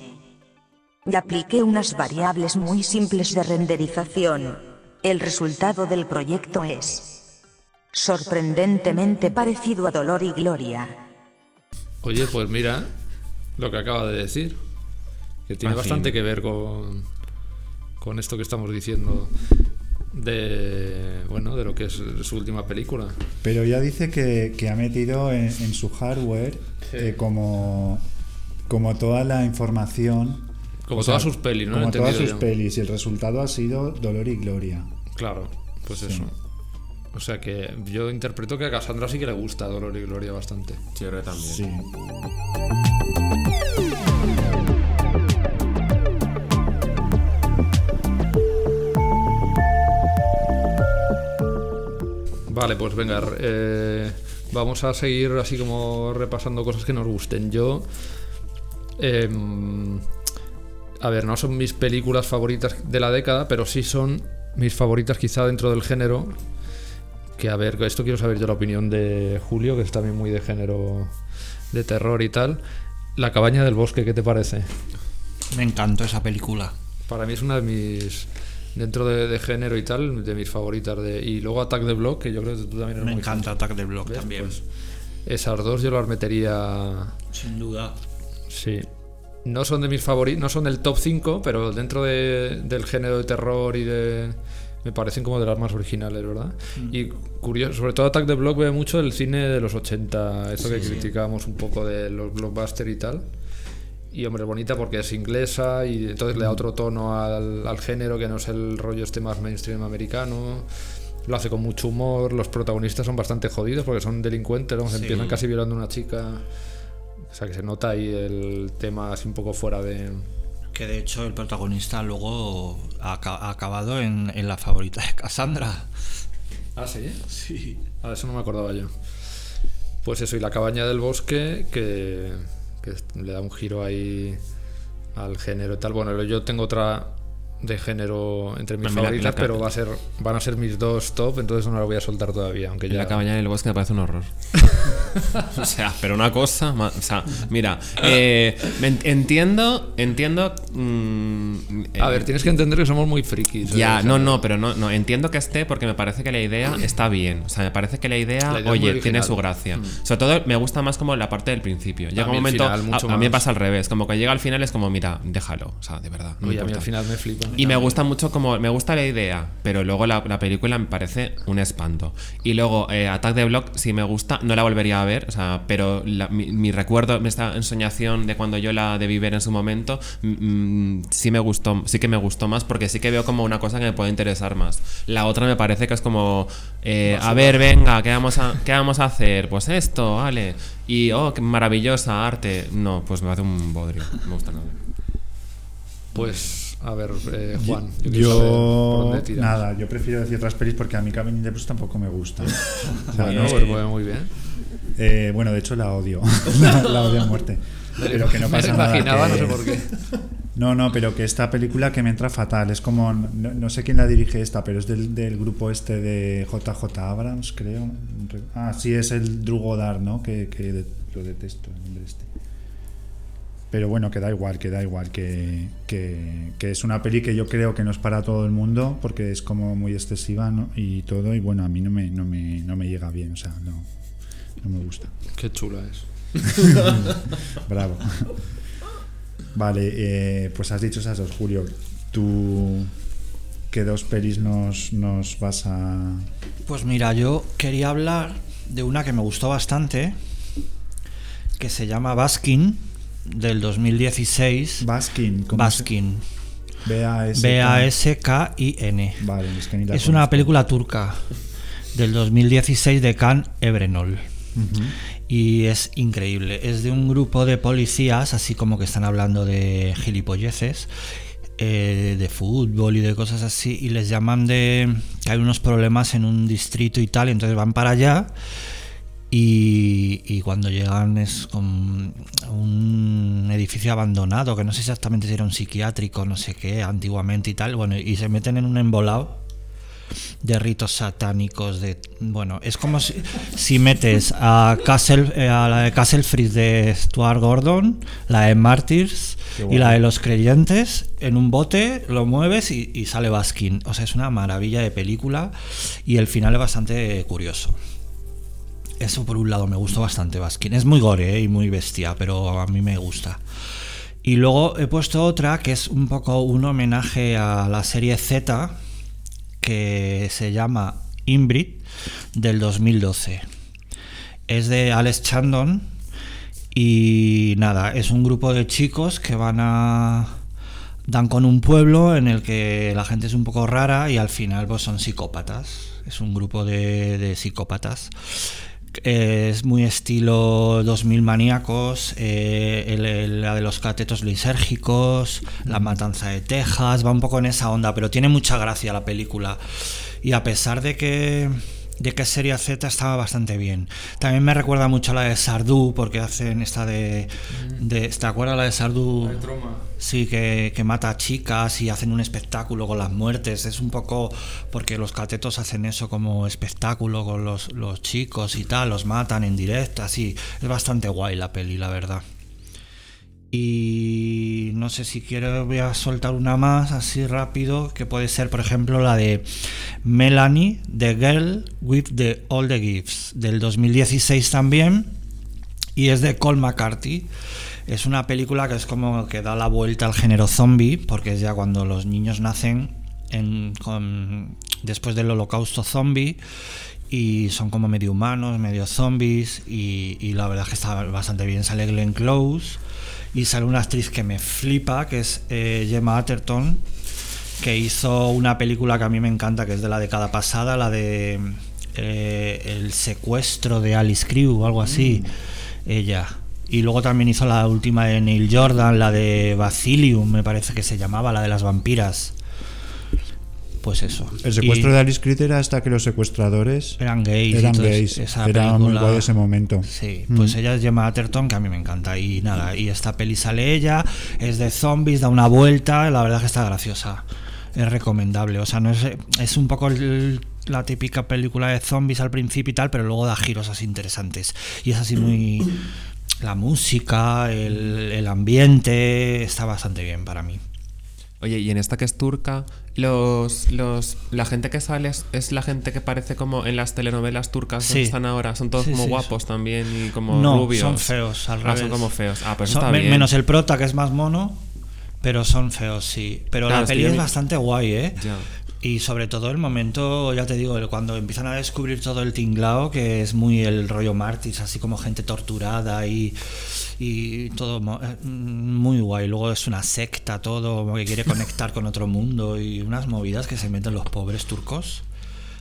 Y apliqué unas variables muy simples de renderización. El resultado del proyecto es sorprendentemente parecido a Dolor y Gloria. Oye, pues mira lo que acaba de decir, que tiene En fin. bastante que ver con, con esto que estamos diciendo de bueno de lo que es su última película. Pero ya dice que, que ha metido en, en su hardware eh, como, como toda la información. Como sea, todas sus pelis, ¿no? Como todas sus yo. pelis. Y el resultado ha sido Dolor y Gloria. Claro, pues Sí. eso. O sea que yo interpreto que a Cassandra sí que le gusta Dolor y Gloria bastante. Sí, yo creo que también. Sí. Vale, pues venga, eh, vamos a seguir así como repasando cosas que nos gusten. Yo, em, a ver, no son mis películas favoritas de la década, pero sí son mis favoritas quizá dentro del género. Que a ver, esto quiero saber yo la opinión de Julio, que es también muy de género de terror y tal. La cabaña del bosque, ¿qué te parece? Me encantó esa película. Para mí es una de mis dentro de, de género y tal, de mis favoritas. De, y luego Attack the Block, que yo creo que tú también eres Me muy encanta fan. Attack the Block ¿Ves? también. Pues esas dos yo las metería. Sin duda. Sí. No son de mis favoritos, no son del top 5, pero dentro de- del género de terror y de. Me parecen como de las más originales, ¿verdad? Y curioso, sobre todo Attack the Block ve mucho el cine de los 80, eso que criticábamos un poco de los blockbusters y tal. Y hombre, bonita porque es inglesa y entonces le da otro tono al, al género que no es el rollo este más mainstream americano. Lo hace con mucho humor, los protagonistas son bastante jodidos porque son delincuentes, ¿no? Sí. empiezan casi violando a una chica. O sea que se nota ahí el tema así un poco fuera de... Que de hecho el protagonista luego ha, aca- ha acabado en, en la favorita de Cassandra. Ah, sí. Sí. Ah, eso no me acordaba yo. Pues eso, y la cabaña del bosque que, que le da un giro ahí al género y tal. Bueno, yo tengo otra de género entre mis favoritas, pero va a ser, van a ser mis dos top, entonces no la voy a soltar todavía, aunque ya... La cabaña del bosque me parece un horror. [LAUGHS] o sea, pero una cosa. O sea, mira, eh, en- entiendo, entiendo. mm, A eh, ver, tienes que entender que somos muy frikis. ¿eh? Ya, no, no, pero no, no, entiendo que esté porque me parece que la idea está bien. O sea, me parece que la idea, La oye, tiene su gracia. Sobre todo me gusta más como la parte del principio. Llega un el momento, final, a, mí me pasa al revés, como que llega al final es como, mira, déjalo, o sea, de verdad. no me Oye, a mí al final me flipa. Y me gusta mucho como, me gusta la idea, pero luego la, la película me parece un espanto. Y luego eh, Attack the Block, si me gusta, no la volvería a ver, o sea, pero la- mi, mi recuerdo, esta ensoñación de cuando yo la debí ver en su momento, mm, mm, sí me gustó, sí que me gustó más porque sí que veo como una cosa que me puede interesar más. La otra me parece que es como, eh, a ver, venga, ¿qué vamos a, ¿qué vamos a hacer? Pues esto, vale. Y, oh, qué maravillosa arte. No, pues me hace un bodrio, no me gusta nada. Pues, a ver, eh, Juan. Yo, por Yo, dónde tiras. nada, yo prefiero decir otras pelis porque a mí Cabin in tampoco me gusta. [LAUGHS] O sea, Bueno, no es pues bueno, muy bien. eh, bueno, de hecho la odio. [LAUGHS] la, la odio a muerte. Pero que no Me pasa lo nada. imaginaba, que- no sé por qué. [LAUGHS] No, no, pero que esta película que me entra fatal. Es como. No, no sé quién la dirige esta, pero es del, del grupo este de JJ Abrams, creo. Ah, sí, es el Drew Goddard, ¿no? Que, que lo detesto, el nombre este. Pero bueno, que da igual, que da igual, que, que, que es una peli que yo creo que no es para todo el mundo, porque es como muy excesiva ¿no? y todo, y bueno, a mí no me, no me, no me llega bien, o sea, no, no me gusta. Qué chula es. [LAUGHS] Bravo. Vale, eh, pues has dicho esas dos, Julio. ¿Tú qué dos pelis nos, nos vas a...? Pues mira, yo quería hablar de una que me gustó bastante, que se llama Baskin, del 2016. Baskin. ¿cómo se- Baskin. B-A-S. B-A-S-K-I-N. Vale, es que ni la Es una película turca del 2016 de Can Ebrenol. Y es increíble. Es de un grupo de policías, así como que están hablando de gilipolleces, eh, de fútbol y de cosas así, y les llaman de que hay unos problemas en un distrito y tal, y entonces van para allá. Y, y cuando llegan es con un edificio abandonado, que no sé exactamente si era un psiquiátrico, no sé qué, antiguamente y tal, bueno, y se meten en un embolado de ritos satánicos de bueno es como si, si metes a Castle eh, a la de Castle Freeze de Stuart Gordon la de Martyrs y la de los creyentes en un bote lo mueves y, y sale Baskin. O sea es una maravilla de película y el final es bastante curioso eso por un lado me gustó bastante Baskin es muy gore eh, y muy bestia pero a mí me gusta y luego he puesto otra que es un poco un homenaje a la serie Z que se llama Inbrid del 2012. Es de Alex Chandon y nada, es un grupo de chicos que van a dan con un pueblo en el que la gente es un poco rara y al final pues son psicópatas. Es un grupo de, de psicópatas. Es muy estilo 2000 maníacos, eh, el- el- la de los catetos lisérgicos, la matanza de Texas, va un poco en esa onda, pero tiene mucha gracia la película. Y a pesar de que de que Serie Z estaba bastante bien. También me recuerda mucho a la de Sardú, porque hacen esta de. de ¿Te acuerdas la de Sardú? Sí, que, que mata a chicas y hacen un espectáculo con las muertes. Es un poco. porque los catetos hacen eso como espectáculo con los, los chicos y tal, los matan en directo, así. Es bastante guay la peli, la verdad. Y no sé si quiero, voy a soltar una más así rápido, que puede ser, por ejemplo, la de Melanie, The Girl with the All the Gifts, del 2016 también, y es de Cole McCarthy. Es una película que es como que da la vuelta al género zombie, porque es ya cuando los niños nacen después del holocausto zombie y son como medio humanos, medio zombies, y, y la verdad es que está bastante bien. Sale Glenn Close y sale una actriz que me flipa, que es eh, Gemma Atherton, que hizo una película que a mí me encanta, que es de la década pasada, la de eh, El secuestro de Alice Crew o algo así, ella. Y luego también hizo la última de Neil Jordan, la de Basilium, me parece que se llamaba, la de las vampiras. Pues eso. El secuestro Y- de Alice Creed era hasta que los secuestradores eran gays. eran gays. Esa Era muy película- guay ese momento. Sí, Mm. pues ella es Gemma Atherton, que a mí me encanta. Y nada, y esta peli sale ella, es de zombies, da una vuelta, la verdad es que está graciosa. Es recomendable. O sea, no es, es un poco el- la típica película de zombies al principio y tal, pero luego da giros así interesantes. Y es así muy. La música, el, el ambiente, está bastante bien para mí. Oye, y en esta que es turca, los, los, la gente que sale es, es la gente que parece como en las telenovelas turcas Sí. que están ahora. Son todos Sí, como sí, guapos también y como no, rubios. son feos, al Ah, revés. son como feos. Ah, pues Son- está bien. Menos el prota, que es más mono, pero son feos, sí. Pero Claro, la peli es bastante guay, ¿eh? Ya. Y sobre todo el momento, ya te digo, cuando empiezan a descubrir todo el tinglao, que es muy el rollo Martis, así como gente torturada y, y todo eh, muy guay. Luego es una secta todo, que quiere conectar con otro mundo y unas movidas que se meten los pobres turcos.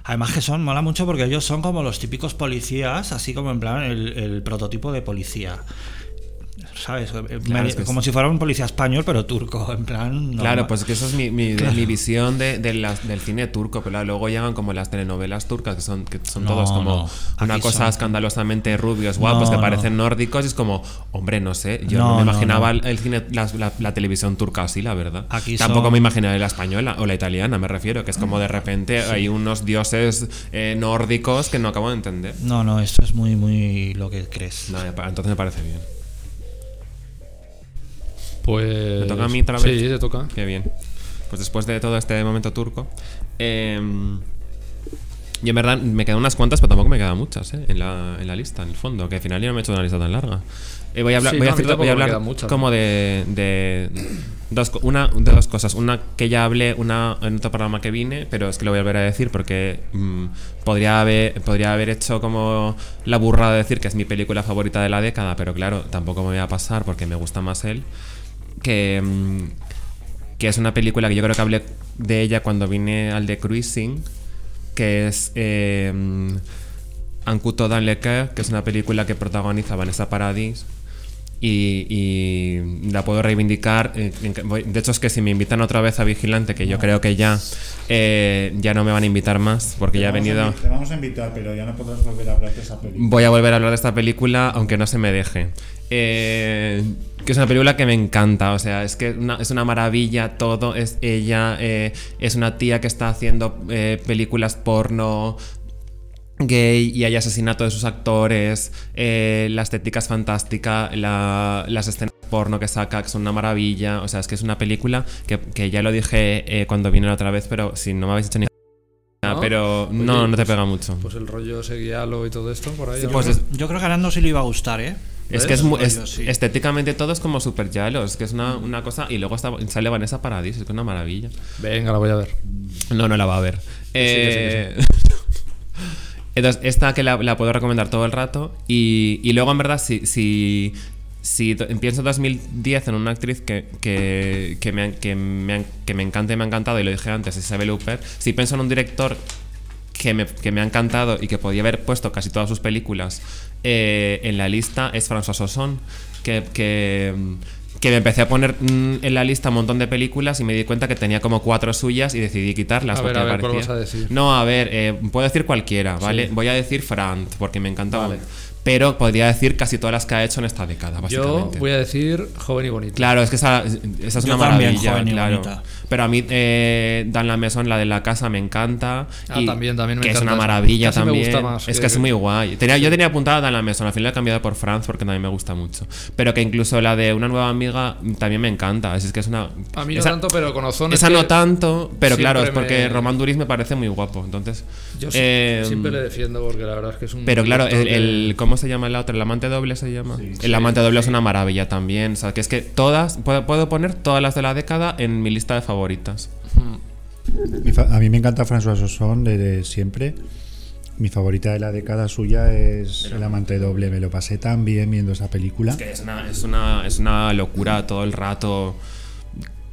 Además que son, mola mucho porque ellos son como los típicos policías, así como en plan el, el prototipo de policía. ¿Sabes? Me- es que como es- si fuera un policía español, pero turco, en plan... Claro, normal. pues que eso es mi, mi, Claro. mi visión de, de las- del cine turco, pero luego llegan como las telenovelas turcas, que son, que son No, todos como no. una cosa son- escandalosamente rubios, guapos, No, que no. parecen nórdicos, y es como, hombre, no sé, yo no, No, me no, imaginaba no. el cine, la, la- la televisión turca así, la verdad. Aquí Tampoco son- me imaginaba la española o la italiana, me refiero, que es como de repente hay unos dioses eh, nórdicos que no acabo de entender. No, no, esto es muy, muy lo que crees. No, entonces me parece bien. Pues. ¿Me toca a mí otra vez? Sí, te toca. Qué bien. Pues después de todo este momento turco. eh, y en verdad me quedan unas cuantas, pero tampoco me quedan muchas ¿eh? en, la, en la lista, en el fondo. Que al final yo no me he hecho una lista tan larga. Eh, voy a hablar, Sí, voy no, a voy a hablar muchas, como ¿no? de, de dos, una de dos cosas. Una que ya hablé una, en otro programa que vine, pero es que lo voy a volver a decir porque mm, podría, haber, podría haber hecho como la burrada de decir que es mi película favorita de la década, pero claro, tampoco me voy a pasar porque me gusta más él. Que, mm, que es una película que yo creo que hablé de ella cuando vine al de Cruising, que es eh, Ancuto dans le que es una película que protagoniza Vanessa Paradis. Y, y la puedo reivindicar. eh, De hecho, es que si me invitan otra vez a Vigilante, que yo creo que ya, eh, ya no me van a invitar más, porque ya he a venido. Te vamos a invitar, pero ya no podrás volver a hablar de esa película. Voy a volver a hablar de esta película, aunque no se me deje. Eh, que es una película que me encanta, o sea, es que una- es una maravilla todo. Es ella, eh, es una tía que está haciendo eh, películas porno gay y hay asesinato de sus actores, eh, la estética es fantástica, la- las escenas porno que saca que son una maravilla, o sea, es que es una película que, que ya lo dije eh, cuando vine la otra vez, pero si no me habéis hecho ni... ¿No? Pero Oye, no, no te pues- pega mucho. Pues el rollo seguialo y todo esto por ahí. pues Yo creo que a Nando sí le iba a gustar, ¿eh? Es que es, mu- es- Rollo, sí. estéticamente todo es como super yalo, es que es una, una cosa. Y luego está, sale Vanessa Paradis, es que es una maravilla. Venga, la voy a ver. No, no la va a ver. Eh, [LAUGHS] Entonces, esta que la, la puedo recomendar todo el rato. Y, y luego, en verdad, si, si, si pienso en 2010 en una actriz que, que, que, me, que, me, que me encanta y me ha encantado, y lo dije antes, Isabel Huppert. Si pienso en un director que me, que me ha encantado y que podía haber puesto casi todas sus películas eh, en la lista es François Ozon, que, que, que me empecé a poner mm, en la lista un montón de películas y me di cuenta que tenía como cuatro suyas y decidí quitarlas. A ver, a me ver, ¿cuál parecía- vas a decir? No, a ver, eh, puedo decir cualquiera, ¿vale? Sí. Voy a decir Frank, porque me encanta. Vale. Pero podría decir casi todas las que ha hecho en esta década, Yo básicamente. voy a decir joven y bonito. Claro, es que esa, esa es Yo una también, maravilla, joven y claro. bonita. Pero a mí eh, Dan la Maison, la de la casa, me encanta. Ah, también, también me que es encanta. una maravilla Casi me también. gusta más es que- que es muy guay. Tenía, Yo tenía apuntada Dan la Maison, al final la he cambiado por Franz porque también me gusta mucho. Pero que incluso la de una nueva amiga también me encanta. Es, es que es una. A mí no esa, tanto, pero con Ozón es esa que no tanto, pero claro, es porque me- Román Duris me parece muy guapo. Entonces. Yo sí- eh, siempre le defiendo porque la verdad es que es un. pero claro, el, el- ¿cómo se llama el otro? ¿El amante doble se llama? el amante doble es una maravilla también. O sea, que es que todas, puedo, puedo poner todas las de la década en mi lista de favoritas. A mí me encanta François Ozon desde siempre. Mi favorita de la década suya es El amante doble. Me lo pasé tan bien viendo esa película. Es que es una, es una, es una locura todo el rato.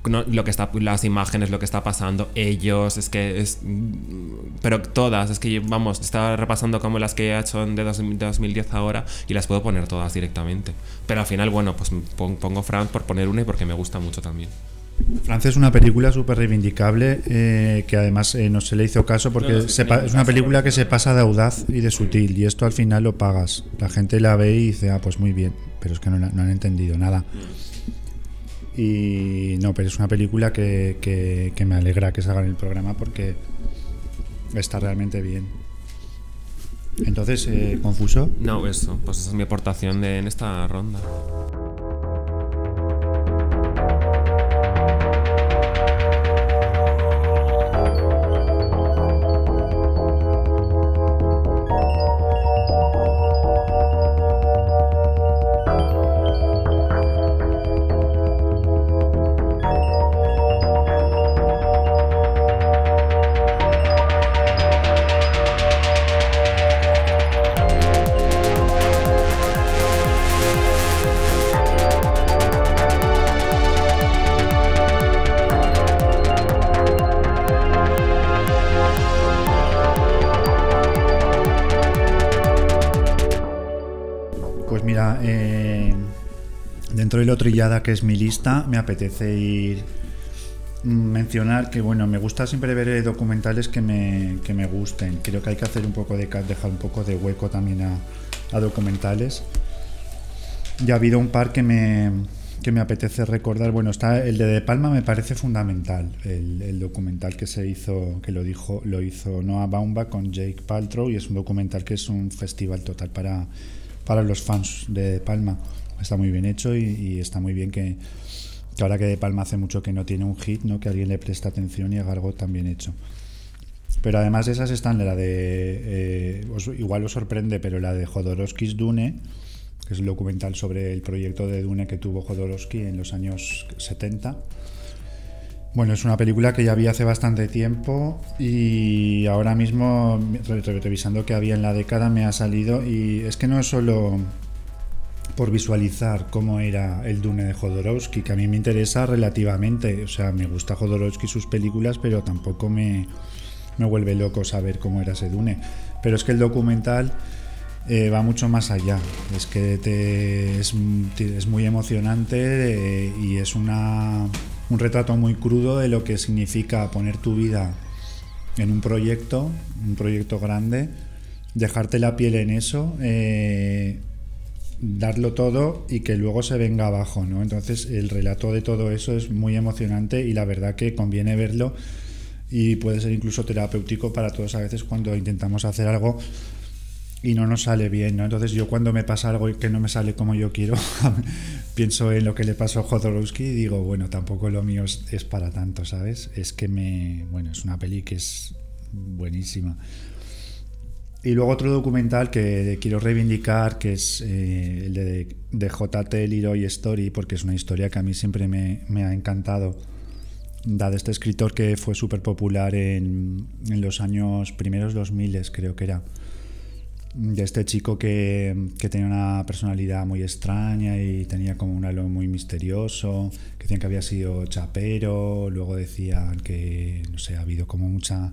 no- lo que está, las imágenes, lo que está pasando, ellos, es que es. Pero todas, es que vamos, estaba repasando como las que he hecho de dos- de 2010 ahora y las puedo poner todas directamente. Pero al final, bueno, pues pon- pongo Franz por poner una y porque me gusta mucho también. France es una película súper reivindicable eh, que además eh, no se le hizo caso porque se es una película que se pasa de audaz y de sutil y esto al final lo pagas. La gente la ve y dice, ah, pues muy bien, pero es que no, han entendido nada. Y no, pero es una película que, que- que me alegra que salga en el programa porque está realmente bien. Entonces, eh, ¿confuso? No, eso, pues esa es mi aportación de, en esta ronda. Dentro de lo trillada que es mi lista, me apetece ir mm, mencionar que bueno, me gusta siempre ver eh, documentales que me, que me gusten. Creo que hay que hacer un poco de dejar un poco de hueco también a, a documentales. Ya ha habido un par que me, que me apetece recordar. Bueno, está el de De Palma me parece fundamental. El, el documental que se hizo, que lo dijo, lo hizo Noah Baumbach con Jake Paltrow y es un documental que es un festival total para, para los fans de Palma. Está muy bien hecho y, y está muy bien que, que ahora que De Palma hace mucho que no tiene un hit, ¿no? que alguien le presta atención y haga algo tan bien hecho. Pero además de esas están la de, eh, os- igual os sorprende, pero la de Jodorowsky's Dune, que es el documental sobre el proyecto de Dune que tuvo Jodorowsky en los años 70. Bueno, es una película que ya vi hace bastante tiempo y ahora mismo, re- re- revisando que había en la década, me ha salido y es que no es solo por visualizar cómo era el Dune de Jodorowsky, que a mí me interesa relativamente, o sea, me gusta Jodorowsky y sus películas, pero tampoco me, me vuelve loco saber cómo era ese Dune. Pero es que el documental eh, va mucho más allá. Es que te- es, es muy emocionante eh, y es una, un retrato muy crudo de lo que significa poner tu vida en un proyecto, un proyecto grande, dejarte la piel en eso, eh, darlo todo y que luego se venga abajo, ¿no? Entonces el relato de todo eso es muy emocionante y la verdad que conviene verlo y puede ser incluso terapéutico para todos a veces cuando intentamos hacer algo y no nos sale bien, ¿no? Entonces yo cuando me pasa algo que no me sale como yo quiero, [LAUGHS] pienso en lo que le pasó a Jodorowsky y digo, bueno, tampoco lo mío es, es para tanto, ¿sabes? Es que me, bueno, es una peli que es buenísima. Y luego otro documental que quiero reivindicar, que es eh, el de, de JT Leroy Story, porque es una historia que a mí siempre me, me ha encantado. De este escritor que fue súper popular en, en los años primeros 2000, creo que era. De este chico que, que tenía una personalidad muy extraña y tenía como un halo muy misterioso, que decían que había sido chapero, luego decían que, no sé, ha habido como mucha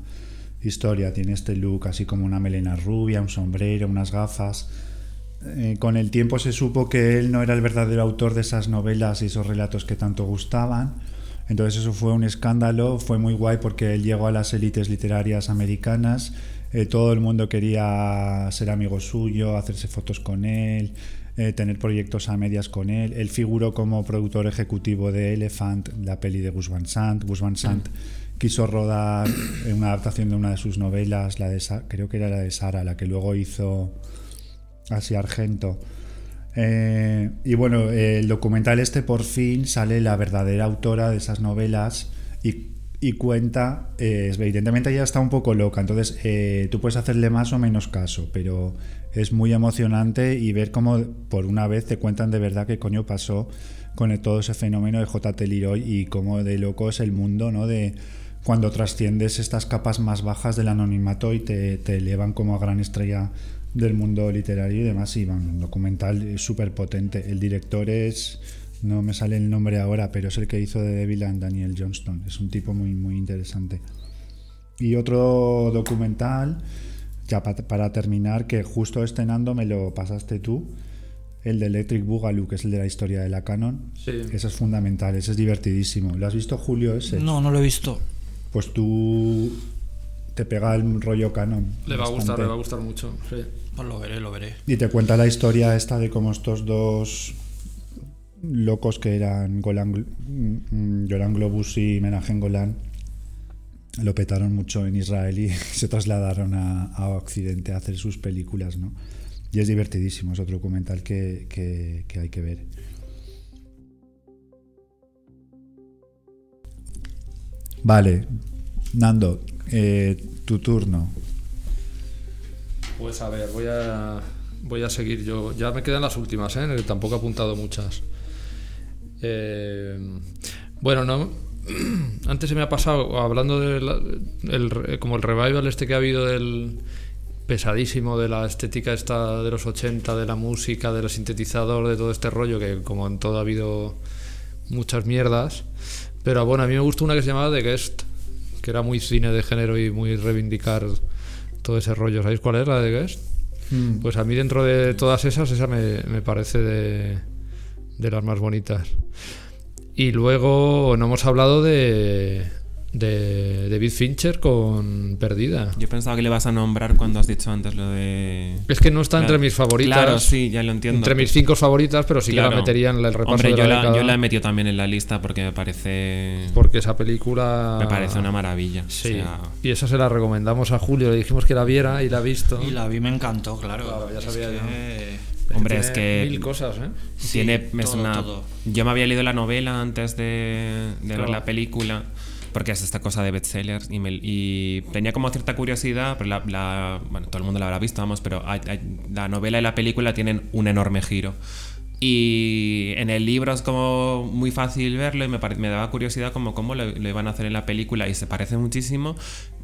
historia, tiene este look así como una melena rubia, un sombrero, unas gafas, eh, con el tiempo se supo que él no era el verdadero autor de esas novelas y esos relatos que tanto gustaban. Entonces eso fue un escándalo, fue muy guay porque él llegó a las élites literarias americanas, eh, todo el mundo quería ser amigo suyo, hacerse fotos con él, eh, tener proyectos a medias con él. Él figuró como productor ejecutivo de Elephant, la peli de Gus Van Sant. Gus Van Sant quiso rodar una adaptación de una de sus novelas, la de creo que era la de Sara, la que luego hizo así Argento. Eh, y bueno, el documental este por fin sale la verdadera autora de esas novelas y, cuenta, eh, evidentemente ella está un poco loca, entonces eh, tú puedes hacerle más o menos caso, pero es muy emocionante y ver cómo por una vez te cuentan de verdad qué coño pasó con todo ese fenómeno de J.T. Leroy y cómo de loco es el mundo, ¿no? De cuando trasciendes estas capas más bajas del anonimato y te, te elevan como a gran estrella del mundo literario y demás. Y bueno, un documental súper potente. El director es, no me sale el nombre ahora, pero es el que hizo de Devilland, Daniel Johnston. Es un tipo muy, muy interesante. Y otro documental, ya para terminar, que justo estrenando me lo pasaste tú, el de Electric Boogaloo, que es el de la historia de la Canon. Sí. Ese es fundamental, ese es divertidísimo. ¿Lo has visto, Julio, ese? No, no lo he visto. Pues tú te pega el rollo canon. Le va a gustar, le va a gustar mucho. Pues lo veré, lo veré. Y te cuenta la historia esta de cómo estos dos locos que eran Golan, mm, Golan Globus y Menahem Golan lo petaron mucho en Israel y [LAUGHS] se trasladaron a, Occidente a hacer sus películas, ¿no? Y es divertidísimo, es otro documental que, que hay que ver. Vale, Nando, eh, tu turno. Pues a ver, voy a, voy a seguir yo. Ya me quedan las últimas, ¿eh? tampoco he apuntado muchas. Eh, bueno, no, [CLEARS THROAT] antes se me ha pasado, hablando de como el revival este que ha habido del pesadísimo de la estética esta de los 80, de la música, del sintetizador, de todo este rollo, que como en todo ha habido muchas mierdas. Pero bueno, a mí me gustó una que se llamaba The Guest, que era muy cine de género y muy reivindicar todo ese rollo. ¿Sabéis cuál es la de Guest? Hmm. Pues a mí dentro de todas esas, esa me, me parece de, de las más bonitas. Y luego no hemos hablado de, de David Fincher con Perdida. Yo pensaba que le vas a nombrar cuando has dicho antes lo de. Es que no está entre mis favoritas. Claro, sí, ya lo entiendo. Entre mis cinco favoritas, pero sí que la metería en el repaso Hombre, de yo, la, yo la he metido también en la lista porque me parece. Porque esa película. Me parece una maravilla. Sí. Y esa se la recomendamos a Julio, le dijimos que la viera y la ha visto. Y la vi, me encantó, claro. ya sabía Hombre, es que. Mil cosas, ¿eh? Tiene. Yo me había leído la novela antes de, ver la película porque es esta cosa de bestsellers y, y tenía como cierta curiosidad, pero la, bueno, todo el mundo la habrá visto, vamos, pero la novela y la película tienen un enorme giro. Y en el libro es como muy fácil verlo y me, me daba curiosidad como cómo lo, iban a hacer en la película y se parece muchísimo,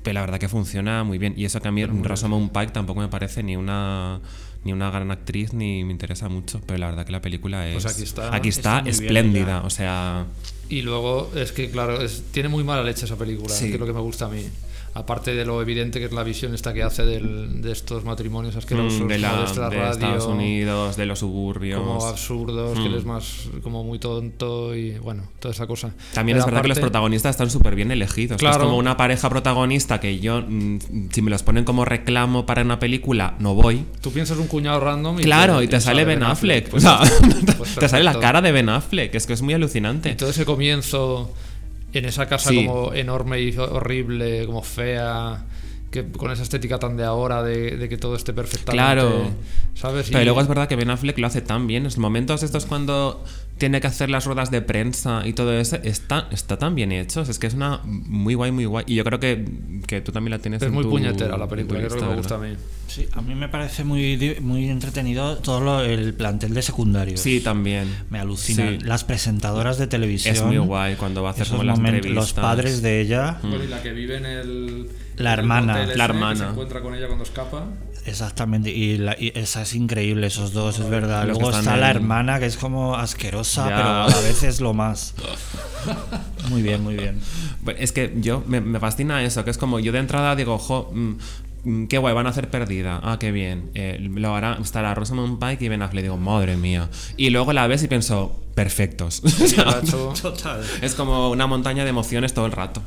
pero la verdad que funciona muy bien. Y eso que a mí Rosamund Pike tampoco me parece ni una ni una gran actriz ni me interesa mucho, pero la verdad que la película pues es aquí está, aquí está, espléndida, o sea, y luego es que claro, tiene muy mala leche esa película, que es lo que me gusta a mí aparte de lo evidente que es la visión esta que hace de estos matrimonios asquerosos mm, de, la, de Estados Unidos, de los suburbios. Como absurdos, que es mm. más como muy tonto y bueno, toda esa cosa. También es verdad que los protagonistas están súper bien elegidos. Claro. Es como una pareja protagonista que yo, mm, si me los ponen como reclamo para una película, no voy. Tú piensas un cuñado random y Claro, y te, sale Ben Affleck. Pues pues [LAUGHS] te sale la cara de Ben Affleck, es que es muy alucinante. Y todo ese comienzo en esa casa como enorme y horrible, como fea, que con esa estética tan de ahora, de, que todo esté perfectamente. Claro. ¿Sabes? Pero luego es verdad que Ben Affleck lo hace tan bien. En los momentos estos cuando tiene que hacer las ruedas de prensa y todo eso, está, está tan bien hecho. Es que es una muy guay, muy guay. Y yo creo que, que tú también la tienes Es muy puñetera la película, creo que me gusta a mí. Sí, a mí me parece muy, muy entretenido todo el plantel de secundarios. Sí, también. Me alucina. Las presentadoras de televisión. Es muy guay cuando va a hacer como las entrevistas. Los padres de ella. y la que vive en el. La hermana. la hermana. se encuentra con ella cuando escapa. Exactamente, y, esa es increíble, esos dos, es verdad. Luego está la hermana, que es como asquerosa, pero a veces lo más. [LAUGHS] muy bien, muy bien. Es que yo me, fascina eso, que es como yo de entrada digo, mm, mm, qué guay, van a hacer perdida. Ah, qué bien. Eh, lo hará, estará Rosamund Pike y Ben Affleck. Digo, madre mía. Y luego la ves y pienso, perfectos. [LAUGHS] [LAUGHS] Total. es como una montaña de emociones todo el rato.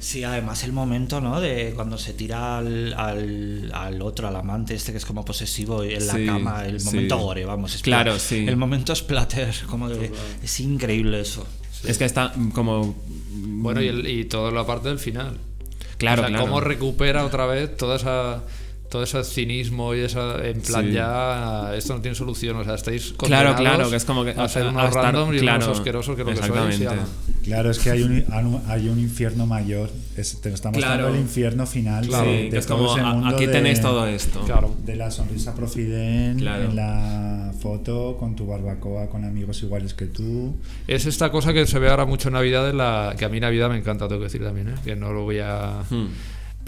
Sí, además el momento, ¿no? De cuando se tira al, al, al otro, al amante este que es como posesivo en la Sí, cama, el sí. momento gore, vamos. es Claro, sí. El momento splatter, como de, es increíble eso. Es que está mm, como. Bueno, y, el- y toda la parte del final. Claro, o sea, claro. cómo recupera otra vez toda esa todo ese cinismo y esa en plan Sí. ya esto no tiene solución o sea estáis Claro, claro, que es como que a ser a unos estar- random y claro, unos asquerosos que lo que sois. Claro, es que hay un, hay un infierno mayor. Es- te lo mostrando Claro. el infierno final. Claro. de- Sí, de que es todo como, mundo aquí de- tenéis todo esto. claro De la sonrisa profiden Claro. en la foto con tu barbacoa con amigos iguales que tú. es esta cosa que se ve ahora mucho en Navidad en la que a mí Navidad me encanta tengo que decir también ¿eh? que no lo voy a Hmm.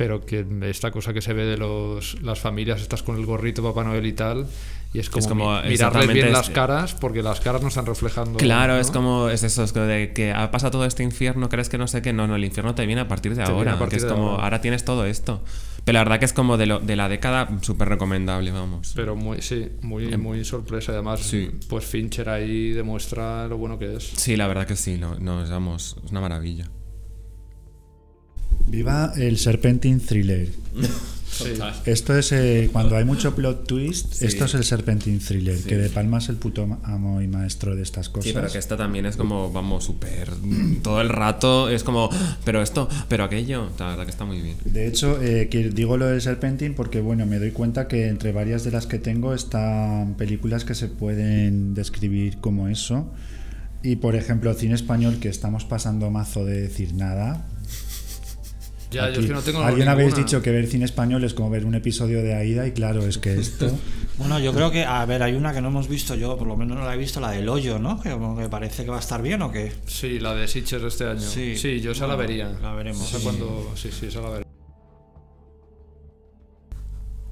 Pero que esta cosa que se ve de los las familias estas con el gorrito Papá Noel y tal y es como, como mi- mirarles bien las este- caras porque las caras no están reflejando Claro, ¿no? es como, es eso, es que de que ha pasado todo este infierno, crees que no sé qué, no, no, el infierno te viene a partir de Te ahora, partir que es como, ahora. ahora. tienes todo esto. Pero la verdad que es como de, lo, de la década súper recomendable, vamos. Pero muy, sí, muy, muy sorpresa. Además, Sí. pues Fincher ahí demuestra lo bueno que es. Sí, la verdad que sí, no, no, vamos, es una maravilla. Viva el Serpentine Thriller. Sí. Esto es eh, cuando hay mucho plot twist. Sí. Esto es el Serpentine Thriller, Sí. que De Palma es el puto amo y maestro de estas cosas. Sí, pero que esta también es como, vamos, súper. Todo el rato es como, "Ah, pero esto, pero aquello. La verdad que está muy bien. De hecho, eh, que digo lo del Serpentine porque bueno, me doy cuenta que entre varias de las que tengo están películas que se pueden describir como eso. Y por ejemplo, cine español que estamos pasando mazo de decir nada. Ya, yo Aquí, es que no tengo Alguien habéis dicho que ver cine español es como ver un episodio de Aida y claro, es que esto... [LAUGHS] Bueno, yo creo que, a ver, hay una que no hemos visto yo, por lo menos no la he visto, la del hoyo, ¿no? Que como que parece que va a estar bien o qué. Sí, la de de este año. Sí. Sí, yo esa la vería. la veremos. Esa Sí. cuando... Sí, sí, esa la veré.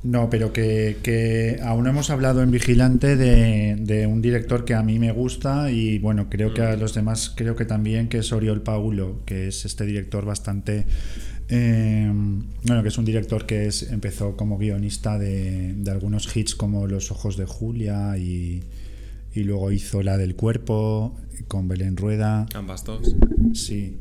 No, pero que, que aún hemos hablado en Vigilante de, de un director que a mí me gusta y bueno, creo que a los demás creo que también, que es Oriol Paulo, que es este director bastante... eh, bueno, que es un director que es, empezó como guionista de, de algunos hits como Los Ojos de Julia y, y luego hizo la del cuerpo con Belén Rueda. Ambas dos. Sí.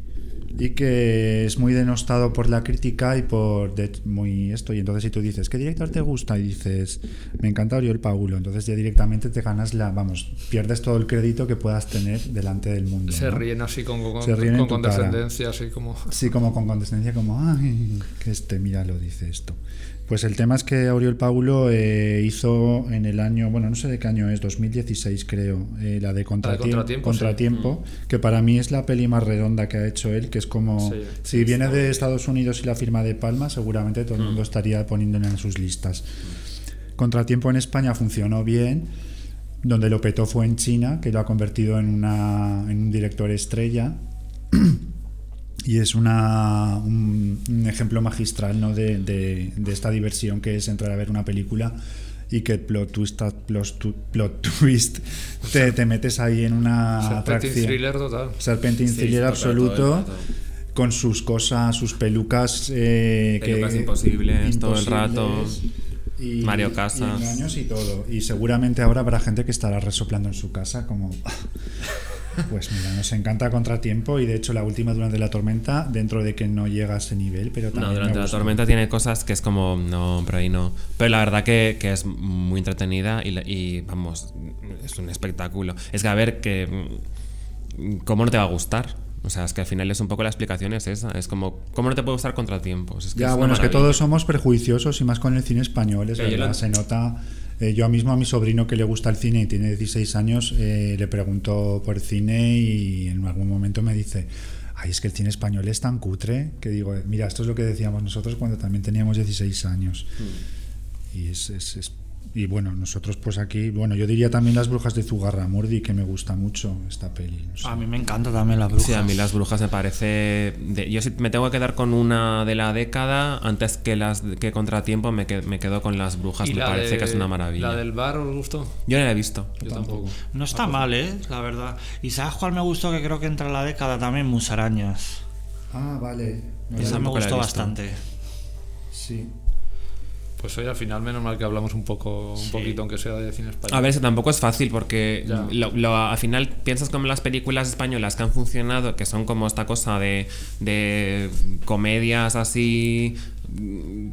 Y que es muy denostado por la crítica y por de- muy esto. Y entonces si tú dices, ¿qué director te gusta? Y dices, me encanta Oriol Paulo. Entonces ya directamente te ganas la, vamos, pierdes todo el crédito que puedas tener delante del mundo. Se ¿no? ríen así con, con, ríen en con condescendencia, así como... Sí, como con condescendencia, como, ay, que este, mira, lo dice esto. Pues el tema es que Oriol Paulo eh, hizo en el año, bueno, no sé de qué año es, 2016 creo, eh, la de Contratiempo, Contratiempo, sí. Contratiempo, que para mí es la peli más redonda que ha hecho él, que es como, Sí, si viene de Estados Unidos y la firma de Palma, seguramente todo el Mm. mundo estaría poniéndola en sus listas. Contratiempo en España funcionó bien, donde lo petó fue en China, que lo ha convertido en, una, en un director estrella. [CLEARS THROAT] Y es una, un, un ejemplo magistral ¿no? de, de- de esta diversión que es entrar a ver una película y que plot twist, plot, plot twist [LAUGHS] te, te metes ahí en una Serpentine atracción. thriller total. Serpentine Sí, thriller todo absoluto con sus cosas, sus pelucas eh, Pelucas imposibles todo el rato. y- Mario y Casas. engaños y todo. Y seguramente ahora habrá gente que estará resoplando en su casa como... Pues mira, nos encanta Contratiempo y de hecho la última durante la tormenta, dentro de que no llega a ese nivel, pero también No, durante la tormenta tiene cosas que es como, no, por ahí no. Pero la verdad que, que es muy entretenida y, y, vamos, es un espectáculo. Es que a ver, que. mm, ¿Cómo no te va a gustar? O sea, es que al final es un poco la explicación es esa. Es como, ¿cómo no te puede gustar contratiempos? Es que Ya, es bueno, es que todos somos prejuiciosos y más con el cine español, es verdad, lo- se nota. Eh, yo mismo a mi sobrino que le gusta el cine y tiene 16 años, eh, le pregunto por cine y en algún momento me dice, ay, es que el cine español es tan cutre, que digo, mira, esto es lo que decíamos nosotros cuando también teníamos 16 años. Hmm. Y es, es- es- y bueno, nosotros pues aquí, bueno, yo diría también Las Brujas de Zugarramurdi, que me gusta mucho esta peli. no sé. A mí me encanta también la bruja. Sí, a mí las brujas me parece. de- yo si me tengo que quedar con una de la década, antes que las que contratiempo me, que- me quedo con las brujas. Y Me la parece de- que es una maravilla. ¿La del bar os gustó? Yo no la he visto. Yo tampoco. No está mal, ¿eh? La verdad. ¿Y sabes cuál me gustó? Que creo que entra en la década también, Musarañas. Ah, vale. No, Esa me gustó bastante. Sí. Pues hoy al final, menos mal que hablamos un poco, un poquito, aunque sea de cine español. A ver, eso tampoco es fácil porque lo- lo- al final piensas como las películas españolas que han funcionado, que son como esta cosa de, de comedias así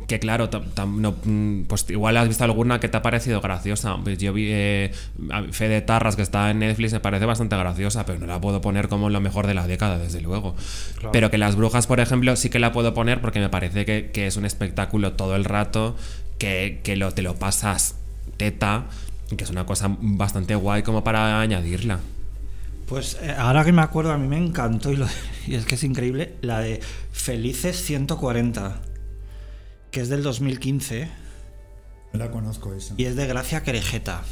que claro, tam- tam- no, mm, pues igual has visto alguna que te ha parecido graciosa. Pues yo vi eh, a- Fede Tarras que está en Netflix, me parece bastante graciosa, pero no la puedo poner como lo mejor de la década, desde luego. Pero que Las Brujas, por ejemplo, sí que la puedo poner porque me parece que, que es un espectáculo todo el rato, que, que lo, te lo pasas teta, que es una cosa bastante guay como para añadirla. Pues eh, ahora que me acuerdo, a mí me encantó y, lo- [LAUGHS] y es que es increíble, la de Felices 140, que es del 2015 No la conozco esa. y es de Gracia Querejeta.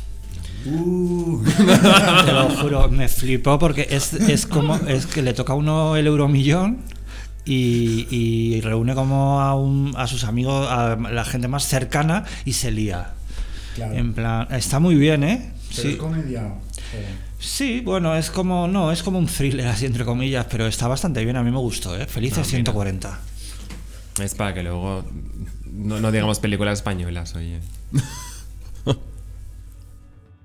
Uh, [LAUGHS] Te lo juro, me flipó porque es, es como es que le toca a uno el euromillón y, y reúne como a, un- a sus amigos, a la gente más cercana y se lía. claro. En plan, está muy bien, ¿eh? Pero es Sí, comedia. o- sí, bueno, es como, no, es como un thriller así entre comillas, pero está bastante bien, a mí me gustó, ¿eh? Felices Ah, mira. 140. Es para que luego no, no digamos películas españolas, oye.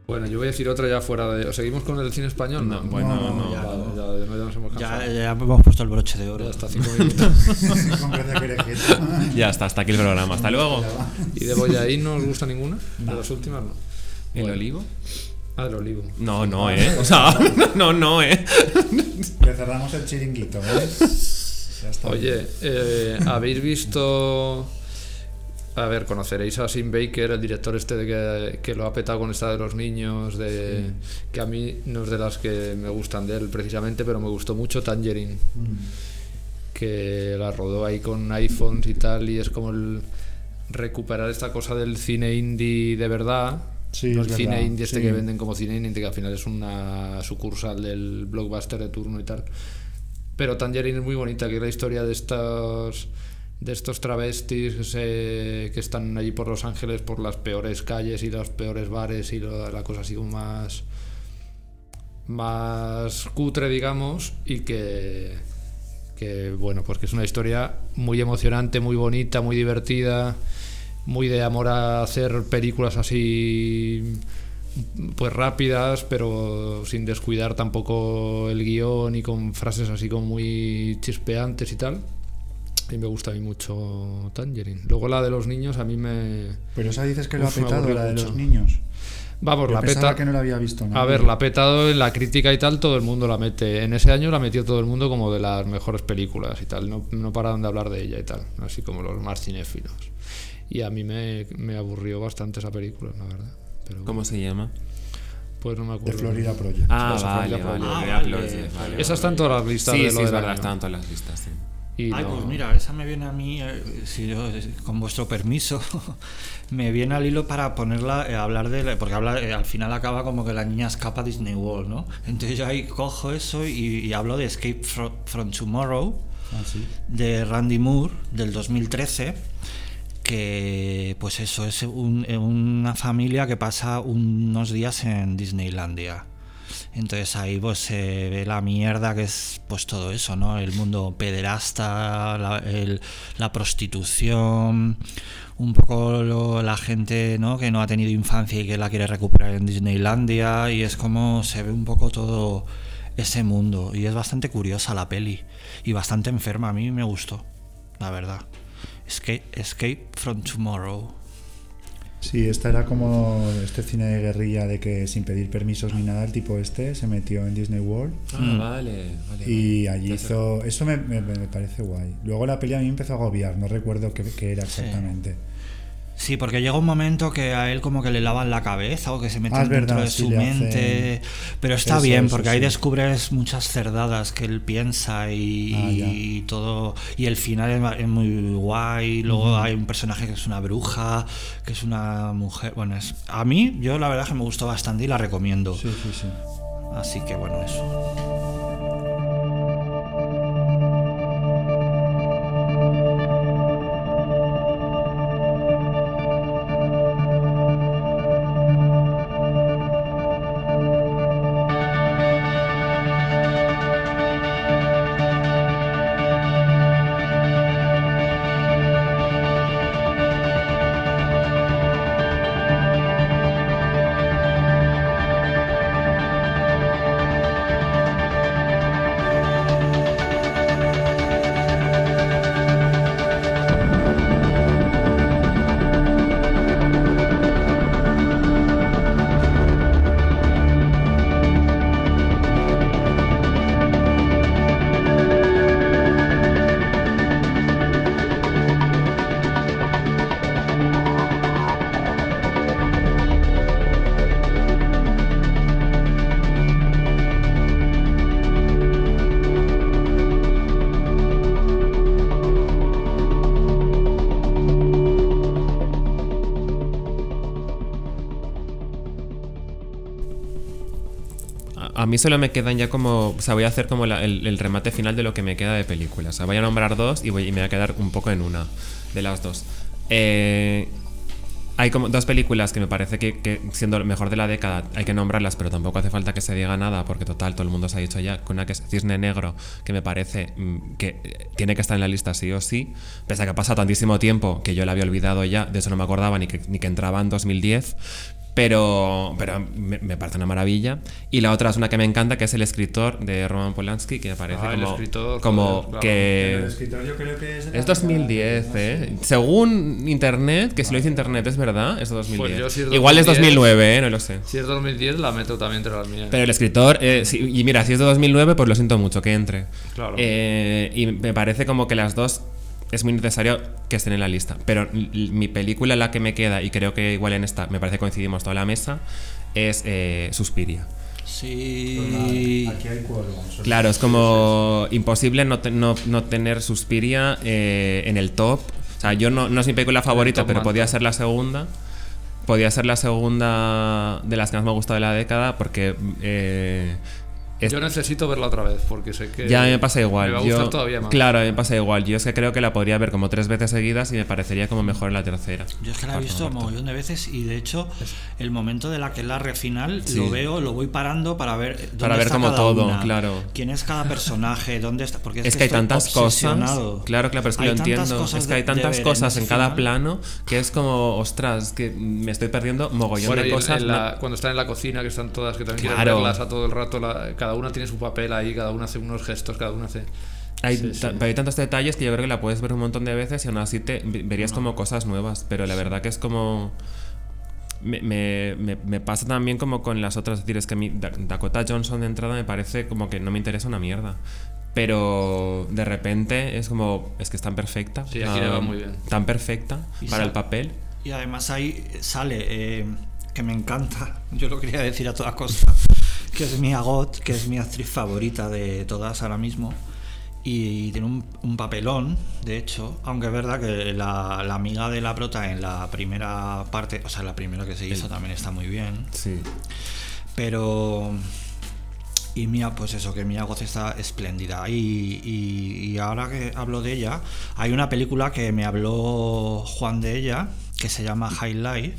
Bueno, yo voy a decir otra ya fuera de. ¿o ¿Seguimos con el cine español? No, bueno, no, no. Ya, vale, ya, ya nos hemos Ya, cansado. ya hemos puesto el broche de oro. Ya está, cinco [LAUGHS] minutos. [LAUGHS] Ya está, hasta aquí el programa. Hasta luego. ¿Y de Boyaín no os gusta ninguna? ¿De las últimas no? ¿El Bueno. olivo? Ah, del olivo. No, no, eh. O sea, [LAUGHS] no, no, eh. Que cerramos el chiringuito, ¿ves? Ya está. Oye, eh, ¿habéis visto... A ver, conoceréis a Sim Baker, el director este de que, que lo ha petado con esta de los niños, de que a mí no es de las que me gustan de él precisamente, pero me gustó mucho Tangerine, Mm. que la rodó ahí con iPhones y tal, y es como el recuperar esta cosa del cine indie de verdad. Sí, no el cine verdad, indie este sí. que venden como cine indie, que al final es una sucursal del blockbuster de turno y tal. Pero Tangerine es muy bonita, que es la historia de estos de estos travestis que, están allí por Los Ángeles por las peores calles y los peores bares y la cosa así más más cutre digamos y que que bueno pues que es una historia muy emocionante muy bonita muy divertida muy de amor a hacer películas así pues rápidas pero sin descuidar tampoco el guion y con frases así como muy chispeantes y tal y me gusta a mí mucho Tangerine luego la de los niños a mí me Pero esa dices que lo Uf, ha petado, la de mucho. los niños. vamos Yo la peta que no la había visto a ver, la ha petado en la crítica y tal, todo el mundo la mete. En ese año la metió todo el mundo como de las mejores películas y tal. No, no pararon de hablar de ella y tal, así como los más cinéfilos. Y a mí me, me aburrió bastante esa película, la verdad. Pero, ¿Cómo se llama? Pues no me De acuerdo. Florida Project. Ah, Eso, vale, Florida vale. Project. Ah, vale, vale, Esa está en todas las listas Sí, de sí, lo es del verdad, está en todas las listas, sí. Y Ay, no- pues mira, esa me viene a mí, eh, si yo, eh, con vuestro permiso, [LAUGHS] me viene al hilo para ponerla, eh, hablar de, la- porque habla, eh, al final acaba como que la niña escapa a Disney World, ¿no? Entonces yo ahí cojo eso y, y hablo de Escape Fro- from Tomorrow, Ah, sí. de Randy Moore, del 2013, que pues eso, es un- una familia que pasa unos días en Disneylandia. Entonces ahí pues se ve la mierda que es pues todo eso, ¿no? El mundo pederasta, la, prostitución, un poco la gente, ¿no? Que no ha tenido infancia y que la quiere recuperar en Disneylandia y es como se ve un poco todo ese mundo y es bastante curiosa la peli y bastante enferma, a mí me gustó, la verdad. Escape, Escape from Tomorrow. Sí, esta era como este cine de guerrilla de que sin pedir permisos ni nada, el tipo este se metió en Disney World Ah, Mm. vale, vale. y allí hizo... Eso me, me- me parece guay. Luego la peli a mí me empezó a agobiar, no recuerdo qué, qué era exactamente. Sí, porque llega un momento que a él como que le lavan la cabeza o que se meten Ah, dentro verdad, de sí, su mente. Pero está Eso, bien, eso porque ahí sí. descubres muchas cerdadas que él piensa y, Ah, y todo. Y el final es, muy guay. Luego hay un personaje que es una bruja, que es una mujer. Bueno, es, a mí, yo la verdad que me gustó bastante y la recomiendo. Sí, sí, sí. Así que bueno, eso. Mí solo me quedan ya como. O sea, voy a hacer como el, remate final de lo que me queda de películas. O sea, voy a nombrar dos y, me voy a quedar un poco en una de las dos. Eh, hay como dos películas que me parece que, que siendo mejor de la década hay que nombrarlas, pero tampoco hace falta que se diga nada, porque total, todo el mundo se ha dicho ya. Una que es Cisne Negro, que me parece mm, que eh, tiene que estar en la lista sí o sí, pese a que ha pasado tantísimo tiempo que yo la había olvidado ya, de eso no me acordaba ni que entraba en 2010. Pero, pero me, me parece una maravilla. Y la otra es una que me encanta, que es El escritor de Roman Polanski, que me parece Ah, El como, escritor, como claro. que... escritor yo creo que es... Es 2010, ¿eh? Según internet, que si lo dice internet es verdad, es 2010. Pues yo si es Igual es 2010, 2009, ¿eh? No lo sé. Si es 2010, la meto también entre las mías. Pero el escritor, eh, y mira, si es de 2009, pues lo siento mucho, que entre. Claro. Eh, y me parece como que las dos es muy necesario que estén en la lista. Pero mi película, la que me queda, y creo que igual en esta, me parece que coincidimos toda la mesa, es eh, Suspiria. Sí. Aquí hay cuervos. Claro, es como imposible no, te- no, no tener Suspiria eh, en el top. O sea, yo no, no es mi película favorita, pero podía ser la segunda. Podía ser la segunda de las que más me ha gustado de la década porque eh, Yo necesito verla otra vez porque sé que. ya me pasa igual. Me va a Yo- gustar todavía más. Claro, me pasa igual. Yo es que creo que la podría ver como tres veces seguidas y me parecería como mejor en la tercera. Yo es que la he visto un mogollón de veces y de hecho el momento de la que es la final Sí. lo veo, lo voy parando para ver dónde Para ver está como cada todo, una, claro. quién es cada personaje, dónde está, porque es, Es que hay estoy tantas cosas. Claro, claro, pero es que Hay lo entiendo. Es que hay de- de tantas cosas ese en cada plano que es como, ostras, que me estoy perdiendo mogollón Bueno, de en- cosas. en la- cuando están en la cocina, que están todas, que también Claro. quieren verlas a todo el rato, la- cada una tiene su papel ahí, cada una hace unos gestos, cada una hace. Hay, Sí, sí. hay tantos detalles que yo creo que la puedes ver un montón de veces y aún así te ve- verías como cosas nuevas. Pero la verdad que es como. Me, me- me- me pasa también como con las otras. Es decir, es que Da- Dakota Johnson de entrada me parece como que no me interesa una mierda. Pero de repente es como. Es que es tan perfecta. Sí, aquí le va muy bien. Tan perfecta Y para el papel. Y además ahí sale, eh, que me encanta, [LAUGHS] yo lo quería decir a toda costa, que es Mia Goth, que es mi actriz favorita de todas ahora mismo. Y tiene un, un papelón, de hecho, aunque es verdad que la, la amiga de la prota en la primera parte, o sea, la primera que se hizo también está muy bien. Sí. Pero. Y Mia, pues eso, que Mia Goth está espléndida. Y, y- y ahora que hablo de ella, hay una película que me habló Juan de ella, que se llama High Life,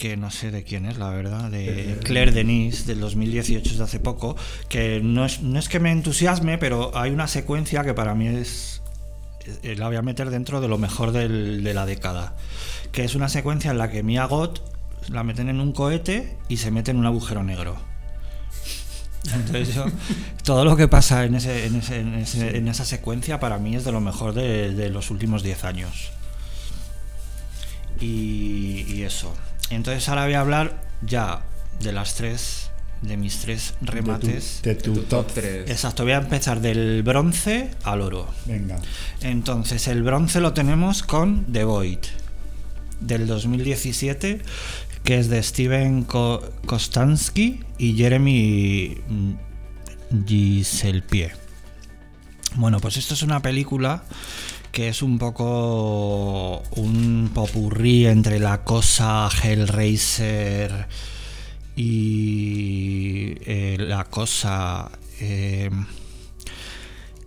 que no sé de quién es, la verdad, de Claire Denis, del 2018, es de hace poco, que no es, no es que me entusiasme, pero hay una secuencia que para mí es... eh, La voy a meter dentro de lo mejor del- de la década. Que es una secuencia en la que Mia Goth la meten en un cohete y se mete en un agujero negro. Entonces yo- [LAUGHS] todo lo que pasa en, ese, en, ese- en ese- en esa secuencia para mí es de lo mejor de, de los últimos 10 años. Y, y eso. Entonces ahora voy a hablar ya de las tres, de mis tres remates. De tu, top. 3. Exacto, voy a empezar del bronce al oro. Venga. Entonces, el bronce lo tenemos con The Void, del 2017, que es de Steven Ko- Kostansky y Jeremy mm, Giselpie. Bueno, pues esto es una película que es un poco un popurrí entre la cosa Hellraiser y eh, la cosa eh,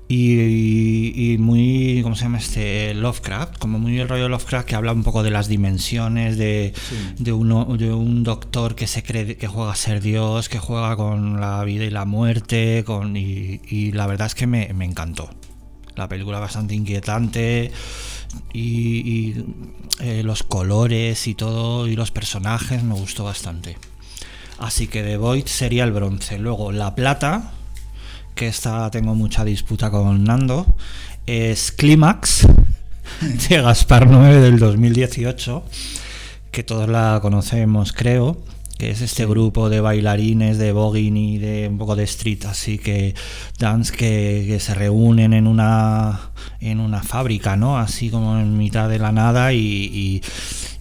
y, y muy, ¿cómo se llama este? Lovecraft, como muy el rollo Lovecraft que habla un poco de las dimensiones, de, de, uno, de un doctor que se cree que juega a ser Dios, que juega con la vida y la muerte, con, y, y la verdad es que me, me encantó. La película bastante inquietante y, eh, los colores y todo y los personajes me gustó bastante. Así que The Void sería el bronce. Luego la plata, que esta tengo mucha disputa con Nando, es Clímax de Gaspar 9 del 2018, que todos la conocemos creo, que es este grupo de bailarines de voguing y de un poco de street, así que dance que, que se reúnen en una en una fábrica, ¿no? Así como en mitad de la nada y, y-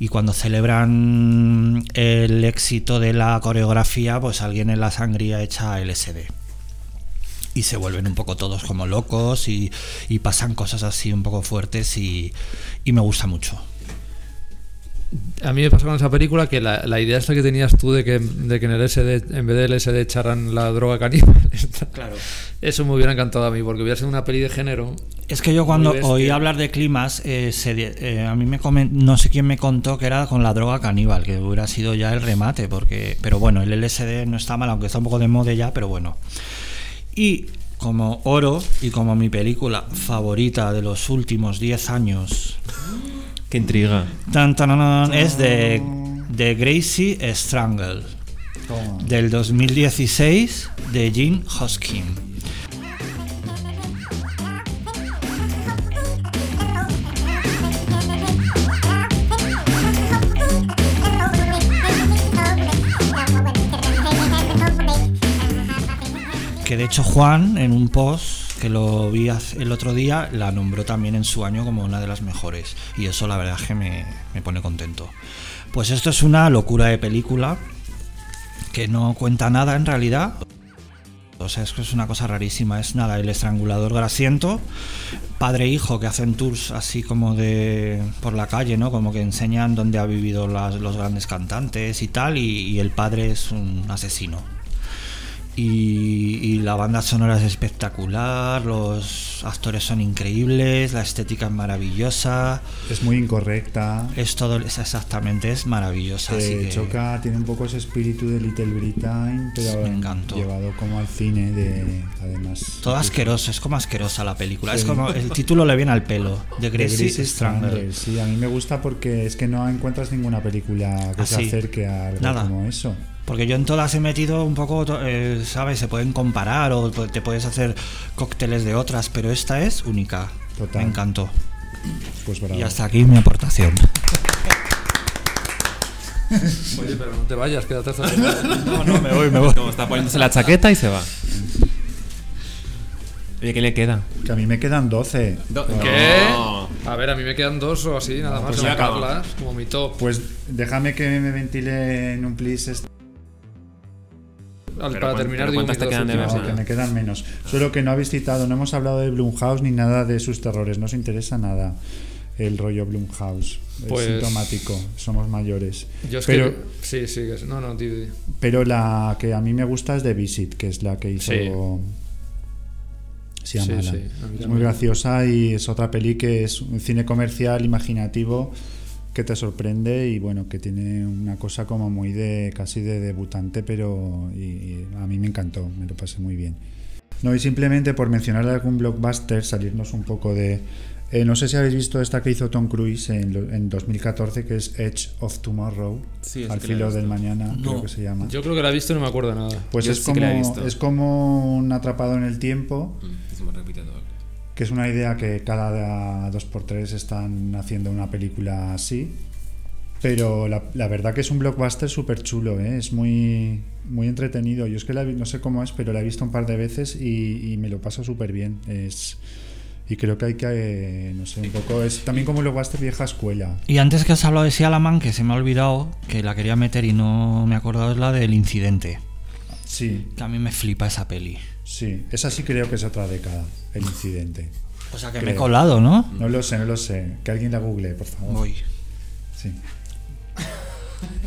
y cuando celebran el éxito de la coreografía, pues alguien en la sangría echa LSD y se vuelven un poco todos como locos y, y pasan cosas así un poco fuertes y, y me gusta mucho. A mí me pasó con esa película que la, la idea esta que tenías tú de que, de que en el SD, en vez del SD echaran la droga caníbal, [LAUGHS] esta- Claro. eso me hubiera encantado a mí, porque hubiera sido una peli de género. Es que yo cuando oí hablar de climas, eh, se eh, a mí me comen- no sé quién me contó que era con la droga caníbal, que hubiera sido ya el remate, porque, pero bueno, el LSD no está mal, aunque está un poco de moda ya, pero bueno. Y como oro y como mi película favorita de los últimos 10 años, Qué intriga. tan, tan, tan, es de, de Gracie Strangle, del 2016, de Gene Hoskin. Que de hecho Juan, en un post que lo vi el otro día, la nombró también en su año como una de las mejores. Y eso la verdad es que me, me pone contento. Pues esto es una locura de película que no cuenta nada en realidad. O sea, es que es una cosa rarísima. Es nada, el estrangulador grasiento, padre e hijo que hacen tours así como de por la calle, ¿no? Como que enseñan dónde ha vivido los grandes cantantes y tal. Y el padre es un asesino. Y, y la banda sonora es espectacular, los actores son increíbles, la estética es maravillosa, Es muy incorrecta. es todo, es exactamente, es maravillosa. así que- choca, tiene un poco ese espíritu de Little Britain, pero Me encantó. llevado como al cine, de, además. Todo asqueroso, es como asquerosa la película. Es como el título le viene al pelo. De Gracie Strangler. Sí, a mí me gusta porque es que no encuentras ninguna película que se Así. acerque a algo Nada. como eso. Porque yo en todas he metido un poco, eh, ¿sabes? Se pueden comparar o te puedes hacer cócteles de otras, pero esta es única. Total. Me encantó. Pues bravo. Y hasta aquí mi aportación. [LAUGHS] Oye, pero no te vayas, quédate hasta [LAUGHS] No, no, me voy, me voy. Como está poniéndose la chaqueta y se va. Oye, ¿qué le queda? Que a mí me quedan 12. ¿Qué? No. A ver, a mí me quedan dos o así, nada más. pues como mi top. Pues déjame que me ventile en un plis este- Al- para terminar, digo ¿cuántas mis te quedan de No, que me quedan menos. Solo que no habéis citado, no hemos hablado de Blumhouse ni nada de sus terrores. No os interesa nada el rollo Blumhouse. Pues- Es sintomático. Somos mayores. Yo es pero, que. Sí, sí, que es- no, no, tío. tío. pero la que a mí me gusta es The Visit, que es la que hizo. Sí. Sí, sí, es muy graciosa y es otra peli que es un cine comercial imaginativo que te sorprende y bueno, que tiene una cosa como muy de casi de debutante, pero y- y a mí me encantó, me lo pasé muy bien. No, y simplemente por mencionar algún blockbuster, salirnos un poco de... eh, no sé si habéis visto esta que hizo Tom Cruise en, en 2014, que es Edge of Tomorrow, Sí, al filo del mañana, No. creo que se llama. Yo creo que la he visto y no me acuerdo nada. Pues Yo es, sí como, es como un atrapado en el tiempo, Mm. Que es una idea que cada dos por tres están haciendo una película así. Pero la, la verdad que es un blockbuster súper chulo, ¿eh? es muy, muy entretenido. Yo es que la no sé cómo es, pero la he visto un par de veces y, y me lo paso súper bien. Es, y creo que hay que, eh, no sé, un poco. Es también como blockbuster vieja escuela. Y antes que has hablado de Sialaman, que se me ha olvidado, que la quería meter y no me he acordado, es la del incidente. Sí, Que a mí me flipa esa peli. Sí. Esa sí creo que es otra década, el incidente. O sea que Creo. me he colado, ¿no? No lo sé, no lo sé. Que alguien la google, por favor. Voy. Sí.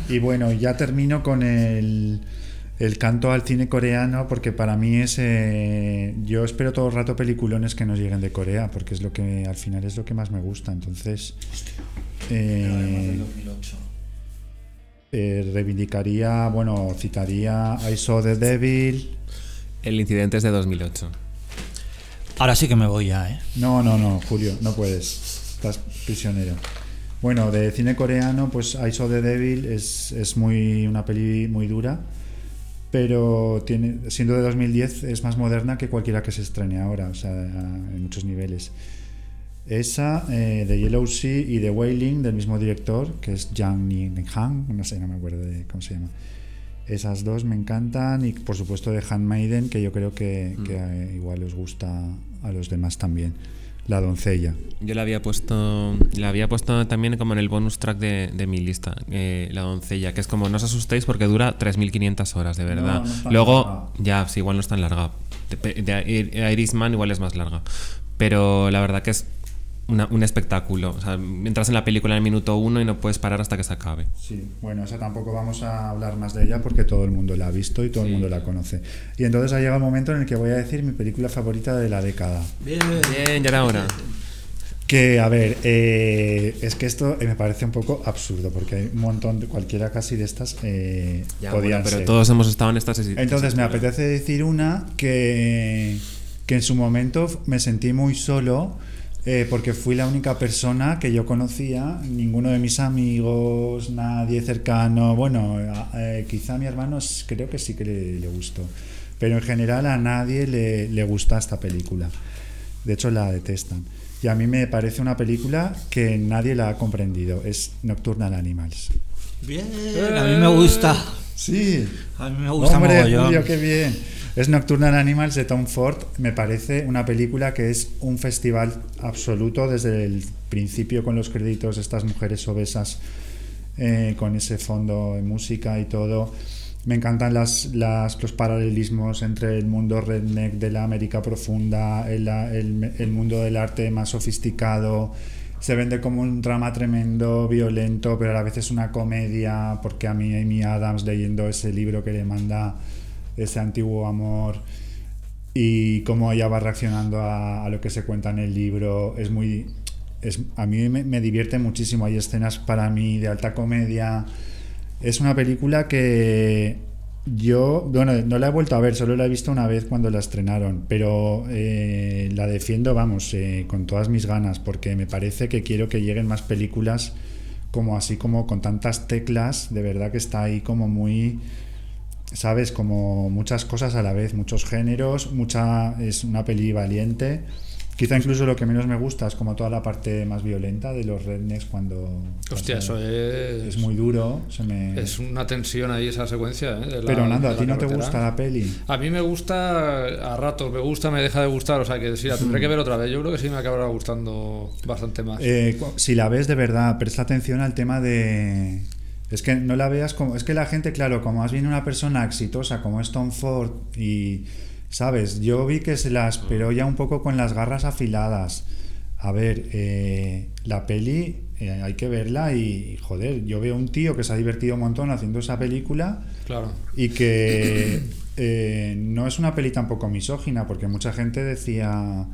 Y bueno, ya termino con el, el canto al cine coreano, porque para mí es. eh, yo espero todo el rato peliculones que nos lleguen de Corea, porque es lo que al final es lo que más me gusta. Entonces. eh, eh, reivindicaría, bueno, citaría I Saw the Devil. El incidente es de 2008. Ahora sí que me voy ya, ¿eh? No, no, no, Julio, no puedes. Estás prisionero. Bueno, de cine coreano, pues I Saw the Devil es, es muy una peli muy dura, pero tiene, siendo de 2010 es más moderna que cualquiera que se estrene ahora, o sea, en muchos niveles. Esa, eh, de Yellow Sea y de Wailing, del mismo director, que es Jang Ni-han, no sé, no me acuerdo de cómo se llama. Esas dos me encantan y por supuesto de Handmaiden, que yo creo que, que, eh, igual os gusta a los demás también. La doncella. Yo la había puesto la había puesto también como en el bonus track de, de mi lista, eh, La doncella, que es como no os asustéis porque dura 3.500 horas, de verdad. No, no Luego, larga. ya, sí, igual no es tan larga. De, de Ir- Irishman igual es más larga. Pero la verdad que es una- un espectáculo. O sea, entras en la película en el minuto uno y no puedes parar hasta que se acabe. Sí, bueno, esa tampoco vamos a hablar más de ella porque todo el mundo la ha visto y todo el mundo la conoce. Y entonces ha llegado el momento en el que voy a decir mi película favorita de la década. Bien. Bien, ya era hora. Que, a ver, eh, es que esto eh, me parece un poco absurdo porque hay un montón, de, cualquiera casi de estas eh, Ya, podían bueno, pero ser. todos hemos estado en estas Entonces me apetece decir una que, que en su momento me sentí muy solo eh, porque fui la única persona que yo conocía, ninguno de mis amigos, nadie cercano, bueno, eh, quizá a mi hermano creo que sí que le, le gustó, pero en general a nadie le, le gusta esta película, de hecho la detestan. Y a mí me parece una película que nadie la ha comprendido, es Nocturnal Animals. Bien. A mí me gusta. Sí, A mí me gusta Hombre. Julio, qué bien. Es Nocturnal Animals de Tom Ford. Me parece una película que es un festival absoluto desde el principio con los créditos, estas mujeres obesas eh, con ese fondo de música y todo. Me encantan las- los paralelismos entre el mundo redneck de la América profunda, el, el- el mundo del arte más sofisticado. Se vende como un drama tremendo, violento, pero a la vez es una comedia, porque a mí Amy Adams leyendo ese libro que le manda ese antiguo amor y cómo ella va reaccionando a, lo que se cuenta en el libro es muy es, a mí me, me divierte muchísimo. Hay escenas para mí de alta comedia. Es una película que yo bueno no la he vuelto a ver solo la he visto una vez cuando la estrenaron pero eh, la defiendo vamos eh, con todas mis ganas porque me parece que quiero que lleguen más películas como así como con tantas teclas de verdad que está ahí como muy sabes, como muchas cosas a la vez, muchos géneros, mucha es una peli valiente. Quizá incluso lo que menos me gusta es como toda la parte más violenta de los rednecks cuando Hostia, eso es. es muy duro, se me Es una tensión ahí esa secuencia. ¿eh? de la- Pero Nando, de a ti no te gusta la peli. A mí me gusta a ratos, me gusta, me deja de gustar, o sea que sí, la tendré que ver otra vez. Yo creo que sí me acabará gustando bastante más. Eh, si la ves de verdad, presta atención al tema de. Es que no la veas como. Es que la gente, claro, como más bien una persona exitosa como es Tom Ford y. ¿Sabes? Yo vi que se la esperó ya un poco con las garras afiladas. A ver, eh, la peli eh, hay que verla y, joder, yo veo un tío que se ha divertido un montón haciendo esa película Claro. y que eh, no es una peli tampoco misógina, porque mucha gente decía,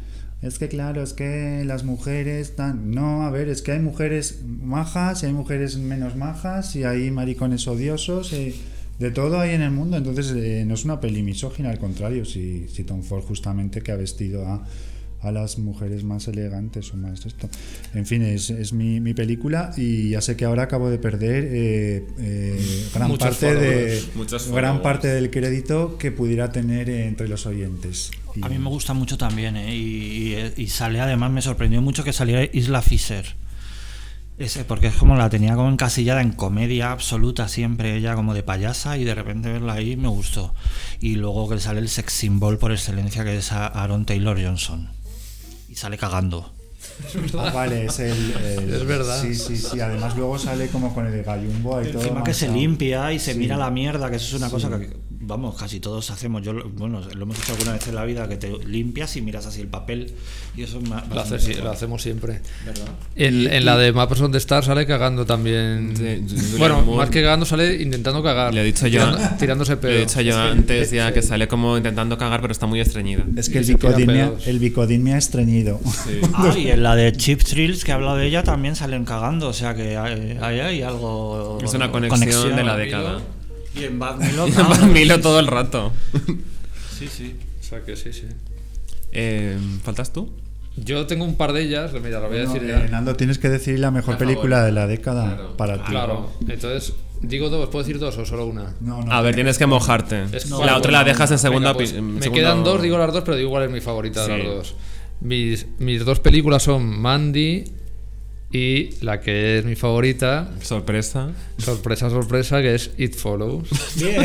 es que claro, es que las mujeres tan... No, a ver, es que hay mujeres majas y hay mujeres menos majas y hay maricones odiosos, y de todo hay en el mundo, entonces eh, no es una peli misógina, al contrario, si, si Tom Ford justamente que ha vestido a a las mujeres más elegantes o más esto. En fin, es, es mi, mi película y ya sé que ahora acabo de perder eh, eh, gran Muchos parte de followers, gran parte del crédito que pudiera tener eh, entre los oyentes. Y- A mí me gusta mucho también, ¿eh? y, y- y sale además, me sorprendió mucho que saliera Isla Fisher. Ese, porque es como la tenía como encasillada en comedia absoluta siempre, ella como de payasa, y de repente verla ahí me gustó. Y luego que sale el sex symbol por excelencia, que es a- Aaron Taylor Johnson. Y sale cagando. Ah, vale, es el, el- Es verdad. Sí, sí, sí. Además luego sale como con el gallumbo y todo. Encima que se manchado. limpia y se Sí. mira la mierda, que eso es una cosa que, vamos, casi todos hacemos. Yo, lo- bueno, lo hemos hecho alguna vez en la vida, que te limpias y miras así el papel. Y eso es ma- Lo, hace- sí, lo hacemos siempre. ¿Verdad? En, en la de Maps on the Stars sale cagando también. Sí, bueno, más que cagando sale intentando cagar. Le he dicho yo, Tirando- tirándose pedo. le he dicho yo antes ya que sale como intentando cagar, pero está muy estreñida. Es que el pedos. el bicodín me ha estreñido. [LAUGHS] Ah, y en la de Chip Thrills que he hablado de ella también salen cagando, o sea que hay, hay, hay algo. Es una conexión, de la década. Y en Bad [LAUGHS] Milo, Y ah, Milo todo el rato. Sí, sí. O sea que sí, sí. Eh, ¿Faltas tú? Yo tengo un par de ellas, mira, lo voy a decir eh, ya. Nando, tienes que decir la mejor La película de la década Claro. para ti. Claro, entonces, digo dos, ¿puedo decir dos o solo una? No, no, A ver, tienes que mojarte. Es- la otra la dejas en venga, segunda pues, pi- en Me segundo- quedan dos, digo las dos, pero digo cuál es mi favorita de Sí. las dos. Mis, mis dos películas son Mandy y la que es mi favorita, Sorpresa. sorpresa, sorpresa, que es It Follows. [LAUGHS] Bien.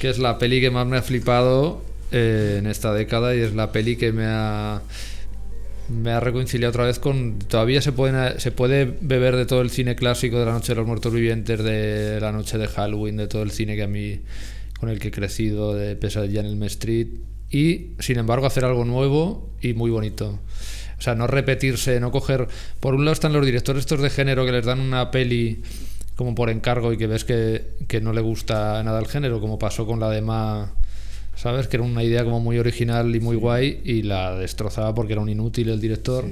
que es la peli que más me ha flipado eh, en esta década y es la peli que me ha me ha reconciliado otra vez con todavía se puede se puede beber de todo el cine clásico de la noche de los muertos vivientes de la noche de Halloween de todo el cine que a mí con el que he crecido de Pesadilla en el Street y sin embargo hacer algo nuevo y muy bonito. O sea, no repetirse, no coger... Por un lado están los directores estos de género que les dan una peli como por encargo y que ves que, que no le gusta nada el género, como pasó con la de Ma, ¿sabes? Que era una idea como muy original y muy guay y la destrozaba porque era un inútil el director.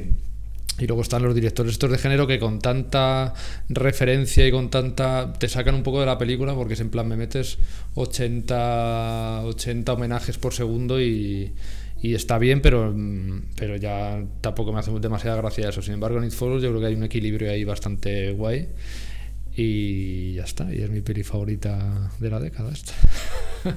Y luego están los directores estos de género que con tanta referencia y con tanta... te sacan un poco de la película porque es en plan me metes 80, 80 homenajes por segundo y, y está bien, pero, mm, pero ya tampoco me hace demasiada gracia eso. Sin embargo, en It Follows yo creo que hay un equilibrio ahí bastante guay. Y ya está, y es mi peli favorita de la década esta. [LAUGHS]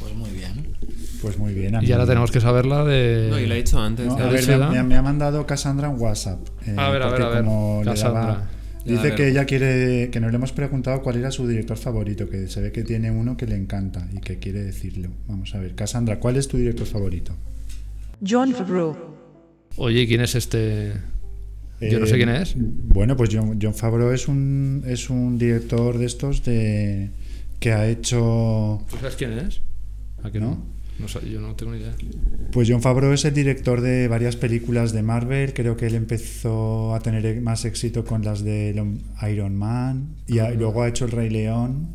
Pues muy bien. Pues muy bien. Y ahora tenemos que saberla de... No, y lo he dicho antes. No, ya a ver, me, ha mandado Cassandra en WhatsApp. eh, A ver, a ver, a ver. como le Cassandra. daba- dice que ella quiere que no le hemos preguntado cuál era su director favorito, que se ve que tiene uno que le encanta y que quiere decirlo. Vamos a ver, Cassandra, ¿cuál es tu director favorito? John Favreau. Oye, ¿y ¿quién es este...? Yo no sé Eh, quién es. Bueno, pues John, John Favreau es un, es un director de estos de que ha hecho... ¿Tú sabes quién es? ¿A que ¿No? no? No sé, yo no tengo ni idea. Pues John Favreau es el director de varias películas de Marvel. Creo que él empezó a tener más éxito con las de Iron Man y, a- y luego ha hecho El Rey León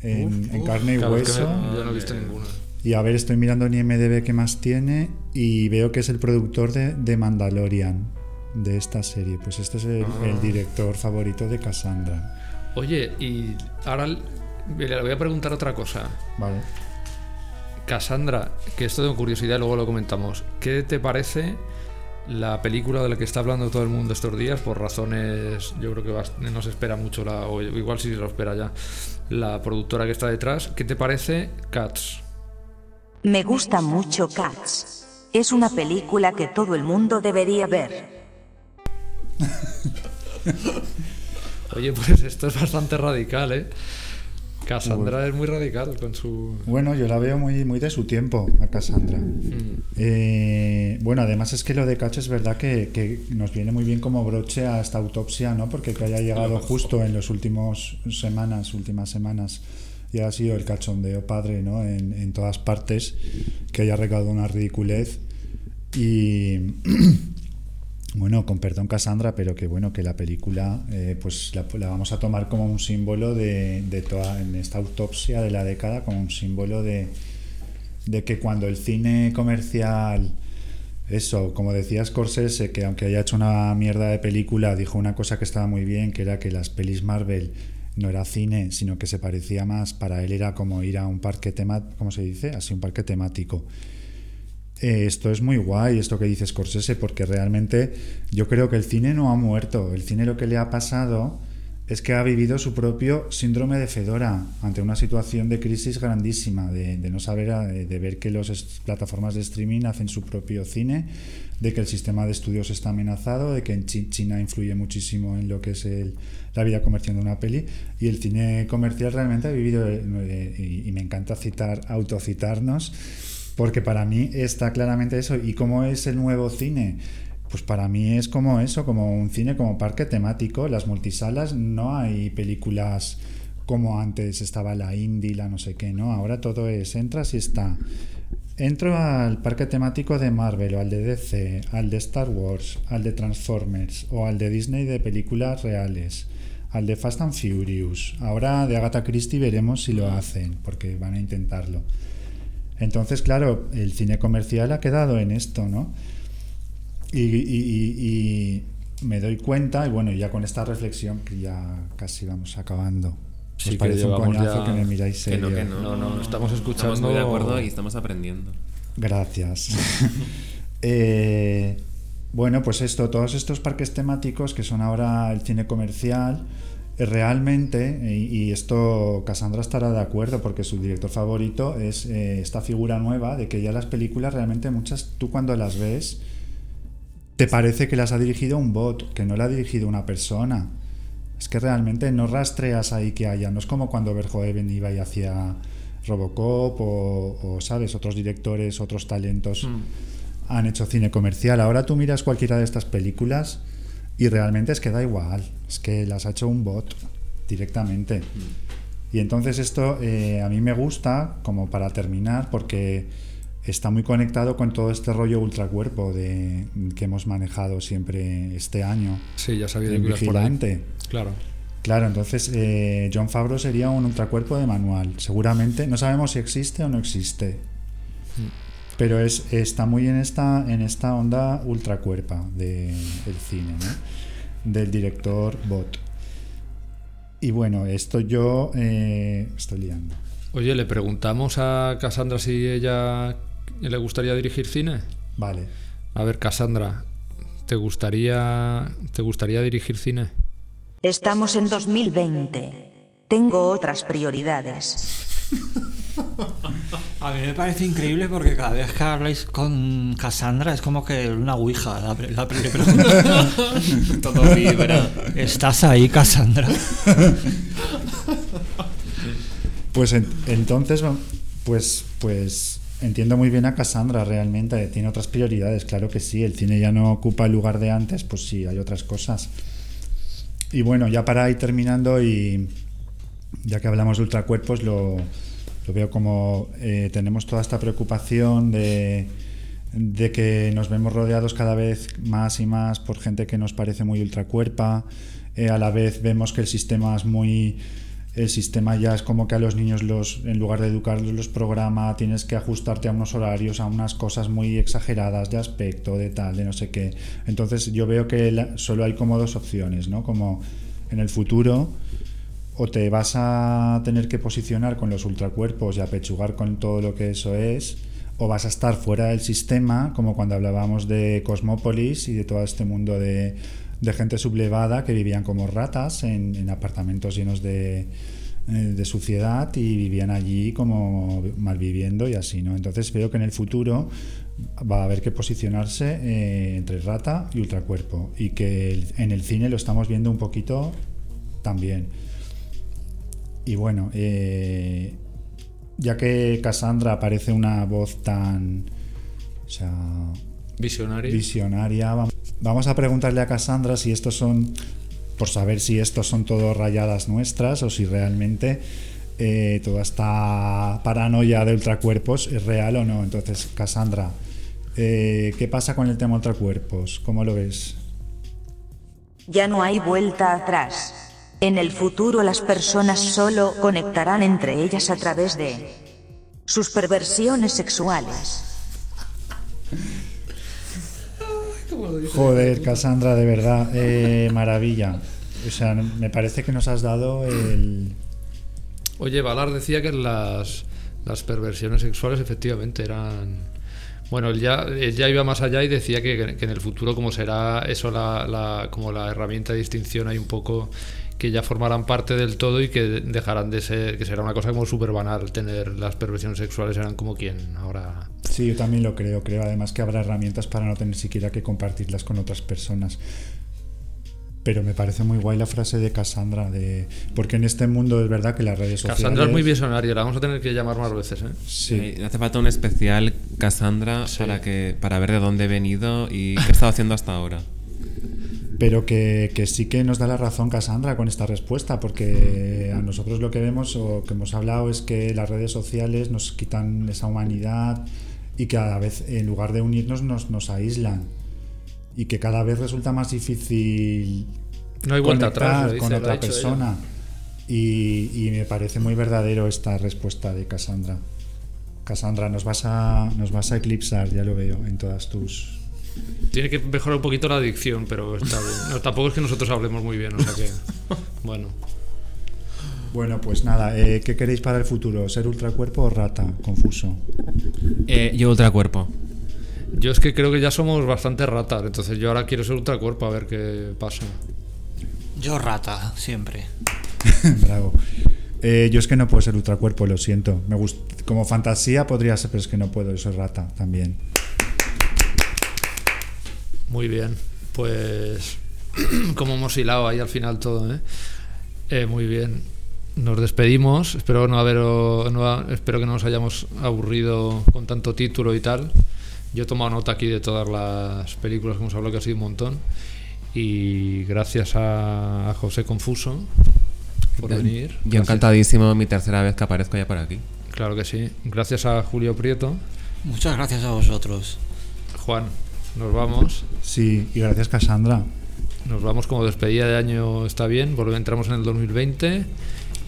en, en carne y hueso. yo no he visto ninguna. Y a ver, estoy mirando en IMDB qué más tiene y veo que es el productor de, de Mandalorian, de esta serie. Pues este es el, Ah. el director favorito de Cassandra. Oye, y ahora le voy a preguntar otra cosa. Vale. Cassandra, que esto tengo curiosidad, luego lo comentamos. ¿Qué te parece la película de la que está hablando todo el mundo estos días? Por razones, yo creo que no se espera mucho, la, o igual sí se lo espera ya, la productora que está detrás. ¿Qué te parece Cats? Me gusta mucho Cats. Es una película que todo el mundo debería ver. [LAUGHS] Oye, pues esto es bastante radical, ¿eh? Cassandra es muy radical con su... Bueno, yo la veo muy, muy de su tiempo, a Cassandra. Eh, bueno, además es que lo de Catch es verdad que, que nos viene muy bien como broche a esta autopsia, ¿no? Porque que haya llegado justo en los últimos semanas, últimas semanas, y ha sido el cachondeo padre, ¿no? En, en todas partes, que haya regalado una ridiculez. Y [CLEARS THROAT] bueno, con perdón Cassandra, pero que bueno, que la película eh, pues la, la vamos a tomar como un símbolo de, de toda, en esta autopsia de la década, como un símbolo de, de que cuando el cine comercial, eso, como decía Scorsese, que aunque haya hecho una mierda de película, dijo una cosa que estaba muy bien, que era que las pelis Marvel no era cine, sino que se parecía más, para él era como ir a un parque temático, ¿cómo se dice? Así, un parque temático. Eh, esto es muy guay, esto que dice Scorsese, porque realmente yo creo que el cine no ha muerto. El cine lo que le ha pasado es que ha vivido su propio síndrome de Fedora ante una situación de crisis grandísima, de, no saber, eh, de ver que las plataformas de streaming hacen su propio cine, de que el sistema de estudios está amenazado, de que en Chi- China influye muchísimo en lo que es el- la vida comercial de una peli, y el cine comercial realmente ha vivido, eh, y, y me encanta citar, autocitarnos, porque para mí está claramente eso. ¿Y cómo es el nuevo cine? Pues para mí es como eso, como un cine, como parque temático. Las multisalas no hay películas como antes estaba la indie, la no sé qué, ¿no? Ahora todo es, entras y está. Entro al parque temático de Marvel o al de DC, al de Star Wars, al de Transformers o al de Disney de películas reales, al de Fast and Furious. Ahora de Agatha Christie veremos si lo hacen, porque van a intentarlo. Entonces, claro, el cine comercial ha quedado en esto, ¿no? Y, y- y- y me doy cuenta, y bueno, ya con esta reflexión, que ya casi vamos acabando. Sí, ¿Os que parece un coñazo ya- que me miráis Que no, serio? que no. No, no, estamos escuchando- Estamos muy de acuerdo y estamos aprendiendo. Gracias. [LAUGHS] Eh, bueno, pues esto, todos estos parques temáticos que son ahora el cine comercial, realmente, y, y esto Cassandra estará de acuerdo porque su director favorito es eh, esta figura nueva de que ya las películas realmente muchas, tú cuando las ves, te parece que las ha dirigido un bot, que no la ha dirigido una persona. Es que realmente no rastreas ahí que haya, no es como cuando Verhoeven iba y hacía Robocop o, o, ¿sabes? Otros directores, otros talentos han hecho cine comercial. Ahora tú miras cualquiera de estas películas y realmente es que da igual, es que las ha hecho un bot directamente. Y entonces esto eh, a mí me gusta, como para terminar, porque está muy conectado con todo este rollo ultracuerpo de, que hemos manejado siempre este año. Sí, ya sabía que ahí. vigilante. Claro. Claro, entonces eh, John Favreau sería un ultracuerpo de manual. Seguramente, no sabemos si existe o no existe. Pero es, está muy en esta, en esta onda ultracuerpa de- del cine, ¿no? Del director Bot. Y bueno, esto yo eh, estoy liando. Oye, le preguntamos a Cassandra si ella le gustaría dirigir cine. Vale. A ver, Cassandra, ¿te gustaría, ¿te gustaría dirigir cine? Estamos en 2020. Tengo otras prioridades. [LAUGHS] A mí me parece increíble porque cada vez que habláis con Cassandra es como que una ouija. La, la [LAUGHS] Todo vibra. ¿Estás ahí, Cassandra? Pues en- entonces, pues, pues entiendo muy bien a Cassandra realmente. Tiene otras prioridades, claro que sí. El cine ya no ocupa el lugar de antes, pues sí, hay otras cosas. Y bueno, ya para ir terminando y ya que hablamos de ultracuerpos, lo, lo veo como eh, tenemos toda esta preocupación de, de que nos vemos rodeados cada vez más y más por gente que nos parece muy ultracuerpa. Eh, a la vez vemos que el sistema es muy el sistema ya es como que a los niños los en lugar de educarlos los programa. Tienes que ajustarte a unos horarios a unas cosas muy exageradas de aspecto de tal de no sé qué. Entonces yo veo que la- solo hay como dos opciones no como en el futuro o te vas a tener que posicionar con los ultracuerpos y apechugar con todo lo que eso es, o vas a estar fuera del sistema, como cuando hablábamos de Cosmópolis y de todo este mundo de, gente sublevada que vivían como ratas en, en apartamentos llenos de, eh, de suciedad y vivían allí como malviviendo y así, ¿no? Entonces veo que en el futuro va a haber que posicionarse eh, entre rata y ultracuerpo y que en el cine lo estamos viendo un poquito también. Y bueno, eh, ya que Cassandra parece una voz tan o sea, visionaria, vam- vamos a preguntarle a Cassandra si estos son, por saber si estos son todo rayadas nuestras o si realmente eh, toda esta paranoia de ultracuerpos es real o no. Entonces, Cassandra, eh, ¿qué pasa con el tema ultracuerpos? ¿Cómo lo ves? Ya no hay vuelta atrás. En el futuro las personas solo conectarán entre ellas a través de sus perversiones sexuales. Joder, Cassandra, de verdad, eh, maravilla. O sea, me parece que nos has dado el... Oye, Valar decía que las, las perversiones sexuales efectivamente eran... Bueno, él ya, él ya iba más allá y decía que, que en el futuro como será eso la, la- como la herramienta de distinción hay un poco que ya formarán parte del todo y que dejarán de ser, que será una cosa como súper banal tener las perversiones sexuales, eran como quien ahora... Sí, yo también lo creo. Creo además que habrá herramientas para no tener siquiera que compartirlas con otras personas. Pero me parece muy guay la frase de Cassandra, de porque en este mundo es verdad que las redes sociales... Cassandra es muy visionaria, la vamos a tener que llamar más veces, ¿eh? Sí, Sí, hace falta un especial Cassandra para que para ver de dónde he venido y qué he estado haciendo hasta ahora. Pero que, que sí que nos da la razón Cassandra con esta respuesta, porque a nosotros lo que vemos o que hemos hablado es que las redes sociales nos quitan esa humanidad y que cada vez en lugar de unirnos nos, nos aíslan y que cada vez resulta más difícil No hay vuelta atrás, dice, con otra persona. Y, y me parece muy verdadero esta respuesta de Cassandra. Cassandra, nos vas a, nos vas a eclipsar, ya lo veo, en todas tus... Tiene que mejorar un poquito la adicción, pero está bien. [LAUGHS] No, tampoco es que nosotros hablemos muy bien, o sea que... Bueno. Bueno, pues nada, eh, ¿qué queréis para el futuro? ¿Ser ultracuerpo o rata? Confuso. Eh, yo ultracuerpo. Yo es que creo que ya somos bastante ratas, entonces yo ahora quiero ser ultracuerpo a ver qué pasa. Yo rata, siempre. [LAUGHS] Bravo. Eh, yo es que no puedo ser ultracuerpo, lo siento. Me gust- como fantasía podría ser, pero es que no puedo, yo soy rata también. Muy bien, pues [CLEARS THROAT] como hemos hilado ahí al final todo, ¿eh? Eh, muy bien. Nos despedimos. Espero no haber, no, espero que no nos hayamos aburrido con tanto título y tal. Yo he tomado nota aquí de todas las películas que hemos hablado, que ha sido un montón. Y gracias a, a José Confuso por venir. Yo Gracias- encantadísimo, mi tercera vez que aparezco ya por aquí. Claro que sí. Gracias a Julio Prieto Muchas gracias a vosotros. Juan, nos vamos. Sí, y gracias Cassandra. Nos vamos como despedida de año, está bien. Volvemos, entramos en el 2020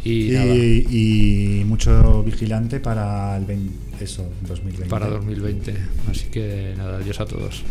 y, nada, Y, y mucho vigilante para el 20 eso, 2020. para 2020. Así que nada, adiós a todos.